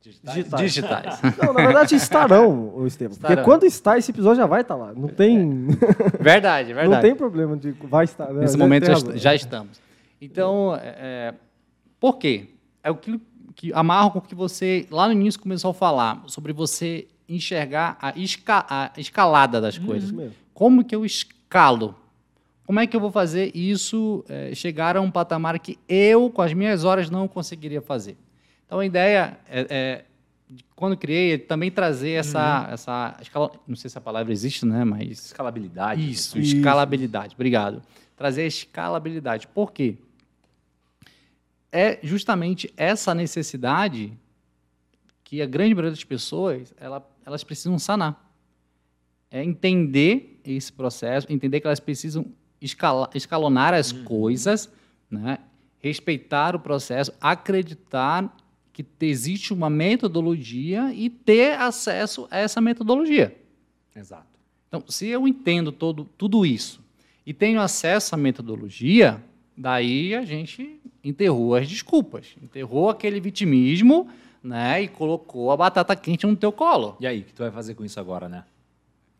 Digitais. Digitais. Não, na verdade estarão, o Estevam. Estarão. Porque quando está, esse episódio já vai estar lá. Não tem. É. Verdade, verdade. Não tem problema de vai estar. Né? Nesse momento já, já, estamos. Então, é, é, por quê? É o que, que amarra com o que você lá no início começou a falar sobre você enxergar a, esca, a escalada das coisas. Como que eu escalo? Como é que eu vou fazer isso é, chegar a um patamar que eu, com as minhas horas, não conseguiria fazer? Então a ideia é, é quando criei, é também trazer essa, uhum. essa escala, não sei se a palavra existe, né? Mas escalabilidade. Isso, né? escalabilidade. Obrigado. Trazer a escalabilidade. Por quê? É justamente essa necessidade que a grande maioria das pessoas ela, elas precisam sanar. É entender esse processo, entender que elas precisam escala, escalonar as uhum. coisas, né? respeitar o processo, acreditar que existe uma metodologia e ter acesso a essa metodologia. Exato. Então, se eu entendo todo, tudo isso e tenho acesso à metodologia, daí a gente enterrou as desculpas, enterrou aquele vitimismo né, e colocou a batata quente no teu colo. E aí, o que tu vai fazer com isso agora, né?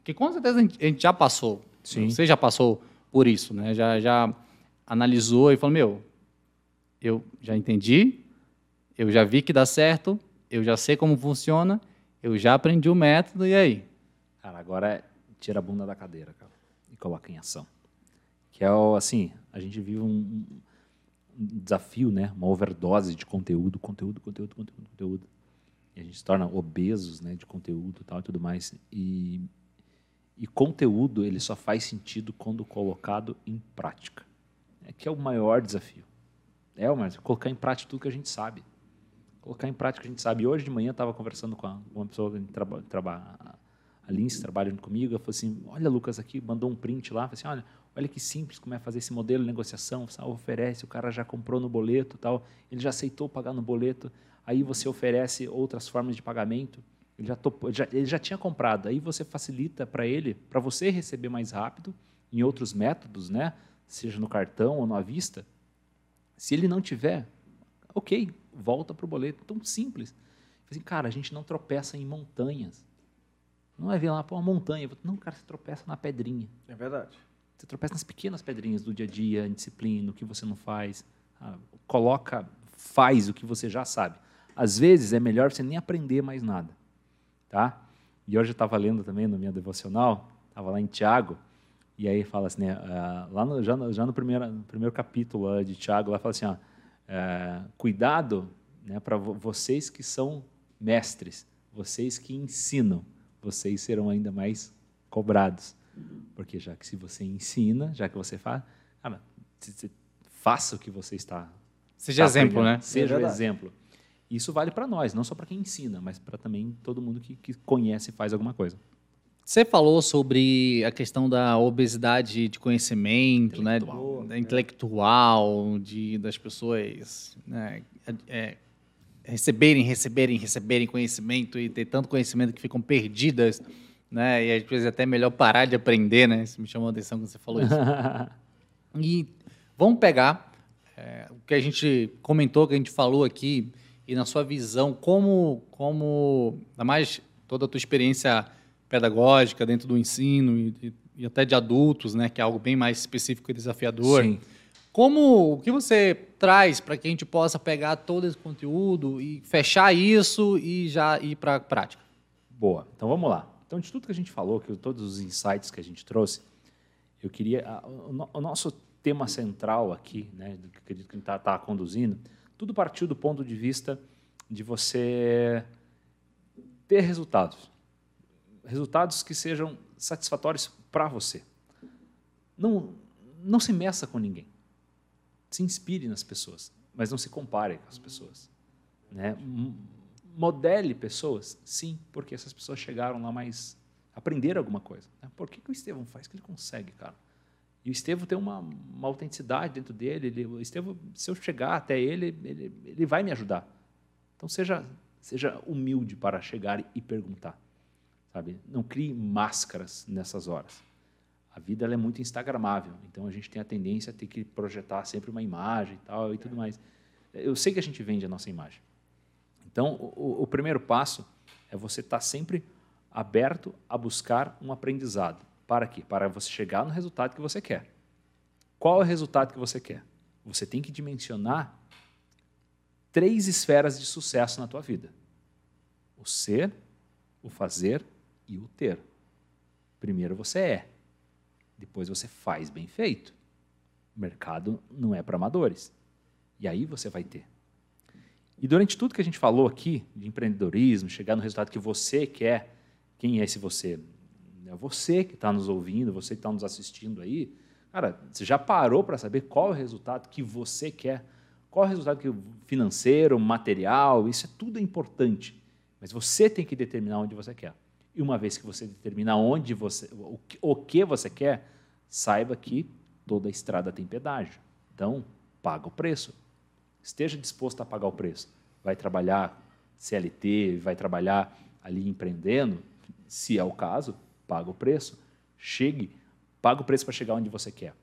Que com certeza a gente já passou. Sim. Você já passou por isso, né? Já, já analisou e falou, meu, eu já entendi, eu já vi que dá certo, eu já sei como funciona, eu já aprendi o método, e aí? Cara, agora é tira a bunda da cadeira, cara, e coloca em ação. Que é o, assim, a gente vive um, um desafio, né? Uma overdose de conteúdo, conteúdo, conteúdo, conteúdo, conteúdo. E a gente se torna obesos, né, de conteúdo, tal e tudo mais. E e conteúdo ele só faz sentido quando colocado em prática. É que é o maior desafio. É o desafio. colocar em prática tudo que a gente sabe colocar em prática a gente sabe. Hoje de manhã estava conversando com uma pessoa que trabalha, traba, a Lince, trabalhando comigo, ela falou assim, olha Lucas aqui, mandou um print lá, falou assim, olha, olha que simples como é fazer esse modelo de negociação, você oferece, o cara já comprou no boleto, tal, ele já aceitou pagar no boleto, aí você oferece outras formas de pagamento, ele já, topou, já, ele já tinha comprado, aí você facilita para ele, para você receber mais rápido, em outros métodos, né, seja no cartão ou na vista, se ele não tiver, ok, volta para o boleto. Tão simples. Assim, cara, a gente não tropeça em montanhas. Não é ver lá, pô, uma montanha. Não, cara, você tropeça na pedrinha. É verdade. Você tropeça nas pequenas pedrinhas do dia a dia, em disciplina, o que você não faz. Ah, coloca, faz o que você já sabe. Às vezes é melhor você nem aprender mais nada. Tá? E hoje eu estava lendo também no meu devocional, estava lá em Tiago, e aí fala assim, né, uh, lá no, já, no, já no, primeiro, no primeiro capítulo uh, de Tiago, lá fala assim, ó, é, cuidado né, para vocês que são mestres, vocês que ensinam, vocês serão ainda mais cobrados. Porque já que se você ensina, já que você faz, cara, faça o que você está. Seja está exemplo, né? Seja é exemplo. Isso vale para nós, não só para quem ensina, mas para também todo mundo que, que conhece e faz alguma coisa. Você falou sobre a questão da obesidade de conhecimento, intelectual, né, intelectual, de das pessoas né, é, receberem, receberem, receberem conhecimento e ter tanto conhecimento que ficam perdidas, né? E às vezes é até melhor parar de aprender, né? Isso me chamou a atenção quando você falou isso. e vamos pegar é, o que a gente comentou, que a gente falou aqui, e na sua visão, como, como, ainda mais toda a tua experiência pedagógica dentro do ensino e, e, até de adultos, né, que é algo bem mais específico e desafiador. Sim. Como o que você traz para que a gente possa pegar todo esse conteúdo e fechar isso e já ir para a prática? Boa. Então vamos lá. Então de tudo que a gente falou, que todos os insights que a gente trouxe, eu queria o, o nosso tema central aqui, né, que acredito que a gente está tá conduzindo, tudo partiu do ponto de vista de você ter resultados resultados que sejam satisfatórios para você. Não, não se meça com ninguém. Se inspire nas pessoas. mas não se compare com as pessoas. Né? Modele pessoas, sim, porque essas pessoas chegaram lá mais. aprenderam alguma coisa. Né? Por que, que o Estevão faz que ele consegue, cara? E o Estevão tem uma, uma autenticidade dentro dele. Ele, o Estevão, se eu chegar até ele, ele, ele vai me ajudar. Então seja, seja humilde para chegar e perguntar. Sabe? Não crie máscaras nessas horas. A vida é muito instagramável, então a gente tem a tendência a ter que projetar sempre uma imagem e tal e tudo mais. Eu sei que a gente vende a nossa imagem. Então, o, o primeiro passo é você estar sempre aberto a buscar um aprendizado. Para quê? Para você chegar no resultado que você quer. Qual é o resultado que você quer? Você tem que dimensionar três esferas de sucesso na tua vida: o ser, o fazer e o ter. Primeiro você é, depois você faz bem feito. O mercado não é para amadores. E aí você vai ter. E durante tudo que a gente falou aqui de empreendedorismo, chegar no resultado que você quer, quem é esse você? É você que está nos ouvindo, você que está nos assistindo aí. Cara, você já parou para saber qual é o resultado que você quer? Qual é o resultado que financeiro, material? Isso é tudo importante. Mas você tem que determinar onde você quer. E uma vez que você determinar onde você, o que, o que você quer, saiba que toda estrada tem pedágio. Então, paga o preço. Esteja disposto a pagar o preço. Vai trabalhar CLT, vai trabalhar ali empreendendo, se é o caso, paga o preço. Chegue, paga o preço para chegar onde você quer.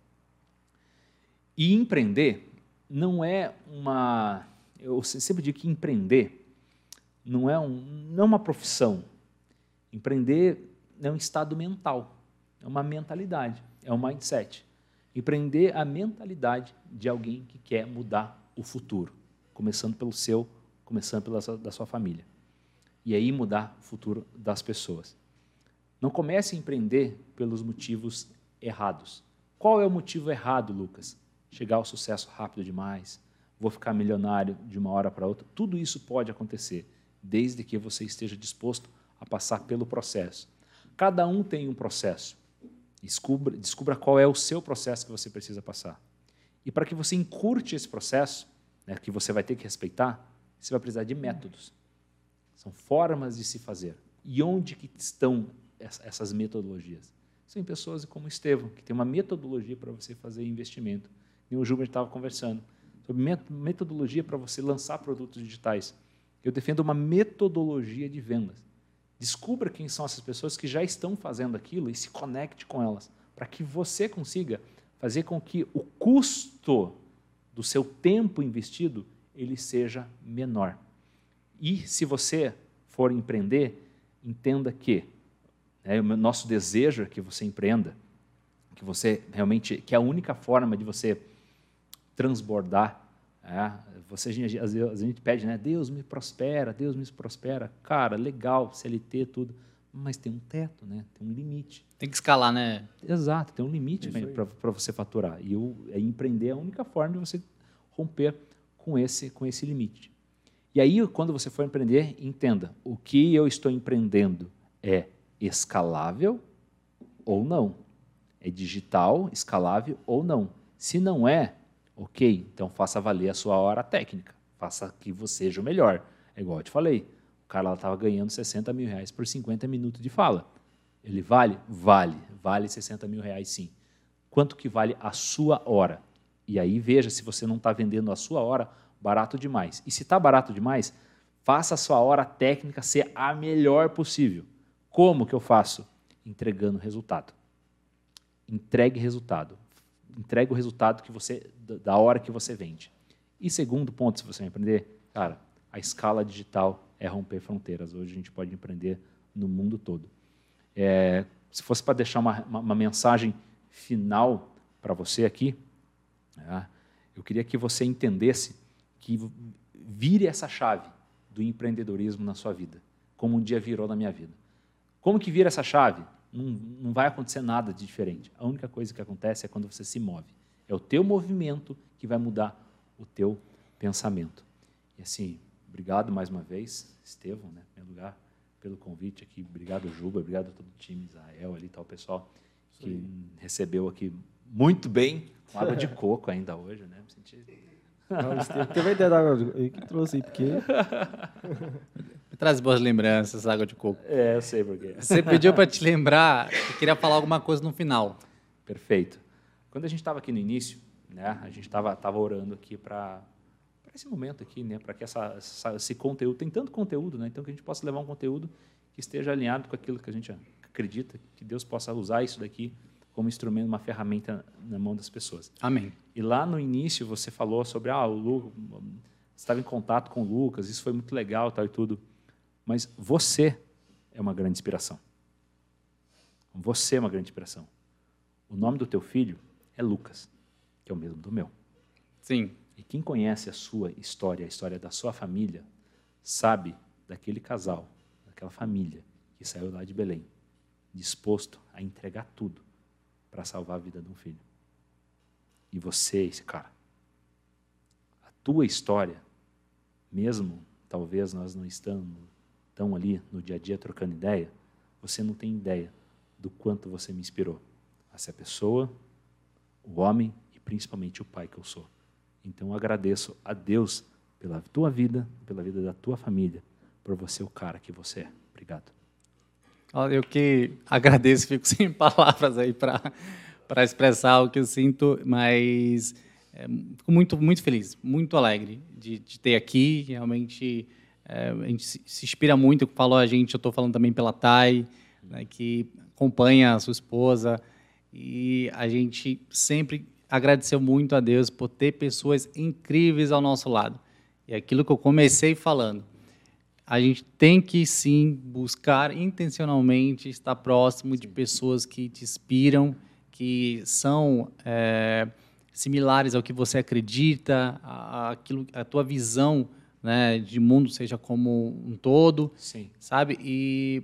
E empreender não é uma. Eu sempre digo que empreender não é, um, não é uma profissão. Empreender é um estado mental, é uma mentalidade, é um mindset. Empreender a mentalidade de alguém que quer mudar o futuro, começando pelo seu, começando pela sua, da sua família. E aí mudar o futuro das pessoas. Não comece a empreender pelos motivos errados. Qual é o motivo errado, Lucas? Chegar ao sucesso rápido demais, vou ficar milionário de uma hora para outra. Tudo isso pode acontecer, desde que você esteja disposto a passar pelo processo. Cada um tem um processo. Descubra, descubra qual é o seu processo que você precisa passar. E para que você encurte esse processo, né, que você vai ter que respeitar, você vai precisar de métodos. São formas de se fazer. E onde que estão essas metodologias? São pessoas como o Estevão, que tem uma metodologia para você fazer investimento. E o Gilbert estava conversando sobre metodologia para você lançar produtos digitais. Eu defendo uma metodologia de vendas. Descubra quem são essas pessoas que já estão fazendo aquilo e se conecte com elas, para que você consiga fazer com que o custo do seu tempo investido ele seja menor. E se você for empreender, entenda que né, o nosso desejo é que você empreenda, que você realmente, que é a única forma de você transbordar. É, você, às vezes a gente pede, né? Deus me prospera, Deus me prospera. Cara, legal, CLT, tudo mas tem um teto, né? tem um limite. Tem que escalar, né? Exato, tem um limite para você faturar. E o, é empreender é a única forma de você romper com esse, com esse limite. E aí, quando você for empreender, entenda: o que eu estou empreendendo é escalável ou não? É digital, escalável ou não? Se não é, ok, então faça valer a sua hora técnica. Faça que você seja o melhor. É igual eu te falei o cara estava ganhando 60 mil reais por 50 minutos de fala. Ele vale? Vale. Vale 60 mil reais sim. Quanto que vale a sua hora? E aí veja se você não está vendendo a sua hora barato demais. E se está barato demais, faça a sua hora técnica ser a melhor possível. Como que eu faço? Entregando resultado. Entregue resultado. Entregue o resultado que você da hora que você vende. E segundo ponto, se você vai empreender, cara, a escala digital é romper fronteiras. Hoje a gente pode empreender no mundo todo. É, se fosse para deixar uma, uma, uma, mensagem final para você aqui, é, eu queria que você entendesse que vire essa chave do empreendedorismo na sua vida, como um dia virou na minha vida. Como que vira essa chave? Não, não vai acontecer nada de diferente. A única coisa que acontece é quando você se move. É o teu movimento que vai mudar o teu pensamento. E assim, Obrigado mais uma vez, Estevão, né, em primeiro lugar, pelo convite aqui. Obrigado, Juba. Obrigado a todo o time, Israel ali, tal pessoal que recebeu aqui muito bem, com água de coco ainda hoje, né? Me senti Não, você teve- a ideia da água de coco. Ele que trouxe aí, porque... Traz boas lembranças, água de coco. É, eu sei por quê. Você pediu para te lembrar que queria falar alguma coisa no final. Perfeito. Quando a gente estava aqui no início, né, a gente estava tava orando aqui para esse momento aqui, né, para que essa, essa- esse conteúdo, tem tanto conteúdo, né, então que a gente possa levar um conteúdo que esteja alinhado com aquilo que a gente acredita, que Deus possa usar isso daqui como instrumento, uma ferramenta na mão das pessoas. Amém. E lá no início você falou sobre ah, o Lu, você estava em contato com o Lucas, isso foi muito legal, tal e tudo. Mas você é uma grande inspiração. Você é uma grande inspiração. O nome do teu filho é Lucas, que é o mesmo do meu. Sim. E quem conhece a sua história, a história da sua família, sabe daquele casal, daquela família que saiu lá de Belém, disposto a entregar tudo para salvar a vida de um filho. E você, esse cara, a tua história, mesmo talvez nós não estamos tão ali no dia a dia trocando ideia, você não tem ideia do quanto você me inspirou a ser a pessoa, o homem e principalmente o pai que eu sou. Então eu agradeço a Deus pela tua vida, pela vida da tua família, por você o cara que você é. Obrigado. Ó, Eu que agradeço, fico sem palavras aí para para expressar o que eu sinto, mas é, fico muito muito feliz, muito alegre de, de ter aqui. Realmente é, a gente se, se inspira muito. Falou a gente, eu estou falando também pela Thay, né, que acompanha a sua esposa e a gente sempre agradeceu muito a Deus por ter pessoas incríveis ao nosso lado. E aquilo que eu comecei falando, a gente tem que sim buscar intencionalmente estar próximo de pessoas que te inspiram, que são é, similares ao que você acredita, a, a- aquilo, a tua visão né, de mundo seja como um todo, Sim. sabe? E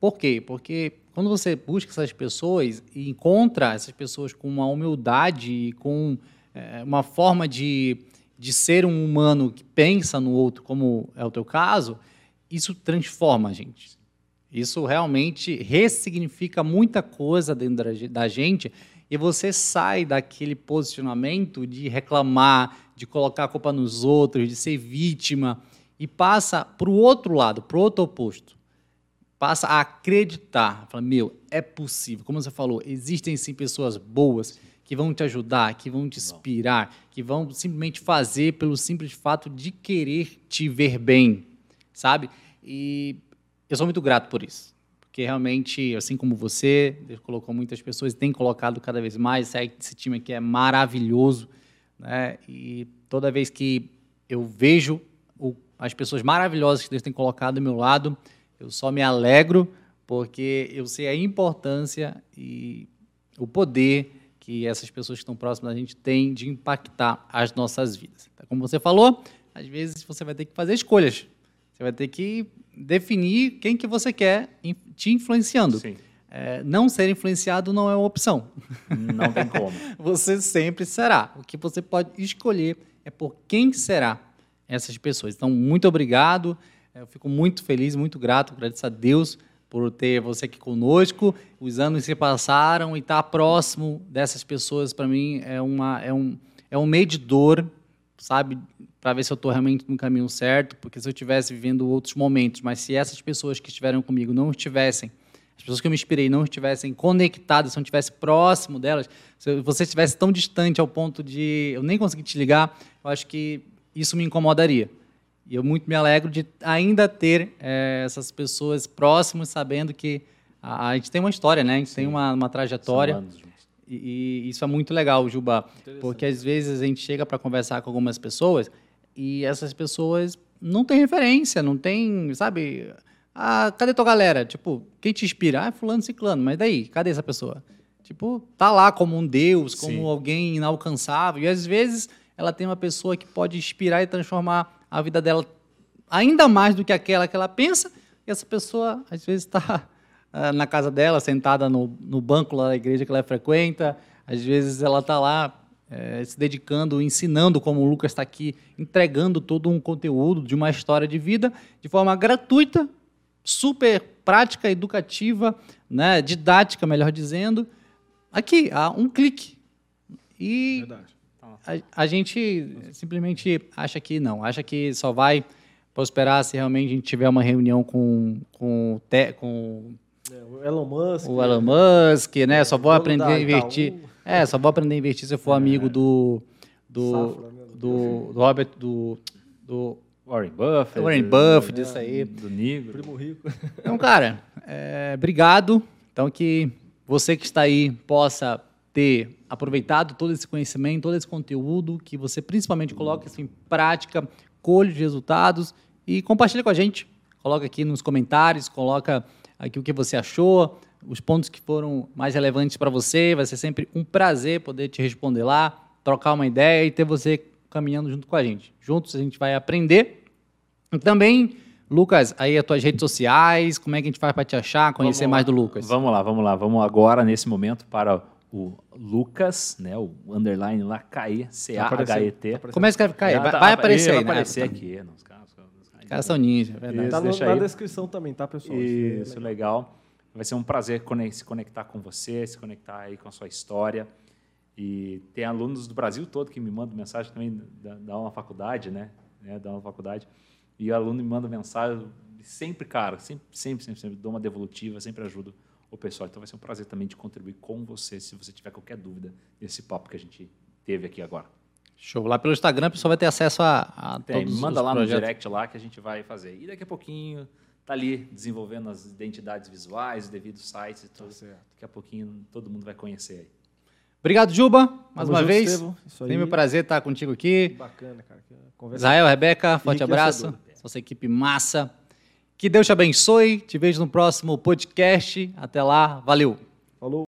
por quê? Porque quando você busca essas pessoas e encontra essas pessoas com uma humildade e com é, uma forma de, de ser um humano que pensa no outro, como é o teu caso, isso transforma a gente. Isso realmente ressignifica muita coisa dentro da ge- da gente e você sai daquele posicionamento de reclamar, de colocar a culpa nos outros, de ser vítima e passa para o outro lado, para o outro oposto passa a acreditar. Fala, meu, é possível. Como você falou, existem sim pessoas boas que vão te ajudar, que vão te inspirar, que vão simplesmente fazer pelo simples fato de querer te ver bem, sabe? E eu sou muito grato por isso. Porque realmente, assim como você, Deus colocou muitas pessoas tem colocado cada vez mais. Esse time aqui é maravilhoso. Né? E toda vez que eu vejo as pessoas maravilhosas que Deus tem colocado do meu lado, eu só me alegro porque eu sei a importância e o poder que essas pessoas que estão próximas da gente têm de impactar as nossas vidas. Então, Como você falou, às vezes você vai ter que fazer escolhas. Você vai ter que definir quem que você quer te influenciando. Sim. É, não ser influenciado não é uma opção. Não tem como. Você sempre será. O que você pode escolher é por quem será essas pessoas. Então, muito obrigado. Eu fico muito feliz, muito grato, agradeço a Deus por ter você aqui conosco. Os anos se passaram e estar próximo dessas pessoas, para mim, é, uma, é, um, é um medidor, sabe? Para ver se eu estou realmente no caminho certo, porque se eu estivesse vivendo outros momentos, mas se essas pessoas que estiveram comigo não estivessem as pessoas que eu me inspirei não estivessem conectadas, se eu não estivesse próximo delas, se você estivesse tão distante ao ponto de eu nem conseguir te ligar, eu acho que isso me incomodaria. E eu muito me alegro de ainda ter eh, essas pessoas próximas, sabendo que a, a gente tem uma história, né? A gente tem uma, uma trajetória. E, e isso é muito legal, Juba, porque às vezes a gente chega para conversar com algumas pessoas e essas pessoas não têm referência, não tem, sabe? Ah, cadê tua galera? Tipo, quem te inspira? Ah, é fulano, ciclano, mas daí, cadê essa pessoa? Tipo, tá lá como um deus, como Sim. alguém inalcançável, e às vezes ela tem uma pessoa que pode inspirar e transformar a vida dela ainda mais do que aquela que ela pensa, e essa pessoa às vezes está na casa dela, sentada no, no banco lá da igreja que ela frequenta, às vezes ela está lá eh, se dedicando, ensinando, como o Lucas está aqui, entregando todo um conteúdo de uma história de vida de forma gratuita, super prática, educativa, né, didática, melhor dizendo, aqui, a um clique. E Verdade. A, a gente simplesmente acha que não. Acha que só vai prosperar se realmente a gente tiver uma reunião com, com, te, com É, o Elon Musk. o Elon Musk, né? Só vou aprender a investir. Itaú. É, só vou aprender a investir se eu for amigo do. Do, Safra, né? do, do Robert. Do, do Warren Buffett. Warren Buffett, disso aí. Do Negro. Primo rico. Então, cara, é, obrigado. Então, que você que está aí possa ter aproveitado todo esse conhecimento, todo esse conteúdo, que você principalmente coloque isso em prática, colhe os resultados e compartilha com a gente. Coloca aqui nos comentários, coloca aqui o que você achou, os pontos que foram mais relevantes para você. Vai ser sempre um prazer poder te responder lá, trocar uma ideia e ter você caminhando junto com a gente. Juntos a gente vai aprender e também, Lucas, aí as tuas redes sociais, como é que a gente faz para te achar, conhecer Vamos mais lá. do Lucas? Vamos lá, vamos lá. Vamos agora, nesse momento, para o Lucas, né? O underline lá, KE, C-A-H-E-T. Como é que escreve? Já Vai, tá- vai aparecer vai aí, né? aparecer aqui. Nos caras, Os caras são ninja, é verdade. Isso, Tá no- deixa na descrição também, tá, pessoal? Isso, é legal. Vai ser um prazer se conectar com você, se conectar aí com a sua história. E tem alunos do Brasil todo que me mandam mensagem também da, da uma faculdade, né? né? Da uma faculdade. E o aluno me manda mensagem sempre, cara, sempre, sempre, sempre, sempre dou uma devolutiva, sempre ajudo o pessoal. Então vai ser um prazer também de contribuir com você, se você tiver qualquer dúvida desse papo que a gente teve aqui agora. Show. Lá pelo Instagram, o pessoal vai ter acesso a, a Tem, todos manda os lá no projetos. direct lá que a gente vai fazer. E daqui a pouquinho tá ali desenvolvendo as identidades visuais, os devidos sites e tudo. certo. Daqui a pouquinho todo mundo vai conhecer aí. Obrigado, Juba, mais Tamo uma junto, vez. Estevão. Isso aí. Tem meu prazer estar contigo aqui. Bacana, cara. Conversa Israel, Rebeca, forte abraço. Nossa equipe massa. Que Deus te abençoe. Te vejo no próximo podcast. Até lá. Valeu. Falou.